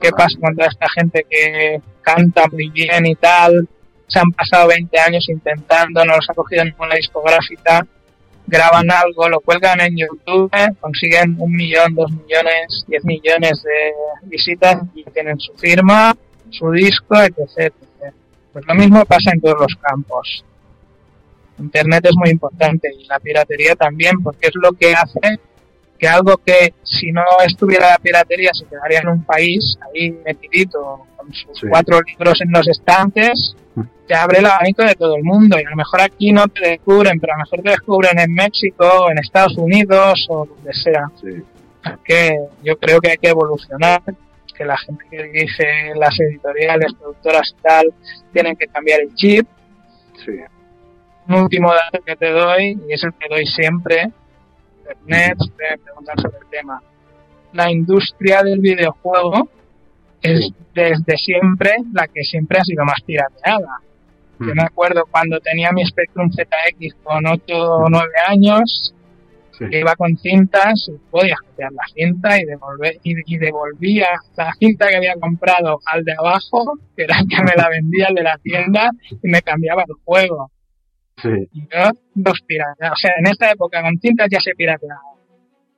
Speaker 8: qué pasa con toda esta gente que canta muy bien y tal, se han pasado 20 años intentando, no los ha cogido ninguna discográfica, graban algo, lo cuelgan en YouTube, consiguen un millón, dos millones, diez millones de visitas y tienen su firma, su disco, etc. Pues lo mismo pasa en todos los campos. Internet es muy importante y la piratería también, porque es lo que hace que algo que si no estuviera la piratería se quedaría en un país ahí metidito con sus cuatro libros en los estantes,
Speaker 9: Mm.
Speaker 8: te abre el abanico de todo el mundo. Y a lo mejor aquí no te descubren, pero a lo mejor te descubren en México, en Estados Unidos o donde sea.
Speaker 9: Sí.
Speaker 8: Es que yo creo que hay que evolucionar, que la gente que dice las editoriales, productoras y tal, tienen que cambiar el chip.
Speaker 9: Sí.
Speaker 8: Un último dato que te doy, y es el que doy siempre, internet, de preguntar sobre el tema. La industria del videojuego es desde siempre la que siempre ha sido más pirateada. Yo me acuerdo cuando tenía mi Spectrum ZX con 8 o 9 años,
Speaker 9: Sí.
Speaker 8: que iba con cintas podías copiar la cinta y devolver y, y devolvía la cinta que había comprado al de abajo, que era el que me la vendía el de la tienda y me cambiaba el juego.
Speaker 9: Sí.
Speaker 8: Y yo los pirateaba. O sea, en esta época con cintas ya se pirateaba.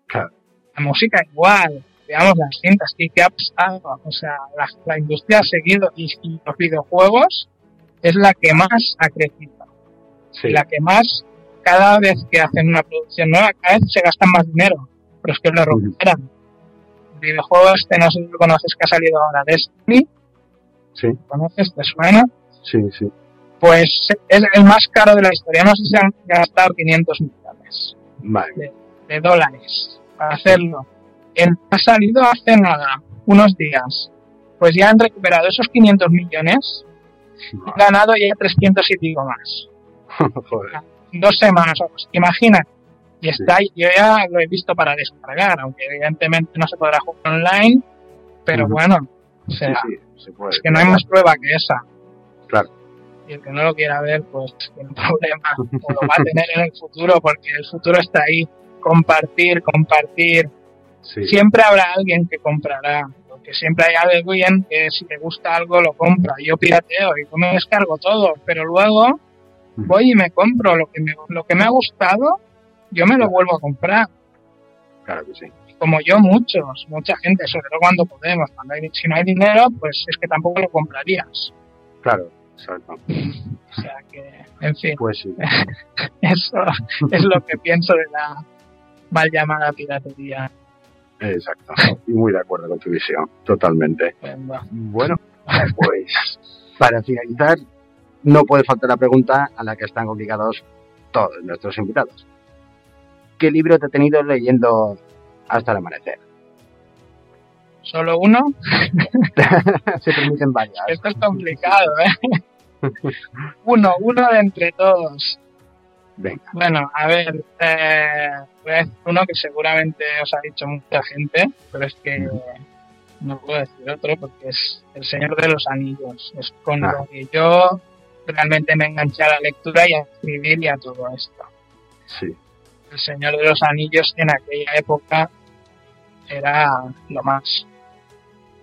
Speaker 9: Claro.
Speaker 8: La música igual, digamos las cintas. ¿Y qué ha pasado? O sea, la, la industria ha seguido y, y los videojuegos es la que más ha crecido
Speaker 9: Sí.
Speaker 8: y la que más, cada vez que hacen una producción nueva, cada vez se gastan más dinero, pero es que lo recuperan. El videojuego este, no sé si lo conoces, que ha salido ahora, Destiny,
Speaker 9: Sí.
Speaker 8: ¿lo ¿conoces? ¿Te suena?
Speaker 9: Sí, sí.
Speaker 8: Pues es el más caro de la historia, no sé si han gastado 500 millones
Speaker 9: Vale.
Speaker 8: de dólares para hacerlo. En- ha salido hace nada, unos días. Pues ya han recuperado esos 500 millones y han ganado ya 300 y pico más.
Speaker 9: Joder.
Speaker 8: Dos semanas o más. Imagina. Y
Speaker 9: Sí.
Speaker 8: está ahí, yo ya lo he visto para descargar, aunque evidentemente no se podrá jugar online, pero bueno, o
Speaker 9: Sí,
Speaker 8: sea,
Speaker 9: sí, se puede.
Speaker 8: es que no hay más prueba que esa.
Speaker 9: Claro.
Speaker 8: Y el que no lo quiera ver, pues tiene un problema, o lo va a tener en el futuro, porque el futuro está ahí. Compartir, compartir.
Speaker 9: Sí.
Speaker 8: Siempre habrá alguien que comprará, porque siempre hay alguien que si le gusta algo lo compra. Yo pirateo y yo me descargo todo, pero luego voy y me compro lo que me, lo que me ha gustado, yo me lo vuelvo a comprar.
Speaker 9: Claro que sí.
Speaker 8: Como yo, muchos, mucha gente, sobre todo cuando podemos. Cuando hay- si no hay dinero, pues es que tampoco lo comprarías.
Speaker 9: Claro, exacto.
Speaker 8: O sea que, en fin,
Speaker 9: Pues sí.
Speaker 8: eso es lo que pienso de la mal llamada piratería.
Speaker 9: Exacto. Y muy de acuerdo con tu visión. Totalmente.
Speaker 8: Bueno,
Speaker 9: Bueno, pues para finalizar, no puede faltar la pregunta a la que están obligados todos nuestros invitados. ¿Qué libro te ha tenido leyendo hasta el amanecer?
Speaker 8: Solo uno,
Speaker 9: Se permiten varias.
Speaker 8: esto es complicado, ¿eh? Uno, uno de entre todos.
Speaker 9: Venga.
Speaker 8: Bueno, a ver, eh, voy a decir uno que seguramente os ha dicho mucha gente, pero es que no puedo decir otro porque es El Señor de los Anillos. Es con
Speaker 9: Ah.
Speaker 8: lo que yo realmente me enganché a la lectura y a escribir y a todo esto.
Speaker 9: Sí.
Speaker 8: El Señor de los Anillos en aquella época era lo más.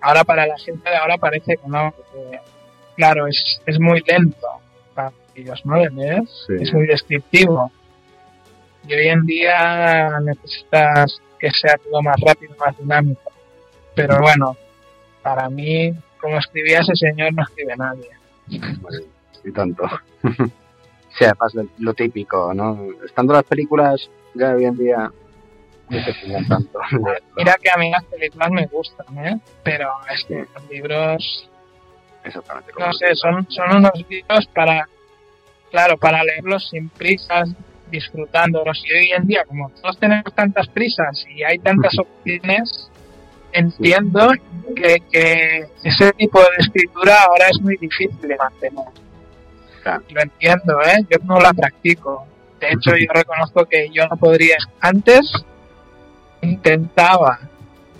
Speaker 8: Ahora para la gente de ahora parece que no, porque, claro, es, es muy lento para ellos, ¿no? De leer
Speaker 9: Sí.
Speaker 8: es muy descriptivo. Y hoy en día necesitas que sea todo más rápido, más dinámico. Pero bueno, para mí, como escribía ese señor, no escribe nadie.
Speaker 9: Y tanto. sí, además lo, lo típico, ¿no? Estando las películas ya hoy en día no se pillan tanto.
Speaker 8: Mira que a mí las películas me gustan, ¿eh? Pero es que
Speaker 9: Sí.
Speaker 8: los libros,
Speaker 9: Exactamente.
Speaker 8: no sé, son, son unos libros para, claro, para leerlos sin prisas, disfrutándolos. Y hoy en día, como todos tenemos tantas prisas y hay tantas opciones, entiendo que, que ese tipo de escritura ahora es muy difícil de mantener. Lo entiendo, ¿eh? Yo no la practico. De hecho, yo reconozco que yo no podría. Antes intentaba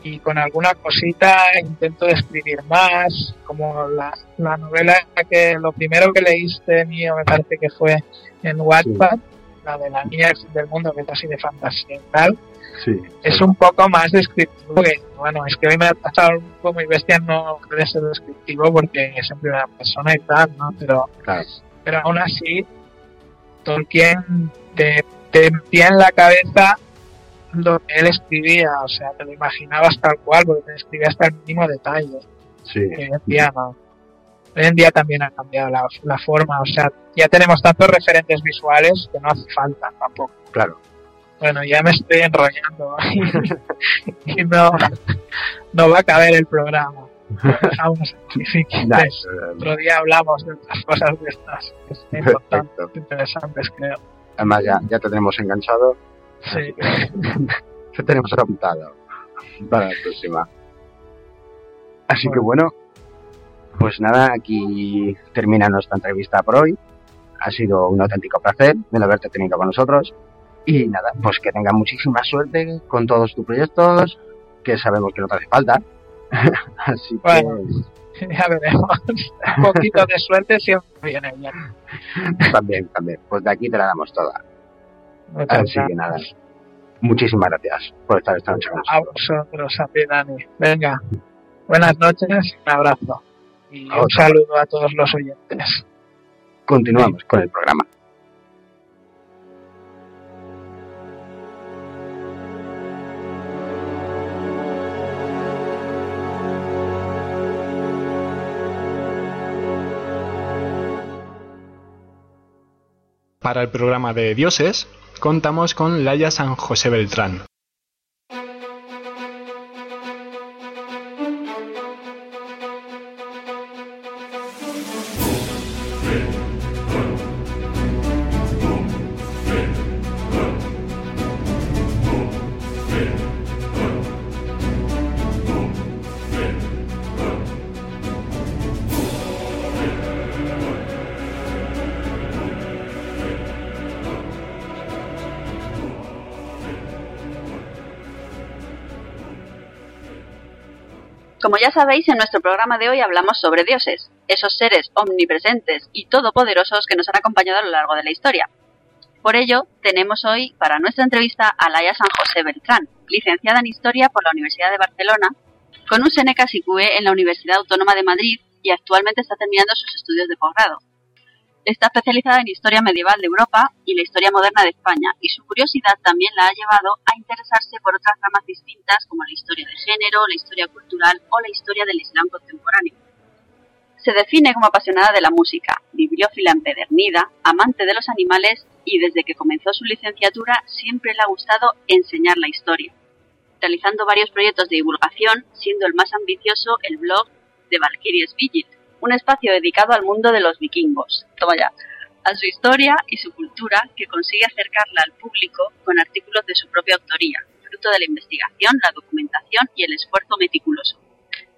Speaker 8: y con alguna cosita intento describir más, como la, la novela que lo primero que leíste mío me parece que fue en Wattpad, la de la niña del mundo, que es así de fantasía y tal,
Speaker 9: Sí.
Speaker 8: es un poco más descriptivo que, bueno, es que hoy me ha pasado un poco muy bestia, no puede ser descriptivo porque es en primera persona y tal, ¿no? Pero,
Speaker 9: Claro.
Speaker 8: Pero aún así, Tolkien te, te metía en la cabeza lo que él escribía, o sea, te lo imaginabas tal cual, porque te escribía hasta el mínimo detalle.
Speaker 9: Sí.
Speaker 8: hoy en día no. Hoy en día también ha cambiado la, la forma, o sea, ya tenemos tantos referentes visuales que no hace falta tampoco.
Speaker 9: Claro.
Speaker 8: Bueno, ya me estoy enrollando y no, no va a caber el programa.
Speaker 9: Nice.
Speaker 8: Otro día hablamos de otras cosas de estas. importantes, interesantes, creo.
Speaker 9: Además ya, ya te tenemos enganchado.
Speaker 8: Sí.
Speaker 9: Te tenemos apuntado para la próxima. Así que bueno, pues nada, aquí termina nuestra entrevista por hoy. Ha sido un auténtico placer el haberte tenido con nosotros. Y nada, pues que tengas muchísima suerte con todos tus proyectos, que sabemos que no te hace falta. Así que
Speaker 8: Bueno. Ya veremos. Un poquito de suerte siempre viene bien.
Speaker 9: también, también, pues de aquí te la damos toda.
Speaker 8: Muchas
Speaker 9: Así que nada, muchísimas gracias por estar esta noche con nosotros.
Speaker 8: A vosotros, a ti, Dani. Venga, buenas noches, un abrazo. Y un saludo a todos los oyentes.
Speaker 9: Continuamos con el programa.
Speaker 1: Para el programa de Dioses, contamos con Laia San José Beltrán.
Speaker 2: Sabéis, en nuestro programa de hoy hablamos sobre dioses, esos seres omnipresentes y todopoderosos que nos han acompañado a lo largo de la historia. Por ello, tenemos hoy para nuestra entrevista a Laia San José Beltrán, licenciada en Historia por la Universidad de Barcelona, con un Seneca SICUE en la Universidad Autónoma de Madrid y actualmente está terminando sus estudios de posgrado. Está especializada en historia medieval de Europa y la historia moderna de España, y su curiosidad también la ha llevado a interesarse por otras ramas distintas como la historia de género, la historia cultural o la historia del Islam contemporáneo. Se define como apasionada de la música, bibliófila empedernida, amante de los animales y desde que comenzó su licenciatura siempre le ha gustado enseñar la historia, realizando varios proyectos de divulgación, siendo el más ambicioso el blog de Valkyries Vigil, un espacio dedicado al mundo de los vikingos, toma ya, a su historia y su cultura que consigue acercarla al público con artículos de su propia autoría, fruto de la investigación, la documentación y el esfuerzo meticuloso.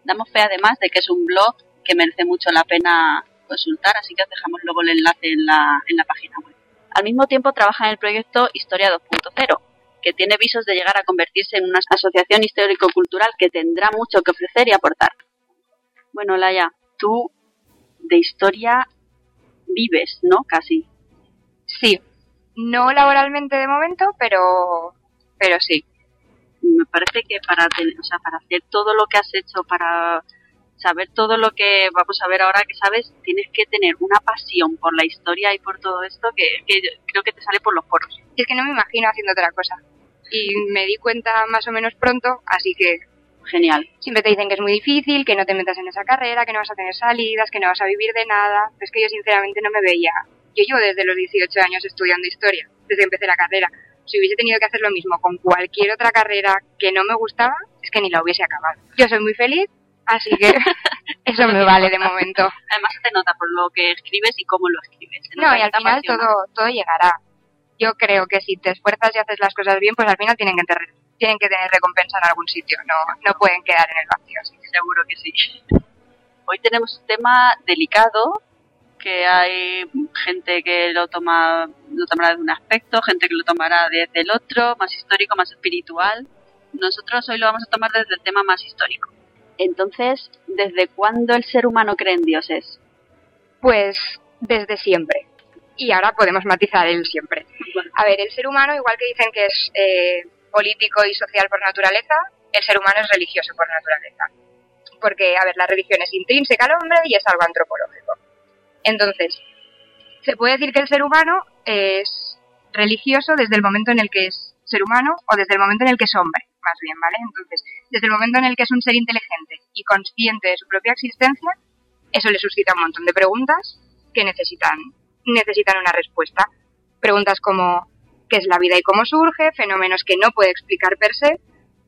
Speaker 2: Damos fe además de que es un blog que merece mucho la pena consultar, así que os dejamos luego el enlace en la, en la página web. Al mismo tiempo trabaja en el proyecto Historia 2.0, que tiene visos de llegar a convertirse en una asociación histórico-cultural que tendrá mucho que ofrecer y aportar. Bueno, Laia, tú de historia vives, ¿no? Casi.
Speaker 10: Sí, no laboralmente de momento, pero, pero sí.
Speaker 2: Me parece que para, tener, o sea, para hacer todo lo que has hecho, para saber todo lo que vamos a ver ahora que sabes, tienes que tener una pasión por la historia y por todo esto que, que creo que te sale por los poros.
Speaker 10: Es que no me imagino haciendo otra cosa. Y me di cuenta más o menos pronto, así que
Speaker 2: Genial.
Speaker 10: siempre te dicen que es muy difícil, que no te metas en esa carrera, que no vas a tener salidas, que no vas a vivir de nada. Pero es que yo sinceramente no me veía. Yo llevo desde los 18 años estudiando historia, desde que empecé la carrera. Si hubiese tenido que hacer lo mismo con cualquier otra carrera que no me gustaba, es que ni la hubiese acabado. Yo soy muy feliz, así que eso me vale de momento.
Speaker 2: Además se te nota por lo que escribes y cómo lo escribes.
Speaker 10: No, y al final todo, todo llegará. Yo creo que si te esfuerzas y haces las cosas bien, pues al final tienen que, ter- tienen que tener recompensa en algún sitio, no, no pueden quedar en el vacío. así que-
Speaker 2: Seguro que sí. Hoy tenemos un tema delicado, que hay gente que lo toma lo tomará de un aspecto, gente que lo tomará desde el otro, más histórico, más espiritual. Nosotros hoy lo vamos a tomar desde el tema más histórico. Entonces, ¿desde cuándo el ser humano cree en dioses?
Speaker 10: Pues desde siempre. Y ahora podemos matizar el siempre. A ver, el ser humano, igual que dicen que es eh, político y social por naturaleza, el ser humano es religioso por naturaleza. Porque, a ver, la religión es intrínseca al hombre y es algo antropológico. Entonces, se puede decir que el ser humano es religioso desde el momento en el que es ser humano o desde el momento en el que es hombre, más bien, ¿vale? Entonces, desde el momento en el que es un ser inteligente y consciente de su propia existencia, eso le suscita un montón de preguntas que necesitan, necesitan una respuesta. Preguntas como qué es la vida y cómo surge, fenómenos que no puede explicar per se,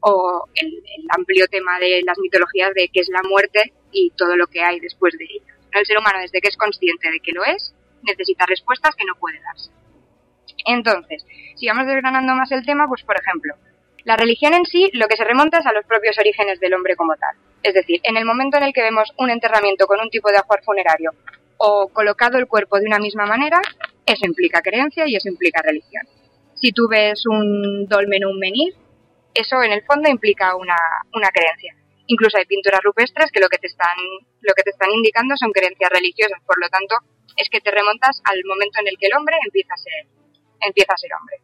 Speaker 10: o el, amplio tema de las mitologías de qué es la muerte y todo lo que hay después de ella. El ser humano, desde que es consciente de que lo es, necesita respuestas que no puede darse. Entonces, si vamos desgranando más el tema, pues por ejemplo, la religión en sí lo que se remonta es a los propios orígenes del hombre como tal. Es decir, en el momento en el que vemos un enterramiento con un tipo de ajuar funerario o colocado el cuerpo de una misma manera, eso implica creencia y eso implica religión. Si tú ves un dolmen o un menir, eso en el fondo implica una, una creencia. Incluso hay pinturas rupestres que lo que te están lo que te están indicando son creencias religiosas, por lo tanto, es que te remontas al momento en el que el hombre empieza a ser empieza a ser hombre.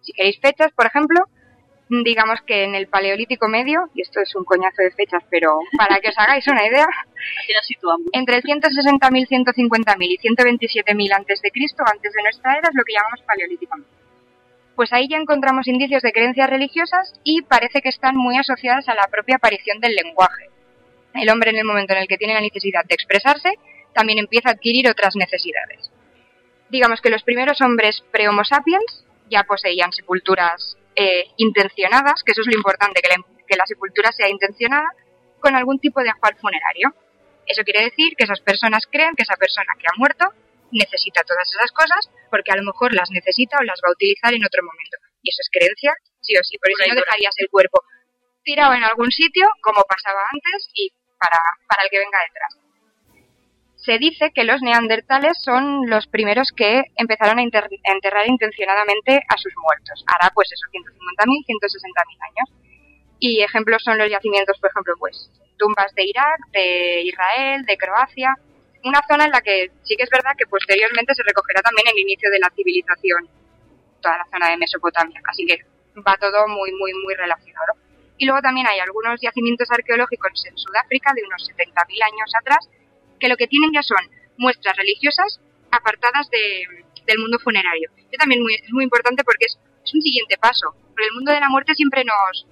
Speaker 10: Si queréis fechas, por ejemplo, digamos que en el Paleolítico Medio, y esto es un coñazo de fechas, pero para que os hagáis una idea, entre el 160.000, 150.000 y 127.000 antes de Cristo, antes de nuestra era, es lo que llamamos Paleolítico Medio. Pues ahí ya encontramos indicios de creencias religiosas y parece que están muy asociadas a la propia aparición del lenguaje. El hombre en el momento en el que tiene la necesidad de expresarse, también empieza a adquirir otras necesidades. Digamos que los primeros hombres pre-Homo sapiens ya poseían sepulturas eh, intencionadas, que eso es lo importante, que la, que la sepultura sea intencionada, con algún tipo de ajuar funerario. Eso quiere decir que esas personas creen que esa persona que ha muerto necesita todas esas cosas porque a lo mejor las necesita o las va a utilizar en otro momento. Y eso es creencia, sí o sí, por eso no dejarías el cuerpo tirado en algún sitio, como pasaba antes, y para, para el que venga detrás se dice que los neandertales son los primeros que empezaron a, enterrar intencionadamente a sus muertos. Ahora, pues eso, 150.000, 160.000 años. Y ejemplos son los yacimientos, por ejemplo, pues tumbas de Irak, de Israel, de Croacia. Una zona en la que sí que es verdad que posteriormente se recogerá también el inicio de la civilización, toda la zona de Mesopotamia. Así que va todo muy, muy, muy relacionado. Y luego también hay algunos yacimientos arqueológicos en Sudáfrica de unos 70.000 años atrás que lo que tienen ya son muestras religiosas apartadas del mundo funerario. Esto también es muy importante porque es, un siguiente paso. Pero el mundo de la muerte siempre nos...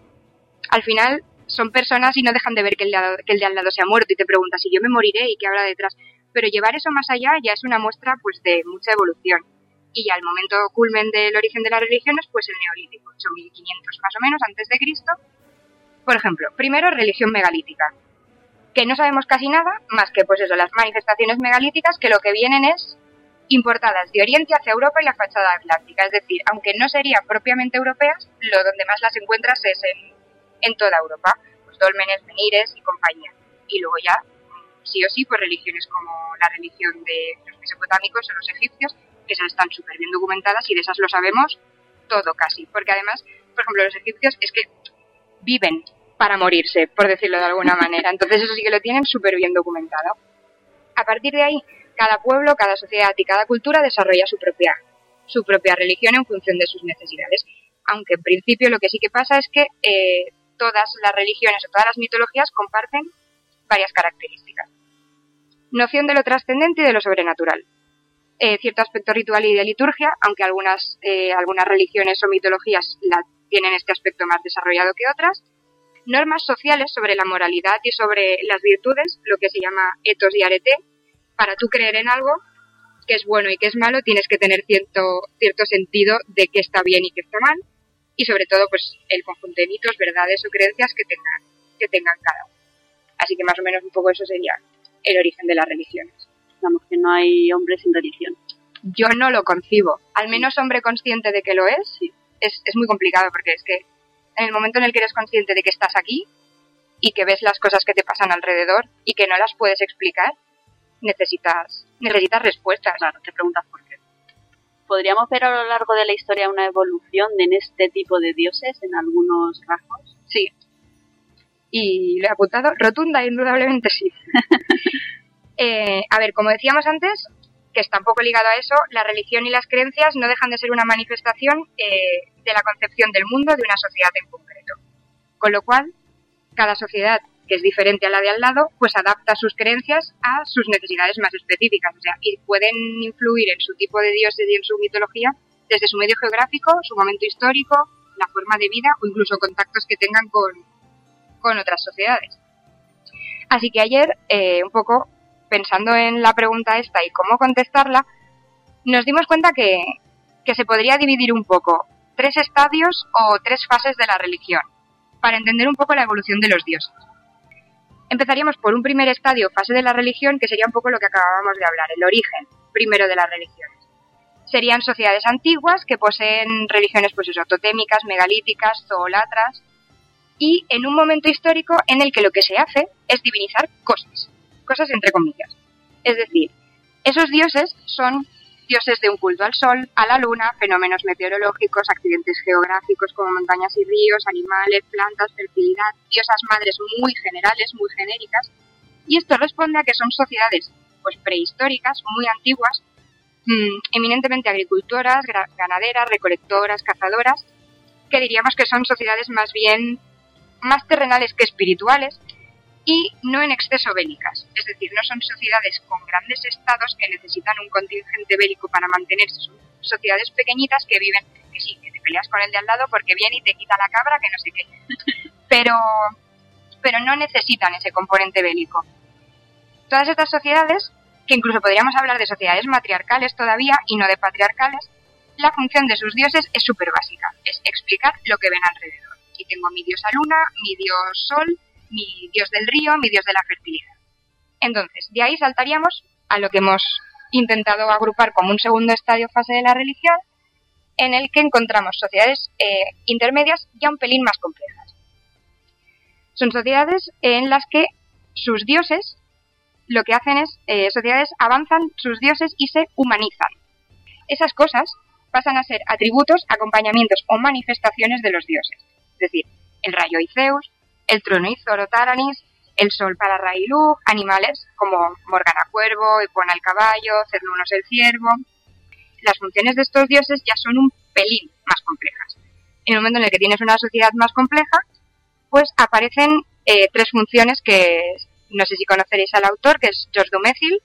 Speaker 10: Al final son personas y no dejan de ver que el, de, que el de al lado se ha muerto y te preguntas si yo me moriré y qué habrá detrás. Pero llevar eso más allá ya es una muestra pues de mucha evolución. Y ya el momento culmen del origen de las religiones, pues el neolítico, 8500 más o menos antes de Cristo. Por ejemplo, primero religión megalítica que no sabemos casi nada más que pues eso, las manifestaciones megalíticas que lo que vienen es importadas de Oriente hacia Europa y la fachada atlántica. Es decir, aunque no serían propiamente europeas, lo donde más las encuentras es en, en toda Europa, pues dolmenes, menires y compañía. Y luego ya, sí o sí, pues religiones como la religión de los mesopotámicos o los egipcios, que esas están súper bien documentadas y de esas lo sabemos todo casi. Porque además, por ejemplo, los egipcios es que viven para morirse, por decirlo de alguna manera. Entonces eso sí que lo tienen súper bien documentado. A partir de ahí, cada pueblo, cada sociedad y cada cultura desarrolla su propia, su propia religión en función de sus necesidades. Aunque en principio lo que sí que pasa es que eh, todas las religiones o todas las mitologías comparten varias características. Noción de lo trascendente y de lo sobrenatural. Eh, cierto aspecto ritual y de liturgia, aunque algunas, eh, algunas religiones o mitologías la, tienen este aspecto más desarrollado que otras normas sociales sobre la moralidad y sobre las virtudes, lo que se llama etos y arete. Para tú creer en algo que es bueno y que es malo, tienes que tener cierto, cierto sentido de qué está bien y qué está mal, y sobre todo pues el conjunto de mitos, verdades o creencias que tengan, que tengan cada uno. Así que más o menos un poco eso sería el origen de las religiones.
Speaker 2: Digamos que no hay hombre sin religión.
Speaker 10: Yo no lo concibo. Al menos hombre consciente de que lo es, sí. es, es muy complicado porque es que en el momento en el que eres consciente de que estás aquí y que ves las cosas que te pasan alrededor y que no las puedes explicar, necesitas, necesitas respuestas.
Speaker 2: Claro, te preguntas por qué. ¿Podríamos ver a lo largo de la historia una evolución en este tipo de dioses en algunos rasgos?
Speaker 10: Sí. Y lo he apuntado rotunda, indudablemente sí. eh, a ver, como decíamos antes, que está un poco ligado a eso, la religión y las creencias no dejan de ser una manifestación eh, de la concepción del mundo de una sociedad en concreto. Con lo cual, cada sociedad que es diferente a la de al lado, pues adapta sus creencias a sus necesidades más específicas. O sea, y pueden influir en su tipo de dioses y en su mitología desde su medio geográfico, su momento histórico, la forma de vida o incluso contactos que tengan con, con otras sociedades. Así que ayer, eh, un poco pensando en la pregunta esta y cómo contestarla, nos dimos cuenta que, que se podría dividir un poco tres estadios o tres fases de la religión. para entender un poco la evolución de los dioses. Empezaríamos por un primer estadio, fase de la religión, que sería un poco lo que acabábamos de hablar, el origen primero de las religiones. Serían sociedades antiguas que poseen religiones pues eso, totémicas, megalíticas, zoolatras, y en un momento histórico en el que lo que se hace es divinizar cosas, cosas entre comillas. Es decir, esos dioses son dioses de un culto al sol, a la luna, fenómenos meteorológicos, accidentes geográficos como montañas y ríos, animales, plantas, fertilidad, diosas madres muy generales, muy genéricas. Y esto responde a que son sociedades pues prehistóricas, muy antiguas, mm, eminentemente agricultoras, ganaderas, recolectoras, cazadoras, que diríamos que son sociedades más bien más terrenales que espirituales, y no en exceso bélicas. Es decir, no son sociedades con grandes estados que necesitan un contingente bélico para mantenerse. Son sociedades pequeñitas que viven, que sí, que te peleas con el de al lado porque viene y te quita la cabra, que no sé qué. Pero, pero no necesitan ese componente bélico. Todas estas sociedades, que incluso podríamos hablar de sociedades matriarcales todavía y no de patriarcales, la función de sus dioses es súper básica, es explicar lo que ven alrededor. Tengo mi diosa luna, mi dios sol, mi dios del río, mi dios de la fertilidad. Entonces, de ahí saltaríamos a lo que hemos intentado agrupar como un segundo estadio fase de la religión, en el que encontramos sociedades eh, intermedias ya un pelín más complejas. Son sociedades en las que sus dioses lo que hacen es, eh, sociedades avanzan sus dioses y se humanizan. Esas cosas pasan a ser atributos, acompañamientos o manifestaciones de los dioses. Es decir, el rayo y Zeus, el trono y Taranis, el sol para Railú, animales como Morgana Cuervo, Epona el caballo, Cernunos el ciervo. Las funciones de estos dioses ya son un pelín más complejas. En el momento en el que tienes una sociedad más compleja, pues aparecen eh, tres funciones que no sé si conoceréis al autor, que es George Dumézil.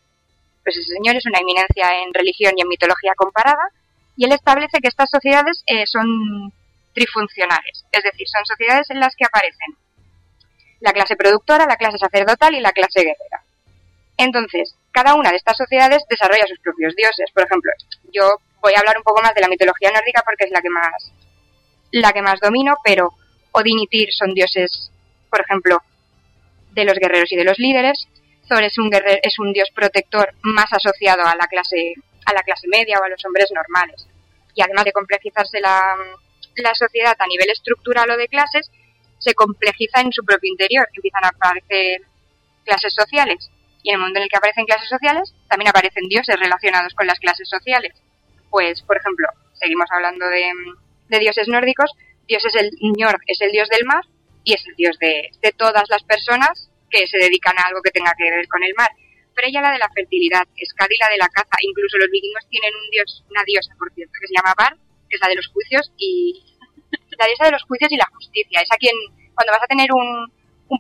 Speaker 10: Pues ese señor es una eminencia en religión y en mitología comparada, y él establece que estas sociedades eh, son trifuncionales, es decir, son sociedades en las que aparecen la clase productora, la clase sacerdotal y la clase guerrera. Entonces, cada una de estas sociedades desarrolla sus propios dioses. Por ejemplo, yo voy a hablar un poco más de la mitología nórdica porque es la que más, la que más domino, pero Odín y Tyr son dioses, por ejemplo, de los guerreros y de los líderes. Thor es un, es un dios protector más asociado a la clase a la clase media o a los hombres normales. Y además de complejizarse la, la sociedad a nivel estructural o de clases, se complejiza en su propio interior. Empiezan a aparecer clases sociales. Y en el mundo en el que aparecen clases sociales, también aparecen dioses relacionados con las clases sociales. Pues, por ejemplo, seguimos hablando de, dioses nórdicos. Dios es el Njord, es el dios del mar y es el dios de, todas las personas que se dedican a algo que tenga que ver con el mar. Freya la de la fertilidad, Skadi la de la caza, incluso los vikingos tienen un dios, una diosa, por cierto, que se llama Bar, que es la de los juicios, y la diosa de los juicios y la justicia. Es a quien, cuando vas a tener un,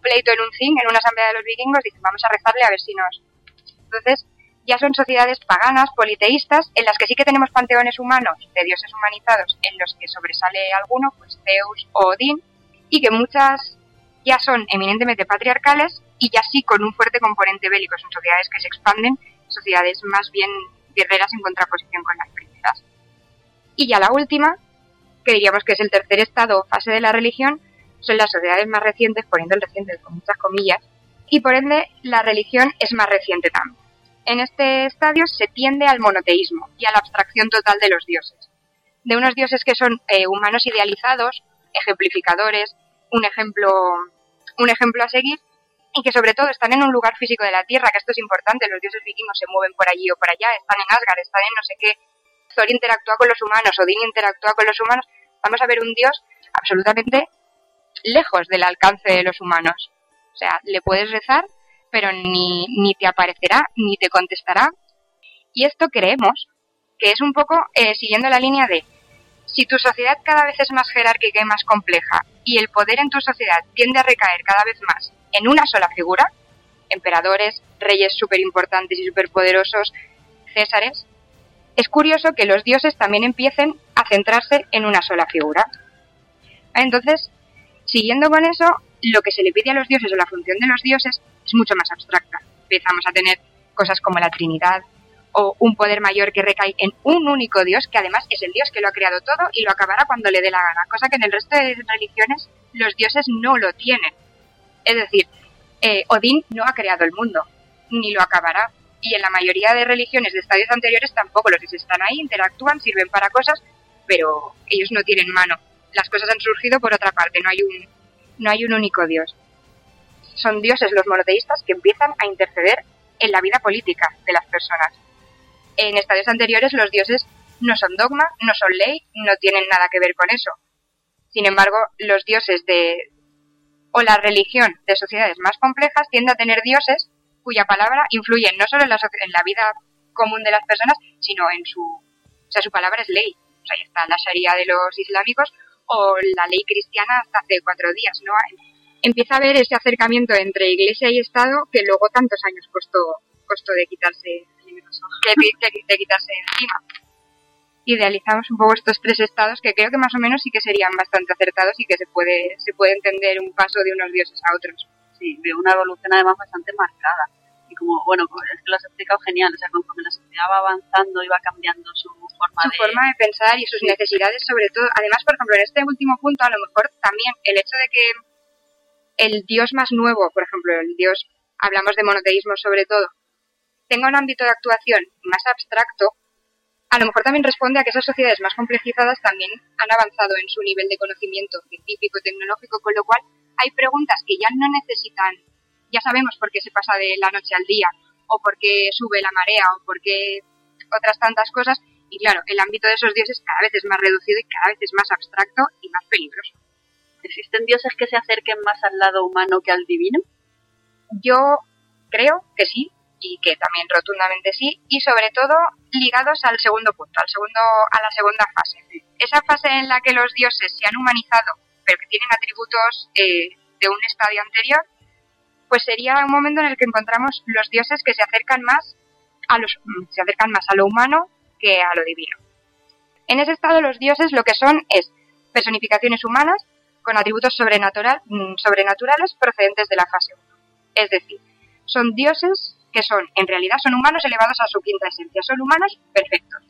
Speaker 10: pleito en un zinc, en una asamblea de los vikingos, dicen, vamos a rezarle a ver si nos... Entonces, ya son sociedades paganas, politeístas, en las que sí que tenemos panteones humanos de dioses humanizados, en los que sobresale alguno, pues Zeus o Odín, y que muchas ya son eminentemente patriarcales y ya sí con un fuerte componente bélico. Son sociedades que se expanden, sociedades más bien guerreras en contraposición con las primeras. Y ya la última, que diríamos que es el tercer estado o fase de la religión, son las sociedades más recientes, poniendo el reciente con muchas comillas, y por ende la religión es más reciente también. En este estadio se tiende al monoteísmo y a la abstracción total de los dioses, de unos dioses que son eh, humanos idealizados, ejemplificadores, un ejemplo, un ejemplo a seguir, y que sobre todo están en un lugar físico de la Tierra, que esto es importante, los dioses vikingos se mueven por allí o por allá, están en Asgard, están en no sé qué, Thor interactúa con los humanos, Odín interactúa con los humanos, vamos a ver un dios absolutamente lejos del alcance de los humanos. O sea, le puedes rezar, pero ni, ni te aparecerá, ni te contestará. Y esto creemos que es un poco eh, siguiendo la línea de si tu sociedad cada vez es más jerárquica y más compleja y el poder en tu sociedad tiende a recaer cada vez más en una sola figura, emperadores, reyes súper importantes y súper poderosos, césares, es curioso que los dioses también empiecen a centrarse en una sola figura. Entonces, siguiendo con eso, lo que se le pide a los dioses o la función de los dioses es mucho más abstracta. Empezamos a tener cosas como la Trinidad o un poder mayor que recae en un único dios, que además es el dios que lo ha creado todo y lo acabará cuando le dé la gana, cosa que en el resto de religiones los dioses no lo tienen. Es decir, eh, Odín no ha creado el mundo, ni lo acabará. Y en la mayoría de religiones de estadios anteriores tampoco los dioses están ahí, interactúan, sirven para cosas, pero ellos no tienen mano. Las cosas han surgido por otra parte, no hay un, no hay un único dios. Son dioses los monoteístas que empiezan a interceder en la vida política de las personas. En estadios anteriores los dioses no son dogma, no son ley, no tienen nada que ver con eso. Sin embargo, los dioses de o la religión de sociedades más complejas tiende a tener dioses cuya palabra influye no solo en la, en la vida común de las personas, sino en su, o sea, su palabra es ley. O sea, ahí está la Sharia de los islámicos o la ley cristiana hasta hace cuatro días, ¿no? Empieza a haber ese acercamiento entre iglesia y Estado que luego tantos años costó, costó de quitarse, de quitarse encima idealizamos un poco estos tres estados que creo que más o menos sí que serían bastante acertados y que se puede, se puede entender un paso de unos dioses a otros.
Speaker 2: Sí, veo una evolución además bastante marcada. Y como, bueno, es que lo has explicado genial, o sea, conforme la sociedad va avanzando y va cambiando su forma
Speaker 10: su
Speaker 2: de...
Speaker 10: forma de pensar y sus necesidades sobre todo. Además, por ejemplo, en este último punto, a lo mejor también el hecho de que el dios más nuevo, por ejemplo, el dios, hablamos de monoteísmo sobre todo, tenga un ámbito de actuación más abstracto, a lo mejor también responde a que esas sociedades más complejizadas también han avanzado en su nivel de conocimiento científico y tecnológico, con lo cual hay preguntas que ya no necesitan, ya sabemos por qué se pasa de la noche al día, o por qué sube la marea, o por qué otras tantas cosas, y claro, el ámbito de esos dioses cada vez es más reducido y cada vez es más abstracto y más peligroso.
Speaker 2: ¿Existen dioses que se acerquen más al lado humano que al divino?
Speaker 10: Yo creo que sí, y que también rotundamente sí, y sobre todo ligados al segundo punto, al segundo, a la segunda fase. Esa fase en la que los dioses se han humanizado, pero que tienen atributos eh, de un estadio anterior, pues sería un momento en el que encontramos los dioses que se acercan más a los, se acercan más a lo humano que a lo divino. En ese estado los dioses lo que son es personificaciones humanas con atributos sobrenatural, mm, sobrenaturales procedentes de la fase 1. Es decir, son dioses que son, en realidad, son humanos elevados a su quinta esencia. Son humanos perfectos.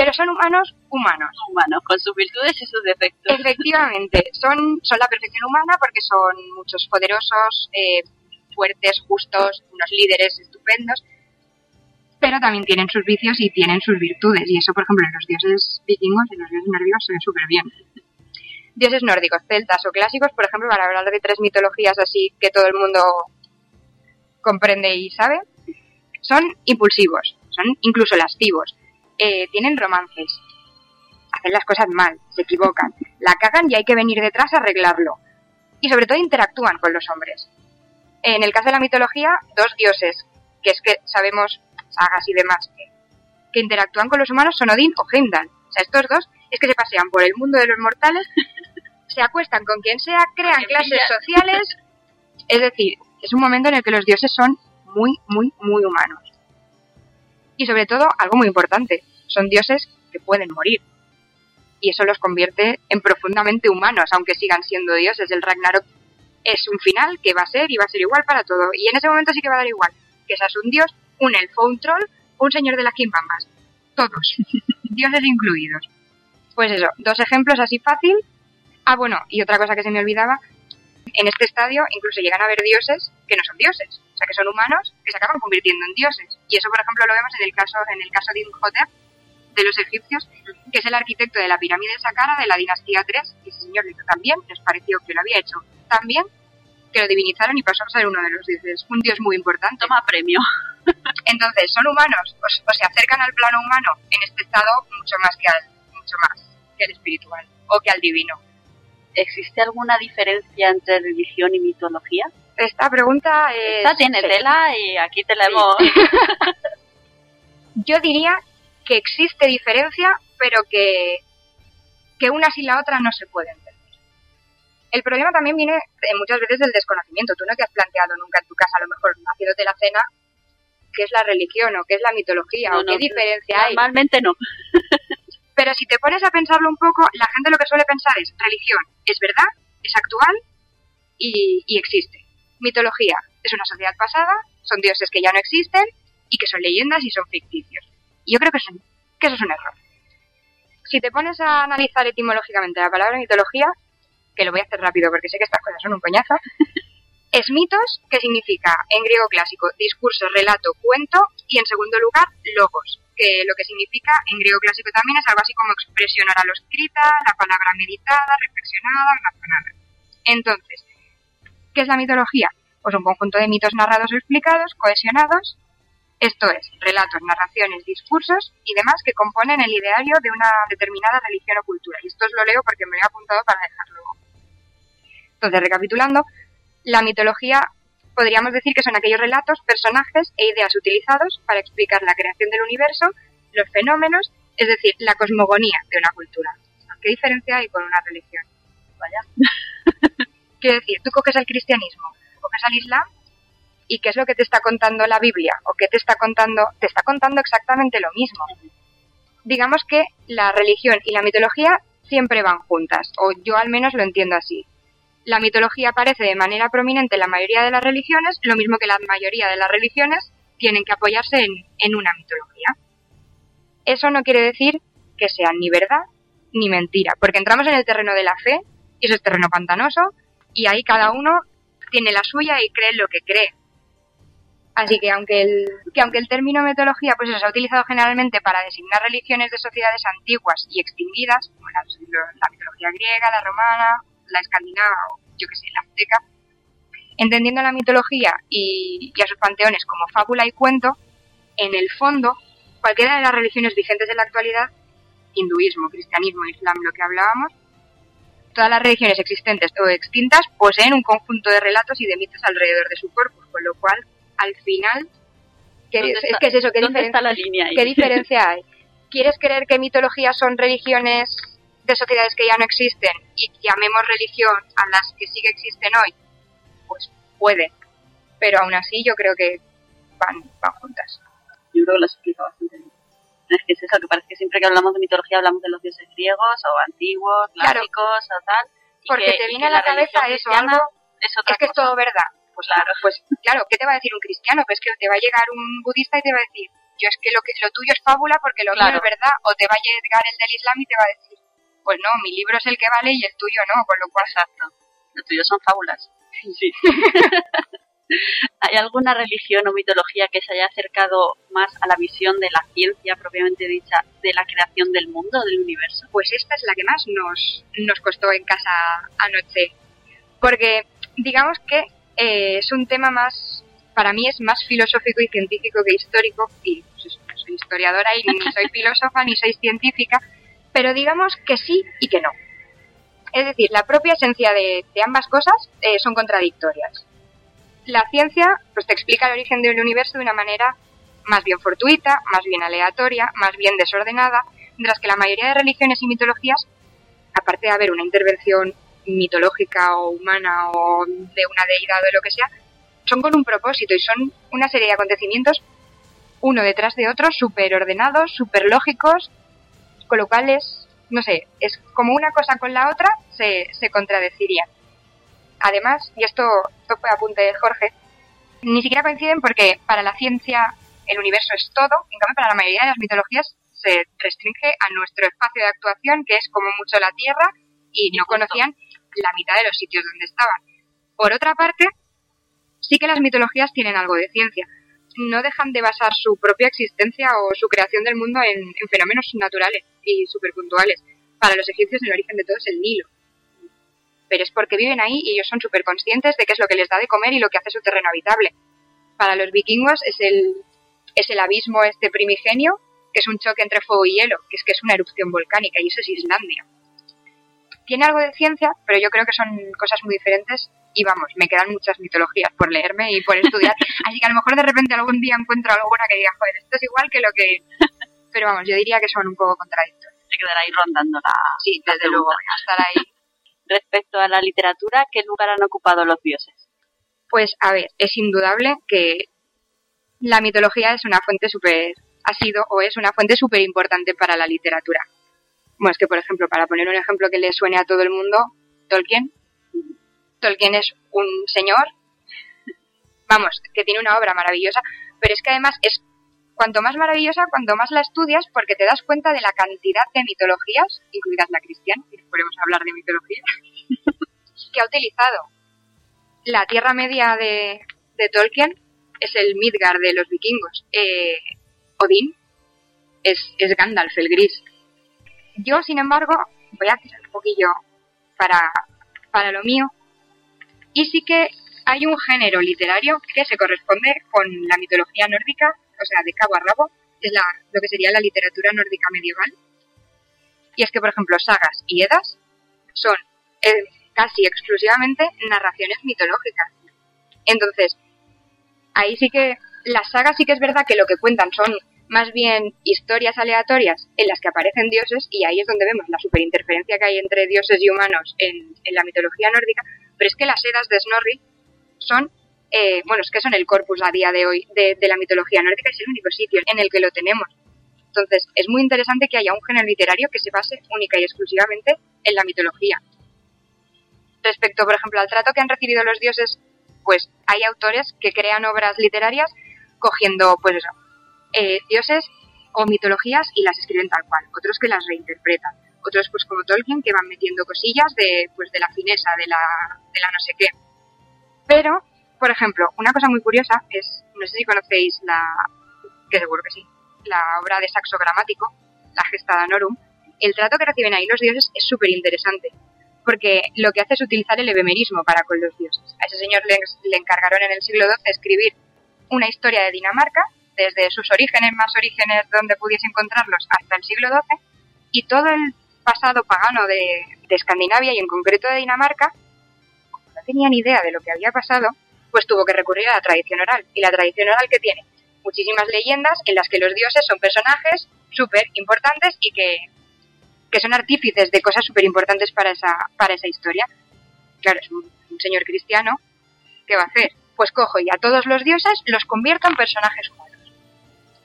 Speaker 10: Pero son humanos humanos.
Speaker 2: Humanos, con sus virtudes y sus defectos.
Speaker 10: Efectivamente, son, son la perfección humana porque son muchos poderosos, eh, fuertes, justos, unos líderes estupendos, pero también tienen sus vicios y tienen sus virtudes. Y eso, por ejemplo, en los dioses vikingos y en los dioses nórdicos se ve súper bien. Dioses nórdicos, celtas o clásicos, por ejemplo, para hablar de tres mitologías así que todo el mundo comprende y sabe, son impulsivos, son incluso lascivos, eh, tienen romances, hacen las cosas mal, se equivocan, la cagan y hay que venir detrás a arreglarlo. Y sobre todo interactúan con los hombres. En el caso de la mitología, dos dioses, que es que sabemos sagas y demás, que, que interactúan con los humanos son Odín o Heimdall. O sea, estos dos es que se pasean por el mundo de los mortales, se acuestan con quien sea, crean clases sociales, es decir, es un momento en el que los dioses son muy, muy, muy humanos. Y sobre todo, algo muy importante, son dioses que pueden morir. Y eso los convierte en profundamente humanos, aunque sigan siendo dioses. El Ragnarok es un final que va a ser y va a ser igual para todo. Y en ese momento sí que va a dar igual. Que seas un dios, un elfo, un troll, un señor de las quimbambas. Todos. dioses incluidos. Pues eso, dos ejemplos así fácil. Ah, bueno, y otra cosa que se me olvidaba, en este estadio incluso llegan a haber dioses que no son dioses, sea, que son humanos que se acaban convirtiendo en dioses. Y eso, por ejemplo, lo vemos en el caso, en el caso de Imhotep, de los egipcios, que es el arquitecto de la pirámide de Saqqara de la dinastía 3, y ese señor lo hizo también, les pareció que lo había hecho también, que lo divinizaron y pasó a ser uno de los dioses, un dios muy importante.
Speaker 2: Toma premio.
Speaker 10: Entonces, son humanos, o, o se acercan al plano humano en este estado mucho más que al, mucho más que al espiritual o que al divino.
Speaker 2: ¿Existe alguna diferencia entre religión y mitología?
Speaker 10: Esta pregunta es...
Speaker 2: Esta tiene
Speaker 10: sí.
Speaker 2: tela y aquí te la
Speaker 10: Sí.
Speaker 2: hemos...
Speaker 10: Yo diría que existe diferencia, pero que, que una sin la otra no se puede entender. El problema también viene eh, muchas veces del desconocimiento. Tú no te has planteado nunca en tu casa, a lo mejor haciéndote la cena, qué es la religión o qué es la mitología
Speaker 2: No,
Speaker 10: o qué
Speaker 2: no,
Speaker 10: diferencia hay.
Speaker 2: Normalmente no.
Speaker 10: Pero si te pones a pensarlo un poco, la gente lo que suele pensar es religión, es verdad, es actual y, y existe. Mitología es una sociedad pasada, son dioses que ya no existen y que son leyendas y son ficticios. Y yo creo que, son- que eso es un error. Si te pones a analizar etimológicamente la palabra mitología, que lo voy a hacer rápido porque sé que estas cosas son un coñazo. Es mitos, que significa en griego clásico discurso, relato, cuento, y en segundo lugar logos, que lo que significa en griego clásico también es algo así como expresión oral escrita, la palabra meditada, reflexionada, razonada. Entonces, ¿qué es la mitología? Pues un conjunto de mitos narrados o explicados, cohesionados, esto es, relatos, narraciones, discursos y demás que componen el ideario de una determinada religión o cultura. Y esto os lo leo porque me lo he apuntado para dejarlo. Entonces, recapitulando, la mitología podríamos decir que son aquellos relatos, personajes e ideas utilizados para explicar la creación del universo, los fenómenos, es decir, la cosmogonía de una cultura. ¿Qué diferencia hay con una religión? Vaya. Quiero decir, tú coges el cristianismo, coges al islam y qué es lo que te está contando la Biblia o qué te está contando, te está contando exactamente lo mismo. Digamos que la religión y la mitología siempre van juntas, o yo al menos lo entiendo así la mitología aparece de manera prominente en la mayoría de las religiones, lo mismo que la mayoría de las religiones tienen que apoyarse en, una mitología. Eso no quiere decir que sean ni verdad ni mentira, porque entramos en el terreno de la fe, y eso es terreno pantanoso, y ahí cada uno tiene la suya y cree lo que cree. Así que aunque el, que aunque el término mitología pues se ha utilizado generalmente para designar religiones de sociedades antiguas y extinguidas, como la mitología griega, la romana, la escandinava o yo que sé, la azteca, entendiendo la mitología y, a sus panteones como fábula y cuento, en el fondo, cualquiera de las religiones vigentes en la actualidad, hinduismo, cristianismo, islam, lo que hablábamos, todas las religiones existentes o extintas poseen un conjunto de relatos y de mitos alrededor de su corpus, con lo cual, al final, ¿qué, es, ¿qué es eso? ¿Qué,
Speaker 2: diferencia, la línea
Speaker 10: ¿Qué diferencia hay? ¿Quieres creer que mitologías son religiones de sociedades que ya no existen y llamemos religión a las que sí que existen hoy, pues puede. Pero aún así yo creo que van, van juntas.
Speaker 2: Yo creo que lo has explicado bastante bien. Es que es eso, que parece que siempre que hablamos de mitología hablamos de los dioses griegos o antiguos, clásicos o tal.
Speaker 10: porque te viene a la, cabeza eso, algo... Es, que es todo verdad. Pues claro. pues claro, ¿qué te va a decir un cristiano? Pues que te va a llegar un budista y te va a decir, yo es que lo que lo tuyo es fábula porque lo mío es verdad, o te va a llegar el del Islam y te va a decir, pues no, mi libro es el que vale y el tuyo no, con lo cual
Speaker 2: exacto. Los tuyos son fábulas. Sí. ¿Hay alguna religión o mitología que se haya acercado más a la visión de la ciencia propiamente dicha de la creación del mundo, del universo?
Speaker 10: Pues esta es la que más nos, nos costó en casa anoche. Porque digamos que eh, es un tema más, para mí es más filosófico y científico que histórico. Y pues no soy historiadora y ni soy filósofa ni soy científica pero digamos que sí y que no. Es decir, la propia esencia de, ambas cosas eh, son contradictorias. La ciencia pues, te explica el origen del universo de una manera más bien fortuita, más bien aleatoria, más bien desordenada, mientras que la mayoría de religiones y mitologías, aparte de haber una intervención mitológica o humana o de una deidad o de lo que sea, son con un propósito y son una serie de acontecimientos uno detrás de otro, súper ordenados, súper lógicos con lo cual es, no sé, es como una cosa con la otra se, se contradecirían. Además, y esto, esto fue apunte de Jorge, ni siquiera coinciden porque para la ciencia el universo es todo, en cambio para la mayoría de las mitologías se restringe a nuestro espacio de actuación, que es como mucho la Tierra, y no conocían la mitad de los sitios donde estaban. Por otra parte, sí que las mitologías tienen algo de ciencia, no dejan de basar su propia existencia o su creación del mundo en, fenómenos naturales y puntuales. Para los egipcios el origen de todo es el Nilo. Pero es porque viven ahí y ellos son súper conscientes de qué es lo que les da de comer y lo que hace su terreno habitable. Para los vikingos es el, es el abismo este primigenio, que es un choque entre fuego y hielo, que es que es una erupción volcánica y eso es Islandia. Tiene algo de ciencia, pero yo creo que son cosas muy diferentes y vamos, me quedan muchas mitologías por leerme y por estudiar. Así que a lo mejor de repente algún día encuentro alguna que diga, joder, esto es igual que lo que... Pero vamos, yo diría que son un poco contradictorios.
Speaker 2: Se quedará ahí rondando la...
Speaker 10: Sí, desde luego, estar ahí.
Speaker 2: Respecto a la literatura, ¿qué lugar han ocupado los dioses?
Speaker 10: Pues a ver, es indudable que la mitología es una fuente súper, ha sido o es una fuente súper importante para la literatura. Bueno, es que por ejemplo, para poner un ejemplo que le suene a todo el mundo, Tolkien Tolkien es un señor, vamos, que tiene una obra maravillosa, pero es que además es cuanto más maravillosa, cuanto más la estudias, porque te das cuenta de la cantidad de mitologías, incluidas la cristiana, si podemos hablar de mitología, que ha utilizado la Tierra Media de, Tolkien, es el Midgard de los vikingos. Eh, Odín es, es Gandalf, el gris. Yo, sin embargo, voy a tirar un poquillo para, para lo mío. Y sí que hay un género literario que se corresponde con la mitología nórdica, o sea, de cabo a rabo, es la, lo que sería la literatura nórdica medieval. Y es que, por ejemplo, sagas y edas son eh, casi exclusivamente narraciones mitológicas. Entonces, ahí sí que las sagas sí que es verdad que lo que cuentan son más bien historias aleatorias en las que aparecen dioses y ahí es donde vemos la superinterferencia que hay entre dioses y humanos en, la mitología nórdica, pero es que las edas de Snorri son, eh, bueno, es que son el corpus a día de hoy de, la mitología nórdica es el único sitio en el que lo tenemos. Entonces, es muy interesante que haya un género literario que se base única y exclusivamente en la mitología. Respecto, por ejemplo, al trato que han recibido los dioses, pues hay autores que crean obras literarias cogiendo, pues eso, eh, dioses o mitologías y las escriben tal cual, otros que las reinterpretan, otros pues como Tolkien que van metiendo cosillas de, pues, de la fineza, de la, de la no sé qué. Pero, por ejemplo, una cosa muy curiosa es, no sé si conocéis la, que seguro que sí, la obra de Saxo Gramático, la Gesta Danorum, el trato que reciben ahí los dioses es súper interesante, porque lo que hace es utilizar el ebemerismo para con los dioses. A ese señor le, le encargaron en el siglo XII escribir una historia de Dinamarca desde sus orígenes más orígenes donde pudiese encontrarlos hasta el siglo XII y todo el pasado pagano de, Escandinavia y en concreto de Dinamarca, no tenía ni idea de lo que había pasado, pues tuvo que recurrir a la tradición oral. ¿Y la tradición oral que tiene? Muchísimas leyendas en las que los dioses son personajes súper importantes y que, que son artífices de cosas súper importantes para esa, para esa historia. Claro, es un, un señor cristiano, ¿qué va a hacer? Pues cojo y a todos los dioses los convierto en personajes humanos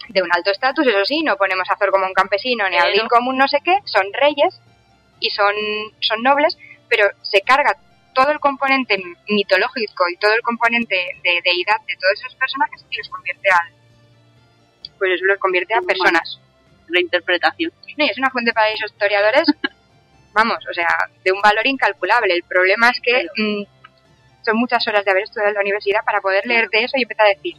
Speaker 10: de un alto estatus, eso sí, no ponemos a Thor como un campesino ni a Odín como un no sé qué, son reyes y son, son nobles, pero se carga todo el componente mitológico y todo el componente de deidad de todos esos personajes y los convierte a pues eso los convierte a personas.
Speaker 2: La interpretación.
Speaker 10: No, es una fuente para esos historiadores, vamos, o sea, de un valor incalculable. El problema es que mm, son muchas horas de haber estudiado en la universidad para poder leerte eso y empezar a decir,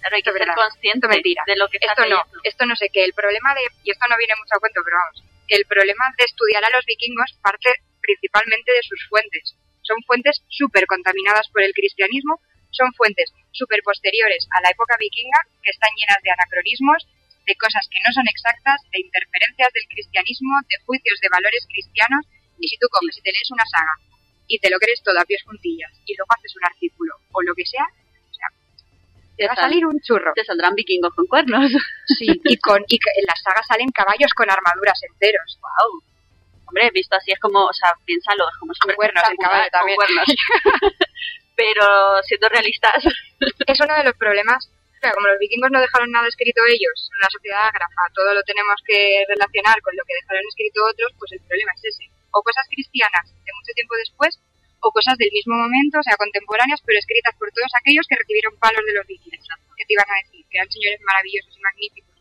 Speaker 2: Claro, hay que ser consciente
Speaker 10: mentira.
Speaker 2: de lo que
Speaker 10: Esto no, esto no sé qué. El problema de, y esto no viene mucho a cuento, pero vamos, el problema de estudiar a los vikingos parte principalmente de sus fuentes. Son fuentes súper contaminadas por el cristianismo, son fuentes súper posteriores a la época vikinga, que están llenas de anacronismos, de cosas que no son exactas, de interferencias del cristianismo, de juicios de valores cristianos, y si tú comes y te lees una saga y te lo crees todo a pies juntillas y luego haces un artículo o lo que sea, te va a salir un churro.
Speaker 2: Te saldrán vikingos con cuernos.
Speaker 10: Sí, y, con, y en las sagas salen caballos con armaduras enteros.
Speaker 2: Wow. Hombre, visto así es como, o sea, piénsalo, es como
Speaker 10: son cuernos el caballo también. Cuernos.
Speaker 2: Pero siendo realistas.
Speaker 10: Es uno de los problemas. Claro, como los vikingos no dejaron nada escrito ellos, una sociedad ágrafa, todo lo tenemos que relacionar con lo que dejaron escrito otros, pues el problema es ese. O cosas cristianas de mucho tiempo después, o cosas del mismo momento, o sea, contemporáneas, pero escritas por todos aquellos que recibieron palos de los vikingos. ¿Qué te iban a decir? Que eran señores maravillosos y magníficos.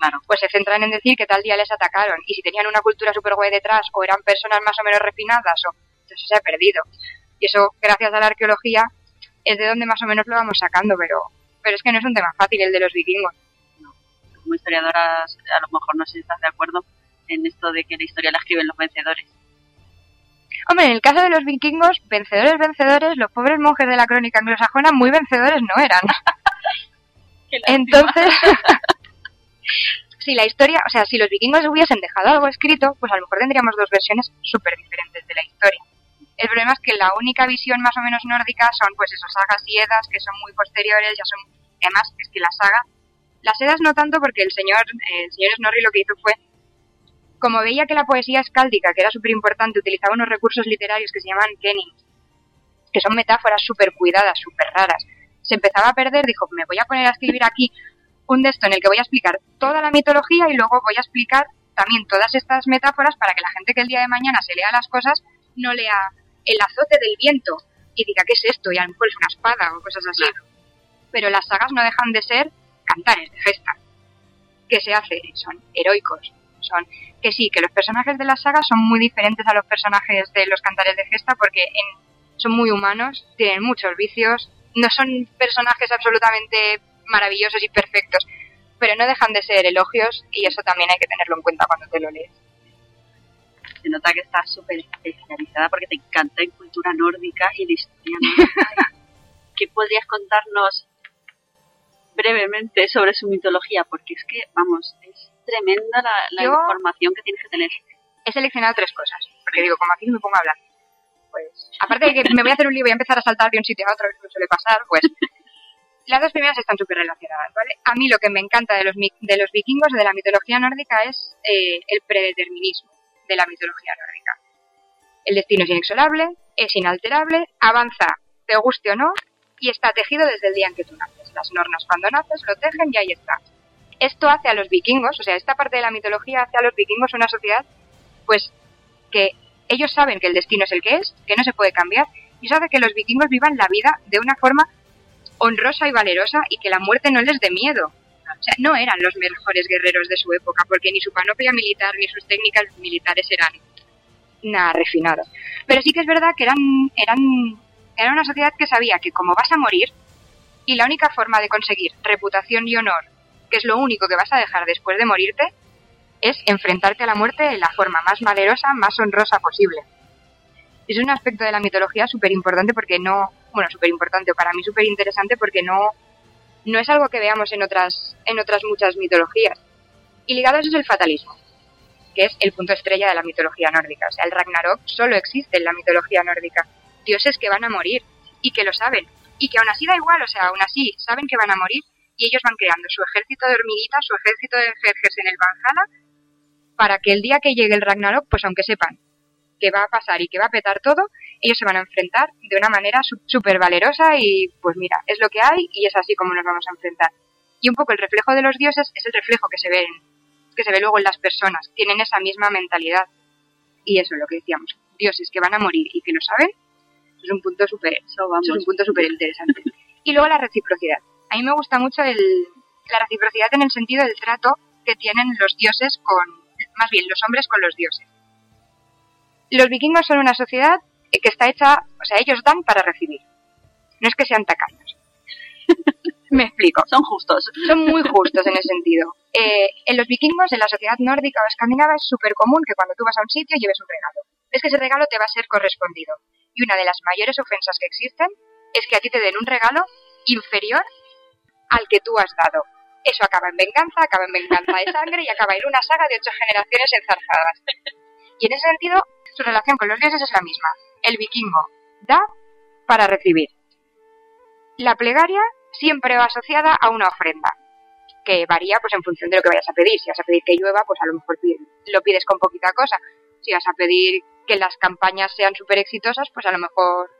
Speaker 2: Claro.
Speaker 10: Pues se centran en decir que tal día les atacaron y si tenían una cultura super guay detrás o eran personas más o menos refinadas o eso se ha perdido. Y eso, gracias a la arqueología, es de donde más o menos lo vamos sacando, pero, pero es que no es un tema fácil el de los vikingos.
Speaker 2: No. Como historiadoras, a lo mejor no sé si estás de acuerdo en esto de que la historia la escriben los vencedores
Speaker 10: Hombre, en el caso de los vikingos, vencedores, vencedores, los pobres monjes de la crónica anglosajona muy vencedores no eran. Entonces, si la historia, o sea, si los vikingos hubiesen dejado algo escrito, pues a lo mejor tendríamos dos versiones súper diferentes de la historia. El problema es que la única visión más o menos nórdica son pues esos sagas y edas que son muy posteriores, ya son, además es que la saga, las edas no tanto porque el señor, el señor Snorri lo que hizo fue como veía que la poesía escáldica, que era súper importante, utilizaba unos recursos literarios que se llaman kennings, que son metáforas súper cuidadas, súper raras, se empezaba a perder, dijo, me voy a poner a escribir aquí un texto en el que voy a explicar toda la mitología y luego voy a explicar también todas estas metáforas para que la gente que el día de mañana se lea las cosas no lea el azote del viento y diga, ¿qué es esto? Y a lo mejor es una espada o cosas así. Pero las sagas no dejan de ser cantares de gesta. ¿Qué se hace? Son heroicos, son que sí, que los personajes de la saga son muy diferentes a los personajes de los cantares de gesta porque en son muy humanos, tienen muchos vicios, no son personajes absolutamente maravillosos y perfectos, pero no dejan de ser elogios y eso también hay que tenerlo en cuenta cuando te lo lees.
Speaker 2: Se nota que estás súper especializada porque te encanta en cultura nórdica y de historia nórdica. ¿Qué podrías contarnos brevemente sobre su mitología? Porque es que, vamos, es tremenda la, la
Speaker 10: Yo-
Speaker 2: información que tienes que tener.
Speaker 10: He seleccionado tres cosas, porque digo, como aquí me pongo a hablar. Pues, aparte de que me voy a hacer un lío y voy a empezar a saltar de un sitio a otro, que suele pasar, pues las dos primeras están súper relacionadas, ¿vale? A mí lo que me encanta de los, de los vikingos, de la mitología nórdica, es eh, el predeterminismo de la mitología nórdica. El destino es inexorable, es inalterable, avanza, te guste o no, y está tejido desde el día en que tú naces. Las nornas cuando naces lo tejen y ahí está. Esto hace a los vikingos, o sea, esta parte de la mitología hace a los vikingos una sociedad, pues, que ellos saben que el destino es el que es, que no se puede cambiar, y eso hace que los vikingos vivan la vida de una forma honrosa y valerosa y que la muerte no les dé miedo. O sea, no eran los mejores guerreros de su época, porque ni su panoplia militar ni sus técnicas militares eran nada refinado. Pero sí que es verdad que eran, eran, era una sociedad que sabía que como vas a morir, y la única forma de conseguir reputación y honor, que es lo único que vas a dejar después de morirte, es enfrentarte a la muerte de la forma más valerosa, más honrosa posible. Es un aspecto de la mitología súper importante porque no, bueno, súper importante, o para mí súper interesante porque no, no es algo que veamos en otras, en otras muchas mitologías. Y ligado a eso es el fatalismo, que es el punto estrella de la mitología nórdica. O sea, el Ragnarok solo existe en la mitología nórdica. Dioses que van a morir y que lo saben. Y que aún así da igual, o sea, aún así saben que van a morir y ellos van creando su ejército de hormiguitas, su ejército de jerjes en el Valhalla, para que el día que llegue el Ragnarok, pues aunque sepan que va a pasar y que va a petar todo, ellos se van a enfrentar de una manera súper valerosa y pues mira, es lo que hay y es así como nos vamos a enfrentar. Y un poco el reflejo de los dioses es el reflejo que se ve, en- que se ve luego en las personas, tienen esa misma mentalidad. Y eso es lo que decíamos, dioses que van a morir y que lo saben, es un punto súper
Speaker 2: Eso vamos.
Speaker 10: eso es un punto súper interesante. Y luego la reciprocidad. A mí me gusta mucho el, la reciprocidad en el sentido del trato que tienen los dioses con, más bien los hombres con los dioses. Los vikingos son una sociedad que está hecha, o sea, ellos dan para recibir. No es que sean tacaños. me explico.
Speaker 2: Son justos.
Speaker 10: Son muy justos en ese sentido. Eh, en los vikingos, en la sociedad nórdica o escandinava, es súper común que cuando tú vas a un sitio lleves un regalo. Es que ese regalo te va a ser correspondido. Y una de las mayores ofensas que existen es que a ti te den un regalo inferior al que tú has dado. Eso acaba en venganza, acaba en venganza de sangre y acaba en una saga de ocho generaciones enzarzadas. Y en ese sentido, su relación con los dioses es la misma. El vikingo da para recibir. La plegaria siempre va asociada a una ofrenda, que varía pues en función de lo que vayas a pedir. Si vas a pedir que llueva, pues a lo mejor lo pides con poquita cosa. Si vas a pedir que las campañas sean súper exitosas, pues a lo mejor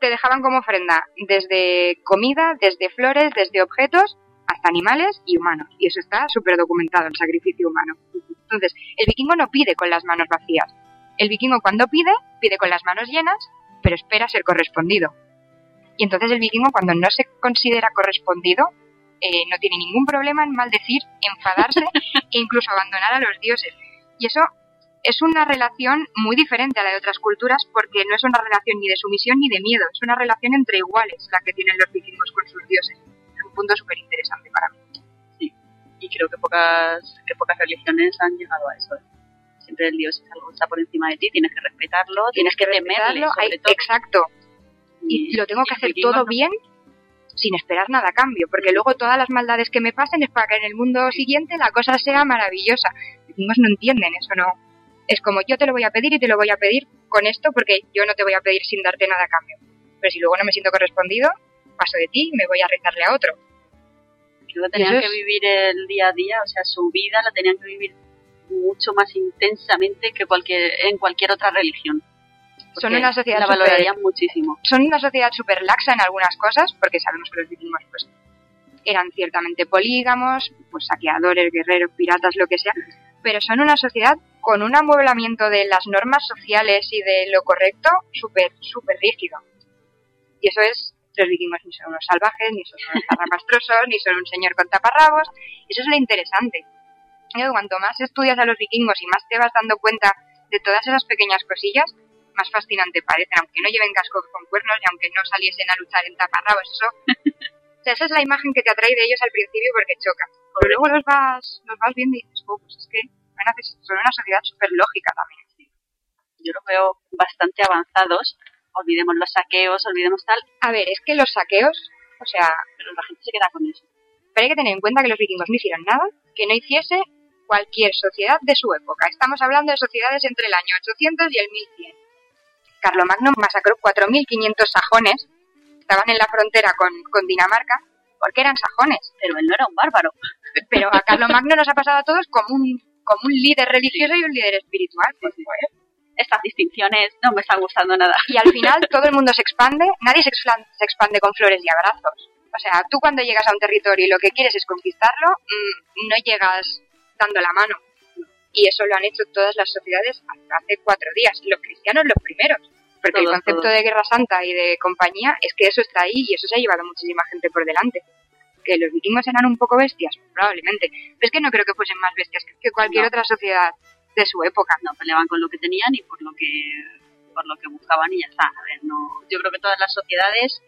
Speaker 10: te dejaban como ofrenda desde comida, desde flores, desde objetos, hasta animales y humanos. Y eso está súper documentado, el sacrificio humano. Entonces, el vikingo no pide con las manos vacías. El vikingo cuando pide, pide con las manos llenas, pero espera ser correspondido. Y entonces el vikingo cuando no se considera correspondido, eh, no tiene ningún problema en maldecir, enfadarse e incluso abandonar a los dioses. Y eso es una relación muy diferente a la de otras culturas porque no es una relación ni de sumisión ni de miedo, es una relación entre iguales la que tienen los vikingos con sus dioses. Es un punto súper interesante para mí.
Speaker 2: Y creo que pocas, que pocas religiones han llegado a eso. Siempre el Dios es algo que está por encima de ti, tienes que respetarlo, tienes, que, temerle, sobre todo.
Speaker 10: Exacto. Y lo tengo que hacer todo
Speaker 2: no.
Speaker 10: bien sin esperar nada a cambio, porque luego todas las maldades que me pasen es para que en el mundo siguiente la cosa sea maravillosa. Los vikingos no entienden eso, no. Es como yo te lo voy a pedir y te lo voy a pedir con esto porque yo no te voy a pedir sin darte nada a cambio. Pero si luego no me siento correspondido, paso de ti y me voy a rezarle a otro.
Speaker 2: Que tenían
Speaker 10: eso
Speaker 2: que vivir el día a día, o sea, su vida la tenían que vivir mucho más intensamente que cualquier, en cualquier otra religión.
Speaker 10: Son una sociedad
Speaker 2: la valorarían muchísimo.
Speaker 10: son una sociedad súper laxa en algunas cosas, porque sabemos que los vikingos pues eran ciertamente polígamos, pues saqueadores, guerreros, piratas, lo que sea, pero son una sociedad con un amueblamiento de las normas sociales y de lo correcto súper, súper rígido. Y eso es, los vikingos ni son unos salvajes, ni son unos zarrapastrosos, ni son un señor con taparrabos, eso es lo interesante. Y cuanto más estudias a los vikingos y más te vas dando cuenta de todas esas pequeñas cosillas, más fascinante parecen, aunque no lleven cascos con cuernos y aunque no saliesen a luchar en taparrabos, eso... o sea, esa es la imagen que te atrae de ellos al principio porque choca. Pero luego los vas, los vas viendo y dices, oh, pues es que son una sociedad súper lógica también.
Speaker 2: Yo los veo bastante avanzados. Olvidemos los saqueos, olvidemos tal.
Speaker 10: A ver, es que los saqueos, o sea...
Speaker 2: Pero la gente se queda con eso.
Speaker 10: Pero hay que tener en cuenta que los vikingos no hicieron nada que no hiciese cualquier sociedad de su época. Estamos hablando de sociedades entre el año 800 y el 1100. Carlomagno masacró 4.500 sajones, estaban en la frontera con, con Dinamarca, porque eran sajones.
Speaker 2: Pero él no era un bárbaro.
Speaker 10: Pero a Carlomagno nos ha pasado a todos como un, como un líder religioso y un líder espiritual. Pues,
Speaker 2: estas distinciones no me están gustando nada.
Speaker 10: Y al final todo el mundo se expande, nadie se expande con flores y abrazos. O sea, tú cuando llegas a un territorio y lo que quieres es conquistarlo, mm, no llegas dando la mano. Y eso lo han hecho todas las sociedades hace cuatro días, los cristianos los primeros. Porque el concepto de guerra santa y de compañía es que eso está ahí y eso se ha llevado muchísima gente por delante. Que los vikingos eran un poco bestias, probablemente. Pero es que no creo que fuesen más bestias que cualquier otra sociedad de su época.
Speaker 2: No, peleaban con lo que tenían y por lo que por lo que buscaban y ya está. A ver, no, yo creo que todas las sociedades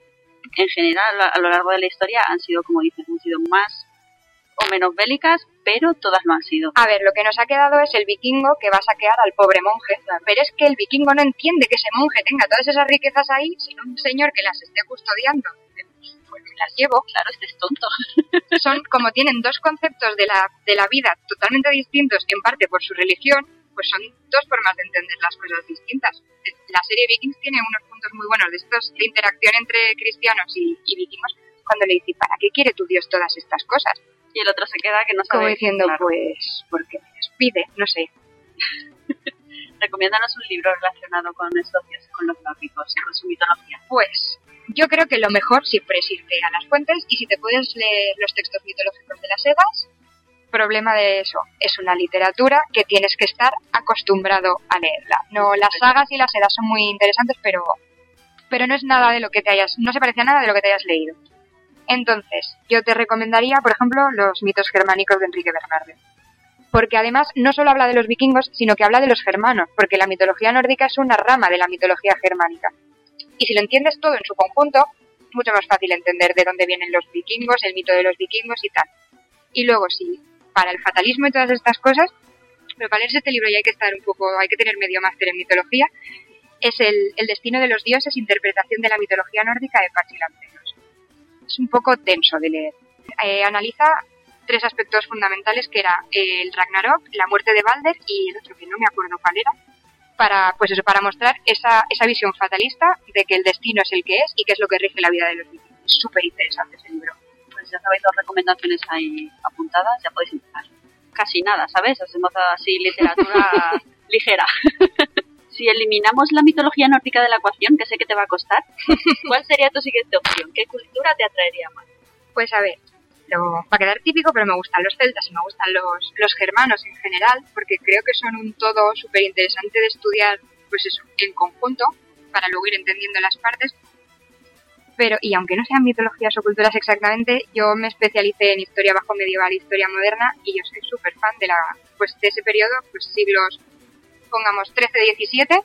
Speaker 2: en general a lo largo de la historia han sido, como dices, han sido más o menos bélicas, pero todas lo han sido.
Speaker 10: A ver, lo que nos ha quedado es el vikingo que va a saquear al pobre monje, pero es que el vikingo no entiende que ese monje tenga todas esas riquezas ahí, sino un señor que las esté custodiando. Las llevo.
Speaker 2: Claro, este es tonto.
Speaker 10: Son como tienen dos conceptos de la, de la vida totalmente distintos, en parte por su religión, pues son dos formas de entender las cosas distintas. La serie Vikings tiene unos puntos muy buenos de estos de interacción entre cristianos y, vikingos cuando le dice, ¿para qué quiere tu Dios todas estas cosas?
Speaker 2: Y el otro se queda que no sabe.
Speaker 10: Como diciendo, pues, porque me despide, no sé.
Speaker 2: Recomiéndanos un libro relacionado con estos con los nórdicos y con su mitología.
Speaker 10: Pues, yo creo que lo mejor siempre es irte a las fuentes y si te puedes leer los textos mitológicos de las Edas, problema de eso. Es una literatura que tienes que estar acostumbrado a leerla. No, las sagas y las eras son muy interesantes, pero, pero no es nada de lo que te hayas, no se parece a nada de lo que te hayas leído. Entonces, yo te recomendaría, por ejemplo, los mitos germánicos de Enrique Bernardo. Porque además no solo habla de los vikingos, sino que habla de los germanos, porque la mitología nórdica es una rama de la mitología germánica. Y si lo entiendes todo en su conjunto, es mucho más fácil entender de dónde vienen los vikingos, el mito de los vikingos y tal. Y luego, si para el fatalismo y todas estas cosas, pero para leerse este libro ya hay que estar un poco, hay que tener medio máster en mitología, es el, el destino de los dioses, interpretación de la mitología nórdica de Pachi Es un poco denso de leer. Eh, analiza tres aspectos fundamentales que era el Ragnarok, la muerte de Balder y el otro que no me acuerdo cuál era, para, pues eso, para mostrar esa, esa visión fatalista de que el destino es el que es y que es lo que rige la vida de los vikingos. Es súper interesante ese libro
Speaker 2: ya sabéis dos recomendaciones ahí apuntadas, ya podéis empezar. Casi nada, ¿sabes? Hacemos así literatura ligera. si eliminamos la mitología nórdica de la ecuación, que sé que te va a costar, ¿cuál sería tu siguiente opción? ¿Qué cultura te atraería más?
Speaker 10: Pues a ver, lo, va a quedar típico, pero me gustan los celtas y me gustan los, los germanos en general, porque creo que son un todo súper interesante de estudiar, pues eso, en conjunto, para luego ir entendiendo las partes, pero y aunque no sean mitologías o culturas exactamente, yo me especialicé en historia bajo medieval, historia moderna y yo soy súper fan de la pues de ese periodo, pues siglos pongamos 13-17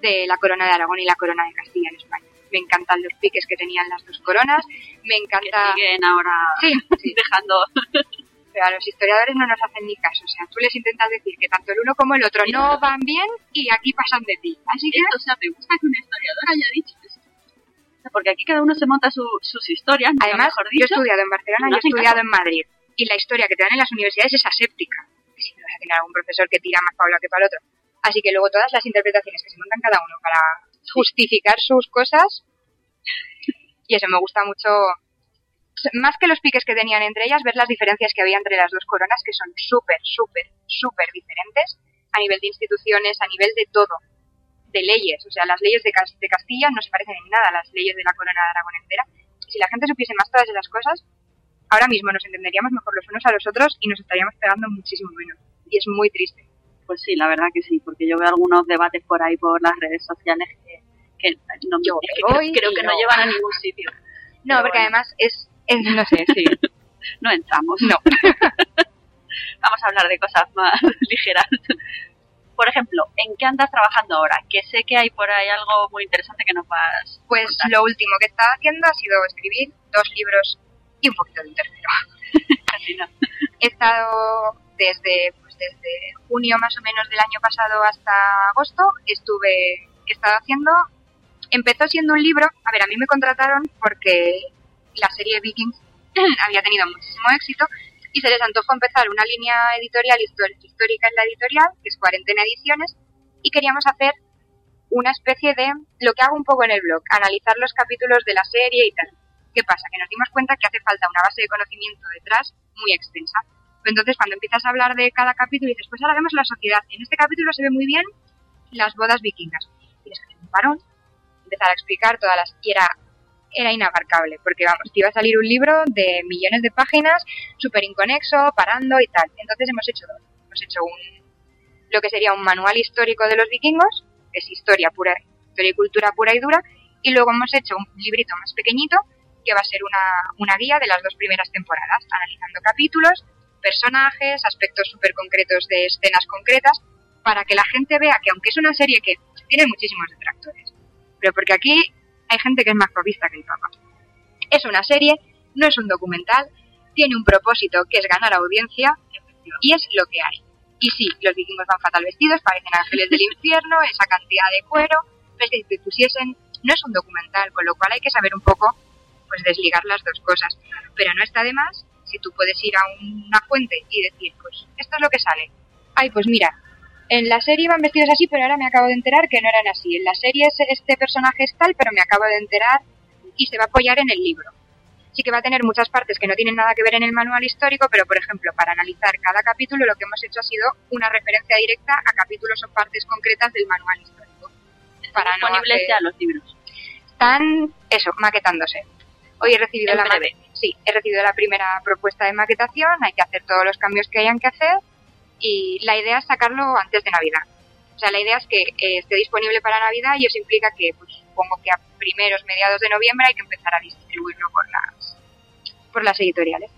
Speaker 10: de la corona de Aragón y la corona de Castilla en España. Me encantan los piques que tenían las dos coronas, me encanta
Speaker 2: que siguen ahora
Speaker 10: sí,
Speaker 2: dejando
Speaker 10: pero a los historiadores no nos hacen ni caso. O sea, tú les intentas decir que tanto el uno como el otro no van bien y aquí pasan de ti. Así que...
Speaker 2: O sea, me gusta que un historiador haya dicho porque aquí cada uno se monta sus historias.
Speaker 10: Además, yo he estudiado en Barcelona y he estudiado en Madrid. Y la historia que te dan en las universidades es aséptica. Si no vas a tener algún profesor que tira más para un lado que para el otro. Así que luego todas las interpretaciones que se montan cada uno para justificar sus cosas. Y eso me gusta mucho. Más que los piques que tenían entre ellas, ver las diferencias que había entre las dos coronas, que son súper, súper, súper diferentes a nivel de instituciones, a nivel de todo de leyes. O sea, las leyes de, Castilla no se parecen en nada a las leyes de la corona de Aragón entera. Si la gente supiese más todas esas cosas, ahora mismo nos entenderíamos mejor los unos a los otros y nos estaríamos pegando muchísimo menos. Y es muy triste.
Speaker 2: Pues sí, la verdad que sí, porque yo veo algunos debates por ahí por las redes sociales que, no, yo creo, que no. llevan a ningún sitio.
Speaker 10: No, porque además es, es, no sé, sí.
Speaker 2: no entramos.
Speaker 10: No.
Speaker 2: Vamos a hablar de cosas más ligeras. por ejemplo, ¿en qué andas trabajando ahora? Que sé que hay por ahí algo muy interesante que nos vas.
Speaker 10: Pues lo último que he estado haciendo ha sido escribir dos libros y un poquito de un tercero. He estado desde, pues desde junio más o menos del año pasado hasta agosto, estuve, he estado haciendo, empezó siendo un libro, a ver, a mí me contrataron porque la serie Vikings había tenido muchísimo éxito y se les antojó empezar una línea editorial histórica en la editorial, que es Cuarentena Ediciones, y queríamos hacer una especie de lo que hago un poco en el blog, analizar los capítulos de la serie y tal. ¿Qué pasa? Que nos dimos cuenta que hace falta una base de conocimiento detrás muy extensa. Entonces, cuando empiezas a hablar de cada capítulo, dices, pues ahora vemos la sociedad. En este capítulo se ve muy bien las bodas vikingas. Tienes que hacer un parón, empezar a explicar todas las... Y era era inabarcable, porque vamos, te iba a salir un libro de millones de páginas, súper inconexo, parando y tal. Entonces hemos hecho dos. Hemos hecho un, lo que sería un manual histórico de los vikingos, que es historia pura, historia y cultura pura y dura, y luego hemos hecho un librito más pequeñito, que va a ser una, una guía de las dos primeras temporadas, analizando capítulos, personajes, aspectos súper concretos de escenas concretas, para que la gente vea que aunque es una serie que tiene muchísimos detractores, pero porque aquí hay gente que es más provista que el Papa. Es una serie, no es un documental, tiene un propósito que es ganar audiencia y es lo que hay. Y sí, los vikingos van fatal vestidos, parecen ángeles del infierno, esa cantidad de cuero, pero es que si te pusiesen, no es un documental, con lo cual hay que saber un poco, pues desligar las dos cosas. Pero no está de más si tú puedes ir a una fuente y decir, pues esto es lo que sale. Ay, pues mira, en la serie iban vestidos así, pero ahora me acabo de enterar que no eran así. En la serie este personaje es tal, pero me acabo de enterar y se va a apoyar en el libro. Sí que va a tener muchas partes que no tienen nada que ver en el manual histórico, pero por ejemplo, para analizar cada capítulo lo que hemos hecho ha sido una referencia directa a capítulos o partes concretas del manual histórico.
Speaker 2: Para disponibles no ya los libros.
Speaker 10: Están, eso, maquetándose. Hoy he recibido la sí, he recibido la primera propuesta de maquetación, hay que hacer todos los cambios que hayan que hacer y la idea es sacarlo antes de Navidad. O sea, la idea es que eh, esté disponible para Navidad y eso implica que, pues, supongo que a primeros, mediados de noviembre hay que empezar a distribuirlo por las, por las editoriales.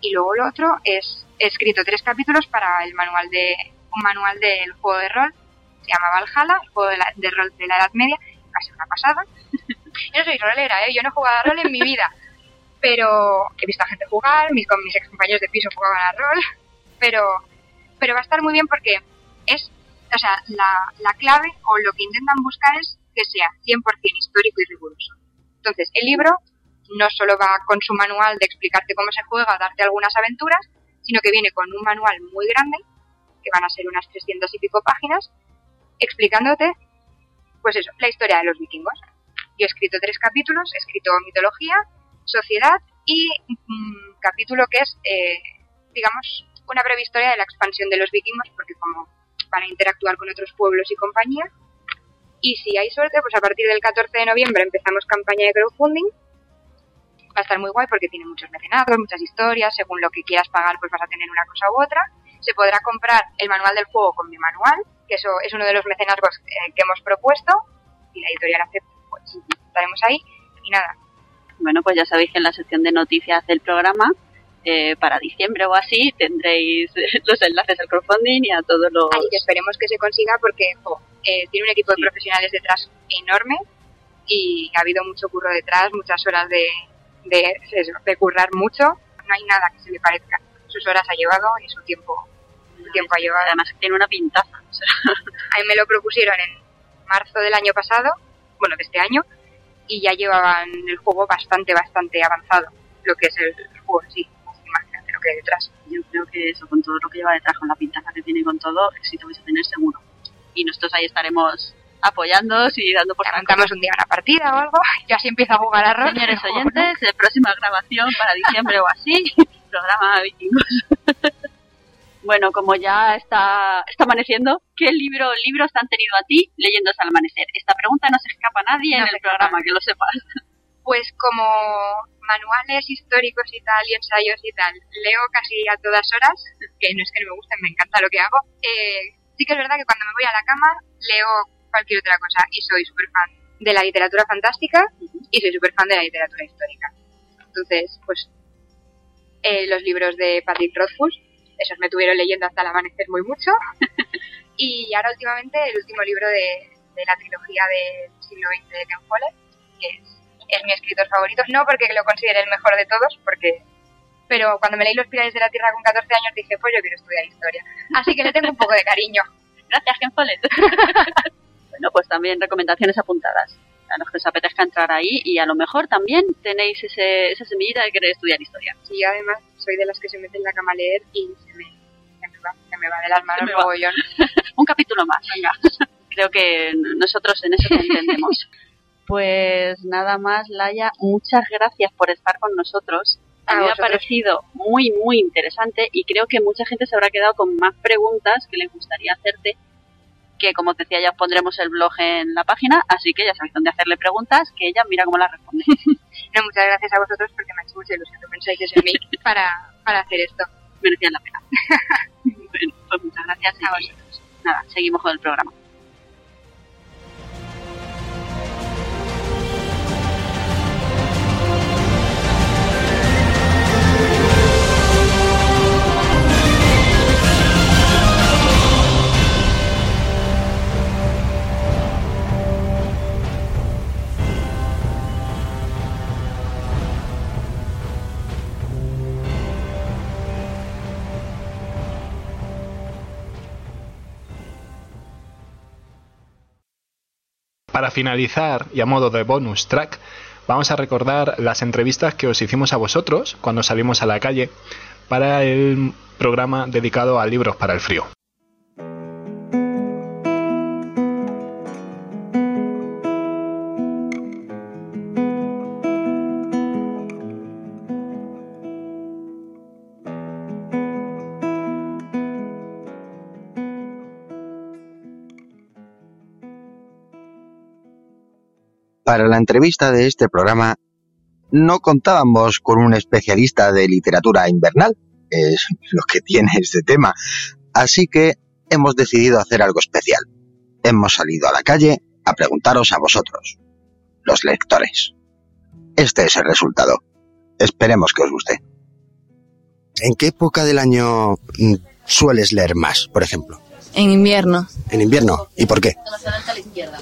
Speaker 10: Y luego lo otro es, he escrito tres capítulos para el manual de, un manual del juego de rol, se llama Valhalla, el juego de, rol de la Edad Media, casi una pasada. yo no soy rolera, ¿eh? yo no he jugado a rol en mi vida, pero he visto a gente jugar, mis, mis ex compañeros de piso jugaban a rol, pero pero va a estar muy bien porque es, o sea, la, la clave o lo que intentan buscar es que sea 100% histórico y riguroso. Entonces, el libro no solo va con su manual de explicarte cómo se juega, darte algunas aventuras, sino que viene con un manual muy grande, que van a ser unas 300 y pico páginas, explicándote, pues eso, la historia de los vikingos. Yo he escrito tres capítulos, he escrito mitología, sociedad y un capítulo que es, eh, digamos, una breve historia de la expansión de los vikingos, porque como van a interactuar con otros pueblos y compañía. Y si hay suerte, pues a partir del 14 de noviembre empezamos campaña de crowdfunding. Va a estar muy guay porque tiene muchos mecenados, muchas historias, según lo que quieras pagar, pues vas a tener una cosa u otra. Se podrá comprar el manual del juego con mi manual, que eso es uno de los mecenazgos eh, que hemos propuesto, y la editorial acepta, pues estaremos ahí. Y nada.
Speaker 2: Bueno, pues ya sabéis que en la sección de noticias del programa eh, para diciembre o así tendréis los enlaces al crowdfunding y a todos los...
Speaker 10: Esperemos que se consiga porque eh, tiene un equipo de profesionales detrás enorme y ha habido mucho curro detrás, muchas horas de, de, de currar mucho. No hay nada que se le parezca. Sus horas ha llevado y su tiempo, su tiempo ha llevado.
Speaker 2: Además tiene una pintaza.
Speaker 10: a mí me lo propusieron en marzo del año pasado, bueno, de este año, y ya llevaban el juego bastante, bastante avanzado, lo que es el, el juego en sí que detrás.
Speaker 2: Yo creo que eso, con todo lo que lleva detrás, con la pintaza que tiene, con todo, éxito vais a tener seguro. Y nosotros ahí estaremos apoyando y dando por
Speaker 10: Arrancamos un día una partida o algo, y así empieza a jugar a rol.
Speaker 2: Señores oyentes, de próxima grabación para diciembre o así, programa vikingos. bueno, como ya está, está amaneciendo, ¿qué libro, libros te han tenido a ti leyendo al amanecer? Esta pregunta no se escapa a nadie en el programa, que lo sepas.
Speaker 10: Pues como manuales históricos y tal, y ensayos y tal, leo casi a todas horas, que no es que no me gusten, me encanta lo que hago. Eh, sí que es verdad que cuando me voy a la cama leo cualquier otra cosa y soy súper fan de la literatura fantástica y soy súper fan de la literatura histórica. Entonces, pues eh, los libros de Patrick Rothfuss, esos me tuvieron leyendo hasta el amanecer muy mucho. Y ahora últimamente el último libro de, la trilogía del siglo XX de Ken Follett, que es, es mi escritor favorito, no porque lo considere el mejor de todos, porque pero cuando me leí Los Pilares de la Tierra con 14 años dije, pues yo quiero estudiar historia. Así que le tengo un poco de cariño.
Speaker 2: Gracias, Ken Follett. bueno, pues también recomendaciones apuntadas a los que os apetezca entrar ahí y a lo mejor también tenéis ese, esa semillita de querer estudiar historia.
Speaker 10: Y yo además soy de las que se meten en la cama a leer y se me, se me, va, se me va de las manos mogollón.
Speaker 2: Un capítulo más, venga. Creo que nosotros en eso te entendemos. Pues nada más, Laia, muchas gracias por estar con nosotros. A
Speaker 10: A
Speaker 2: mí me ha parecido muy, muy interesante y creo que mucha gente se habrá quedado con más preguntas que les gustaría hacerte. Que como te decía, ya os pondremos el blog en la página, así que ya sabéis dónde hacerle preguntas, que ella mira cómo las responde.
Speaker 10: No, muchas gracias a vosotros porque me ha hecho mucha ilusión que pensáis en mí para, para hacer esto.
Speaker 2: Merecían la pena. bueno, pues muchas gracias a vosotros. Nada, seguimos con el programa.
Speaker 1: Para finalizar, y a modo de bonus track, vamos a recordar las entrevistas que os hicimos a vosotros cuando salimos a la calle para el programa dedicado a libros para el frío.
Speaker 7: Para la entrevista de este programa no contábamos con un especialista de literatura invernal, es lo que tiene este tema, así que hemos decidido hacer algo especial. Hemos salido a la calle a preguntaros a vosotros, los lectores. Este es el resultado. Esperemos que os guste. ¿En qué época del año mm, sueles leer más, por ejemplo?
Speaker 11: En invierno.
Speaker 7: ¿En invierno? ¿Y por qué?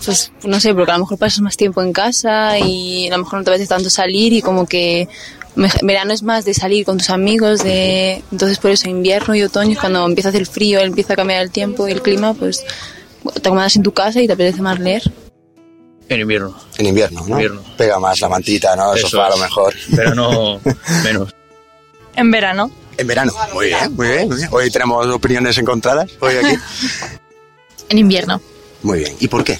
Speaker 11: Pues no sé, porque a lo mejor pasas más tiempo en casa y a lo mejor no te apetece tanto salir y como que verano es más de salir con tus amigos, de entonces por eso invierno y otoño es cuando empieza a hacer frío, empieza a cambiar el tiempo y el clima, pues te acomodas en tu casa y te apetece más leer.
Speaker 12: En invierno.
Speaker 7: En invierno, ¿no?
Speaker 12: Invierno.
Speaker 7: Pega más la mantita, ¿no? El
Speaker 12: Eso
Speaker 7: sofá a lo mejor.
Speaker 12: Verano menos.
Speaker 11: En verano.
Speaker 7: En verano. Muy bien, muy bien, muy bien. Hoy tenemos opiniones encontradas, hoy aquí.
Speaker 13: En invierno,
Speaker 7: Muy bien. ¿Y por qué?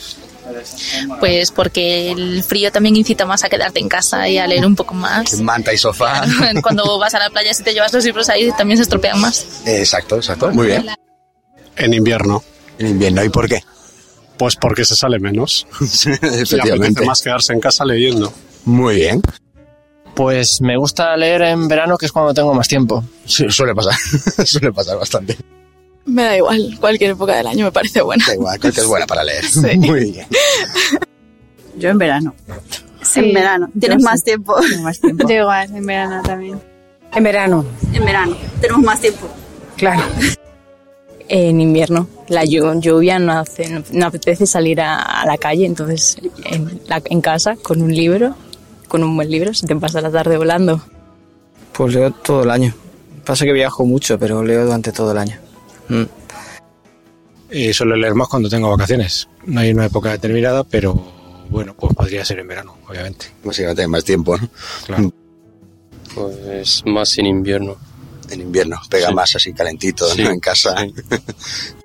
Speaker 13: pues porque el frío también incita más a quedarte en casa y a leer un poco más.
Speaker 7: Manta y sofá.
Speaker 13: Cuando vas a la playa, si te llevas los libros ahí, también se estropean más.
Speaker 7: Exacto, exacto. Muy bien.
Speaker 14: En invierno.
Speaker 7: En invierno. ¿Y por qué?
Speaker 14: Pues porque se sale menos. Y
Speaker 7: Efectivamente.
Speaker 14: apetece más quedarse en casa leyendo.
Speaker 7: Muy bien.
Speaker 15: Pues me gusta leer en verano, que es cuando tengo más tiempo.
Speaker 7: Sí, suele pasar. suele pasar bastante.
Speaker 11: Me da igual, cualquier época del año me parece buena.
Speaker 7: Da igual, creo que es buena para leer.
Speaker 11: Sí.
Speaker 7: Muy bien.
Speaker 16: Yo en verano.
Speaker 2: en verano. Tienes más
Speaker 16: sí.
Speaker 2: tiempo.
Speaker 16: Tengo más tiempo.
Speaker 11: Yo igual, en verano también.
Speaker 16: En verano,
Speaker 2: En verano. Tenemos más tiempo.
Speaker 16: claro.
Speaker 11: En invierno, la llu- lluvia no, hace, no, no apetece salir a, a la calle, entonces en, la- en casa con un libro, con un buen libro, se te pasa la tarde volando.
Speaker 15: Pues leo todo el año. Pasa que viajo mucho, pero leo durante todo el año. Mm.
Speaker 14: Y suelo leer más cuando tengo vacaciones. No hay una época determinada, pero bueno, pues podría ser en verano, obviamente.
Speaker 7: Básicamente hay más tiempo, ¿no?
Speaker 14: Claro.
Speaker 17: Pues más en invierno.
Speaker 7: En invierno. Pega
Speaker 17: Sí.
Speaker 7: más así calentito,
Speaker 17: Sí,
Speaker 7: ¿no? En casa.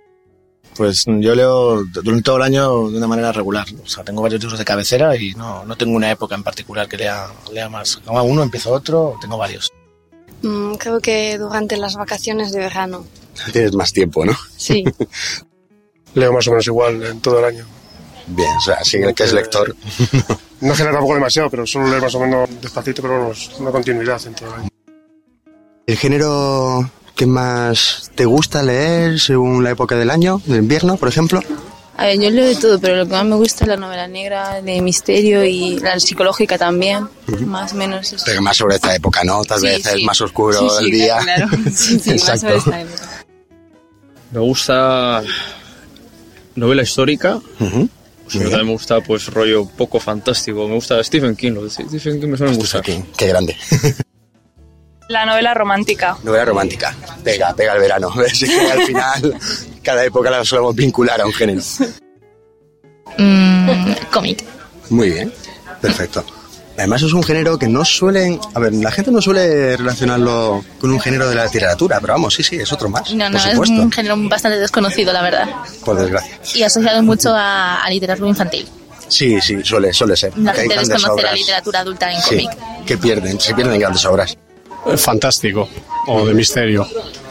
Speaker 18: Pues yo leo durante todo el año de una manera regular. O sea, tengo varios libros de cabecera y no, no tengo una época en particular que lea, lea más. Acaba uno, empiezo otro, tengo varios.
Speaker 19: Mm, creo que durante las vacaciones de verano.
Speaker 7: Tienes más tiempo, ¿no?
Speaker 19: Sí.
Speaker 20: Leo más o menos igual en todo el año.
Speaker 7: Bien, o sea, sí que es lector.
Speaker 20: No genera tampoco demasiado, pero suelo leer más o menos despacito, pero vamos, una continuidad en todo el año.
Speaker 7: ¿El género que más te gusta leer según la época del año? ¿El invierno, por ejemplo?
Speaker 11: A ver, yo leo de todo, pero lo que más me gusta es la novela negra, de misterio y la psicológica también, más o menos. eso.
Speaker 7: Pero más sobre esta época, ¿no? Tal
Speaker 11: Sí,
Speaker 7: vez
Speaker 11: sí.
Speaker 7: es más oscuro
Speaker 11: Sí, sí,
Speaker 7: el día.
Speaker 11: claro, claro. Sí, sí, más
Speaker 7: Exacto.
Speaker 11: sobre esta época.
Speaker 17: Me gusta
Speaker 12: novela histórica. Pues yo también me gusta, pues, rollo poco fantástico. Me gusta Stephen King. Lo de Stephen King me suelen gustar.
Speaker 18: Qué grande.
Speaker 21: La novela romántica.
Speaker 18: Novela romántica. Pega, pega el verano. Que al final, cada época la solemos vincular a un género.
Speaker 13: Mm, cómic.
Speaker 18: Muy bien, perfecto. Además es un género que no suelen... A ver, la gente no suele relacionarlo con un género de la literatura, pero vamos, sí, sí, es otro más.
Speaker 13: No, no,
Speaker 18: por
Speaker 13: es un género bastante desconocido, la verdad.
Speaker 18: por desgracia.
Speaker 13: Y asociado mucho a, a literatura infantil.
Speaker 18: Sí, sí, suele, suele ser.
Speaker 13: La gente
Speaker 18: grandes
Speaker 13: desconoce la
Speaker 18: obras,
Speaker 13: literatura adulta en
Speaker 18: Sí,
Speaker 13: cómic.
Speaker 18: que pierden, se pierden grandes obras.
Speaker 14: Fantástico, o de misterio.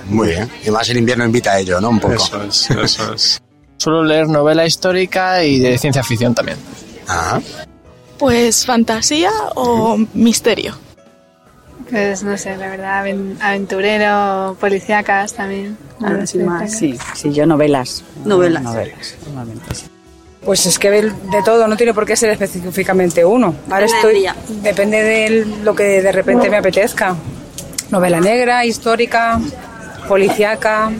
Speaker 18: Muy bien. Y más el invierno invita a ello, ¿no? Un poco.
Speaker 14: Eso es, eso es.
Speaker 15: Suelo leer novela histórica y de ciencia ficción también.
Speaker 18: Ah.
Speaker 22: Pues fantasía o misterio.
Speaker 23: Pues no sé, la verdad, aven- aventurero, policíacas también.
Speaker 11: Ah, sí, más, sí, sí, yo novelas.
Speaker 23: Novelas.
Speaker 11: Novelas, normalmente, sí.
Speaker 2: Pues es que de, todo, no tiene por qué ser específicamente uno. Ahora estoy, depende de lo que de repente me apetezca. Novela negra, histórica, policíaca.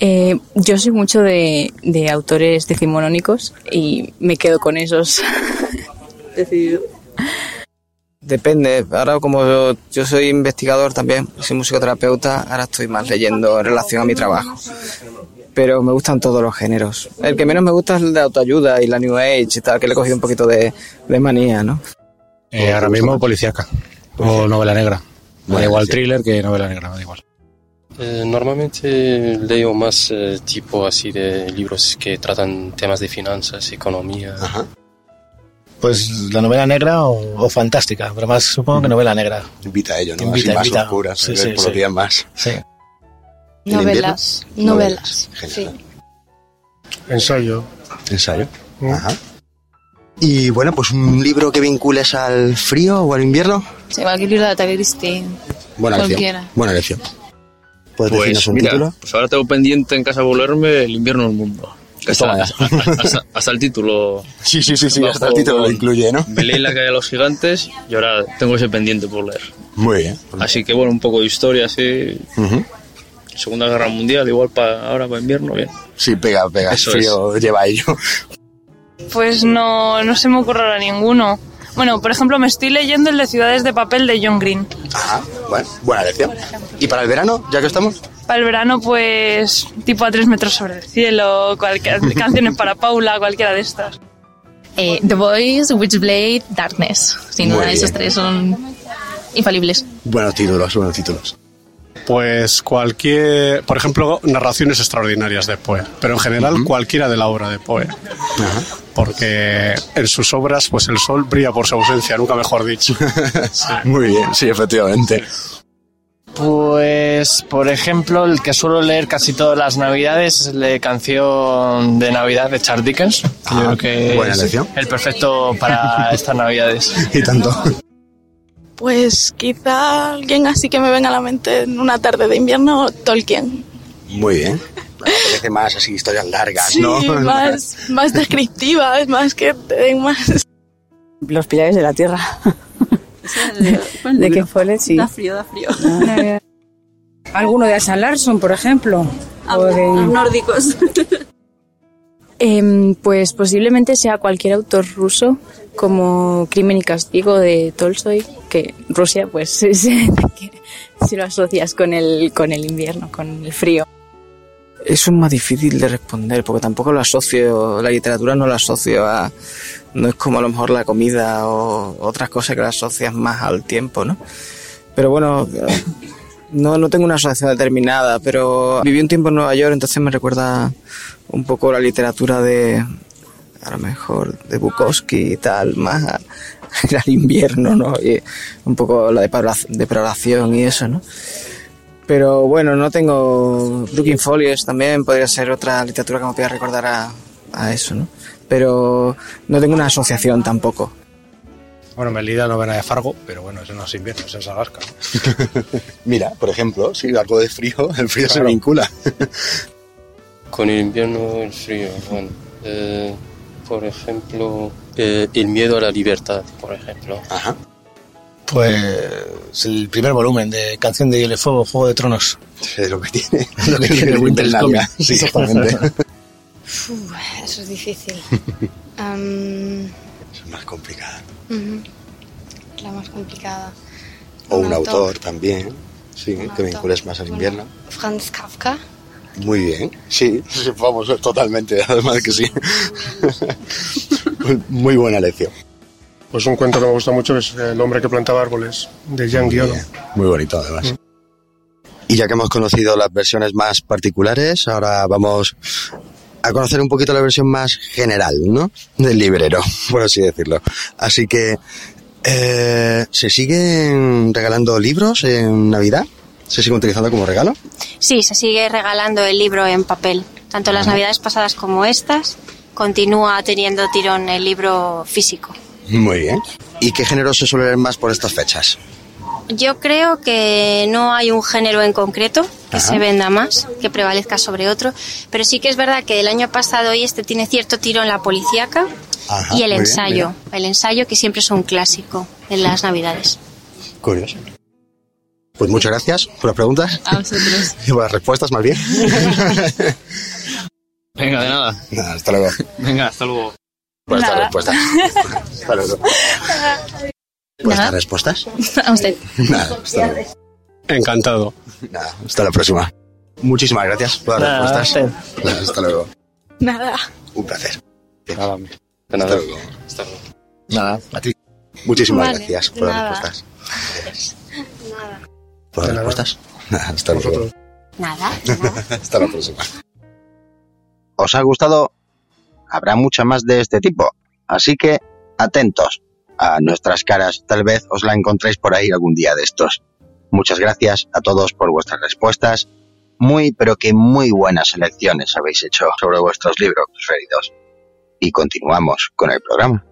Speaker 16: Eh, yo soy mucho de, de autores decimonónicos y me quedo con esos.
Speaker 23: Decidido.
Speaker 15: Depende. Ahora como yo, yo soy investigador también, soy musicoterapeuta, ahora estoy más leyendo en relación a mi trabajo. Pero me gustan todos los géneros. El que menos me gusta es el de autoayuda y la New Age y tal, que le he cogido un poquito de, de manía, ¿no?
Speaker 24: Eh, ahora mismo policíaca o novela negra. Me da igual
Speaker 17: sí.
Speaker 24: thriller que novela negra, me da igual.
Speaker 17: Eh, normalmente leo más eh, tipo así de libros que tratan temas de finanzas, economía.
Speaker 18: Pues la novela negra o, o fantástica, pero más supongo que novela negra.
Speaker 7: Invita a ello, ¿no?
Speaker 18: Invita,
Speaker 7: Así más
Speaker 18: invita.
Speaker 7: oscuras,
Speaker 18: Sí, sí,
Speaker 7: por
Speaker 18: sí.
Speaker 7: los días más.
Speaker 18: Sí.
Speaker 7: ¿En
Speaker 25: Novelas, novelas.
Speaker 7: Genial.
Speaker 20: Ensayo.
Speaker 7: Ensayo. Ajá. Y bueno, pues un libro que vincules al frío o al invierno.
Speaker 16: Sí, cualquier libro de Agatha Christie.
Speaker 7: Buena
Speaker 16: Cualquiera.
Speaker 7: elección. Buena elección. ¿Puedes
Speaker 12: Pues
Speaker 7: un
Speaker 12: mira,
Speaker 7: título?
Speaker 12: pues ahora tengo pendiente en casa volverme El invierno del mundo. Hasta, hasta- hasta el título.
Speaker 7: Sí, sí, sí, sí, hasta el título lo incluye, ¿no?
Speaker 12: Me leí La calle de los gigantes y ahora tengo ese pendiente por leer.
Speaker 7: Muy bien.
Speaker 12: Así que bueno, un poco de historia así. Segunda Guerra Mundial, igual para ahora para invierno, bien.
Speaker 7: Sí, pega, pega.
Speaker 12: Eso
Speaker 7: frío lleva ello.
Speaker 21: Pues no, no se me ocurre ahora ninguno. Bueno, por ejemplo, me estoy leyendo el de Ciudades de Papel de John Green.
Speaker 7: Ajá, bueno, buena elección. ¿Y para el verano, ya que estamos?
Speaker 21: Para el verano, pues, tipo a tres metros sobre el cielo, cualquier, canciones para Paula, cualquiera de estas.
Speaker 16: Eh, The Boys, Witchblade, Darkness. Sin duda, esos tres son infalibles.
Speaker 7: Buenos títulos, buenos títulos.
Speaker 14: Pues cualquier, por ejemplo, narraciones extraordinarias de Poe, pero en general cualquiera de la obra de Poe. Porque en sus obras, pues el sol brilla por su ausencia, nunca mejor dicho.
Speaker 7: Muy bien, sí, efectivamente.
Speaker 15: Pues, por ejemplo, el que suelo leer casi todas las navidades es el de canción de Navidad de Charles Dickens. que creo que
Speaker 7: Ah, buena
Speaker 15: es
Speaker 7: elección.
Speaker 15: el perfecto para estas navidades.
Speaker 7: Y tanto.
Speaker 22: Pues quizá alguien así que me venga a la mente en una tarde de invierno, Tolkien.
Speaker 7: Muy bien. Parece más así historias largas,
Speaker 22: Sí,
Speaker 7: ¿no?
Speaker 22: más, más descriptiva, es más que te den más...
Speaker 11: Los pilares de la tierra. ¿De qué fue? Sí.
Speaker 23: Da frío, da frío.
Speaker 2: Alguno de Asa Larson, por ejemplo. O de...
Speaker 23: Los nórdicos.
Speaker 16: Em, pues posiblemente sea cualquier autor ruso, como Crimen y Castigo de Tolstoy, que Rusia, pues si lo asocias con el, con el invierno, con el frío.
Speaker 15: Eso es más difícil de responder, porque tampoco lo asocio, la literatura no la asocio a, no es como a lo mejor la comida o otras cosas que la asocias más al tiempo, ¿no? Pero bueno, no, no tengo una asociación determinada, pero viví un tiempo en Nueva York, entonces me recuerda un poco la literatura de, a lo mejor, de Bukowski y tal, más a- al invierno, ¿no? Y un poco la depravación y eso, ¿no? Pero bueno, no tengo. Looking Folies también podría ser otra literatura que me pueda recordar a, a eso, ¿no? Pero no tengo una asociación tampoco.
Speaker 24: Bueno, me leí la novela de Fargo, pero bueno, eso no es invierno, eso es Alaska. ¿no?
Speaker 7: Mira, por ejemplo, sí, algo de frío, el frío se vincula.
Speaker 17: Con el invierno, el frío. Bueno, eh, por ejemplo, eh, el miedo a la libertad, por ejemplo.
Speaker 7: Ajá.
Speaker 18: Pues el primer volumen de Canción de Hielo y Fuego, Juego de Tronos.
Speaker 7: Es lo que tiene.
Speaker 18: lo que tiene
Speaker 7: el
Speaker 18: Winter's
Speaker 7: Winterlandia.
Speaker 18: Coming.
Speaker 7: Sí, exactamente.
Speaker 13: eso es difícil. Am,
Speaker 7: Es más complicada.
Speaker 13: La más complicada.
Speaker 7: O un,
Speaker 13: Un
Speaker 7: autor.
Speaker 13: autor.
Speaker 7: también. Sí,
Speaker 13: Un
Speaker 7: que
Speaker 13: autor.
Speaker 7: vincules más al invierno.
Speaker 13: Franz Kafka.
Speaker 7: Muy bien. Sí, sí, vamos, totalmente. Además que sí. Muy buena lección.
Speaker 20: Pues un cuento que me gusta mucho es El hombre que plantaba árboles, de Jean Guillaume.
Speaker 7: Muy bonito, además. Y ya que hemos conocido las versiones más particulares, ahora vamos a conocer un poquito la versión más general, ¿no? Del librero, por así decirlo. Así que, eh, ¿se siguen regalando libros en Navidad? ¿Se siguen utilizando como regalo?
Speaker 26: Sí, se sigue regalando el libro en papel. Tanto las navidades pasadas como estas, continúa teniendo tirón el libro físico.
Speaker 7: Muy bien. ¿Y qué género se suele leer más por estas fechas?
Speaker 26: Yo creo que no hay un género en concreto que
Speaker 7: Ajá.
Speaker 26: se venda más, que prevalezca sobre otro, pero sí que es verdad que el año pasado y este tiene cierto tirón la policíaca
Speaker 7: Ajá,
Speaker 26: y el
Speaker 7: bien,
Speaker 26: ensayo. El ensayo que siempre es un clásico en las navidades.
Speaker 7: Curioso. Pues muchas gracias por las preguntas
Speaker 26: A vosotros.
Speaker 7: y por las respuestas, más bien.
Speaker 12: Venga, de nada.
Speaker 7: Nada, hasta luego.
Speaker 12: Venga, hasta luego.
Speaker 7: Por estas
Speaker 12: Nada.
Speaker 7: respuestas. Hasta luego. ¿Por estas respuestas?
Speaker 27: A usted.
Speaker 7: Nada, hasta luego.
Speaker 14: Encantado.
Speaker 7: Nada, hasta la próxima. Muchísimas gracias por las
Speaker 14: Nada,
Speaker 7: respuestas. Nada, hasta luego.
Speaker 13: Nada.
Speaker 7: Un placer.
Speaker 17: Nada.
Speaker 7: Hasta luego.
Speaker 17: Hasta luego.
Speaker 7: Nada, a ti. Muchísimas
Speaker 13: Vale,
Speaker 7: gracias por las
Speaker 13: nada.
Speaker 7: respuestas.
Speaker 13: Nada.
Speaker 7: ¿Por las respuestas? Nada, hasta luego.
Speaker 26: Nada.
Speaker 7: Hasta la próxima. ¿Os ha gustado? Habrá mucha más de este tipo, así que atentos a nuestras caras, tal vez os la encontréis por ahí algún día de estos. Muchas gracias a todos por vuestras respuestas. Muy, pero que muy buenas elecciones habéis hecho sobre vuestros libros preferidos. Y continuamos con el programa.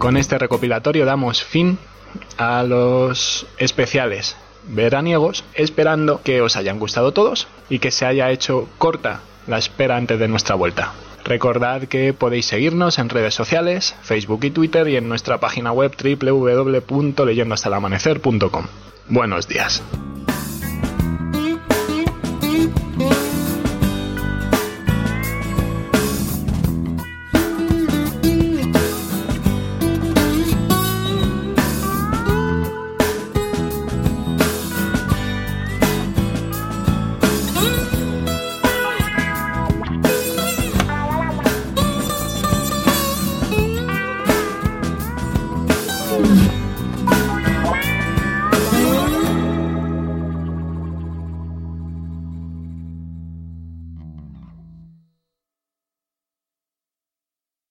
Speaker 1: Con este recopilatorio damos fin a los especiales veraniegos, esperando que os hayan gustado todos y que se haya hecho corta la espera antes de nuestra vuelta. Recordad que podéis seguirnos en redes sociales, Facebook y Twitter y en nuestra página web www.leyendohastalamanecer.com. Buenos días.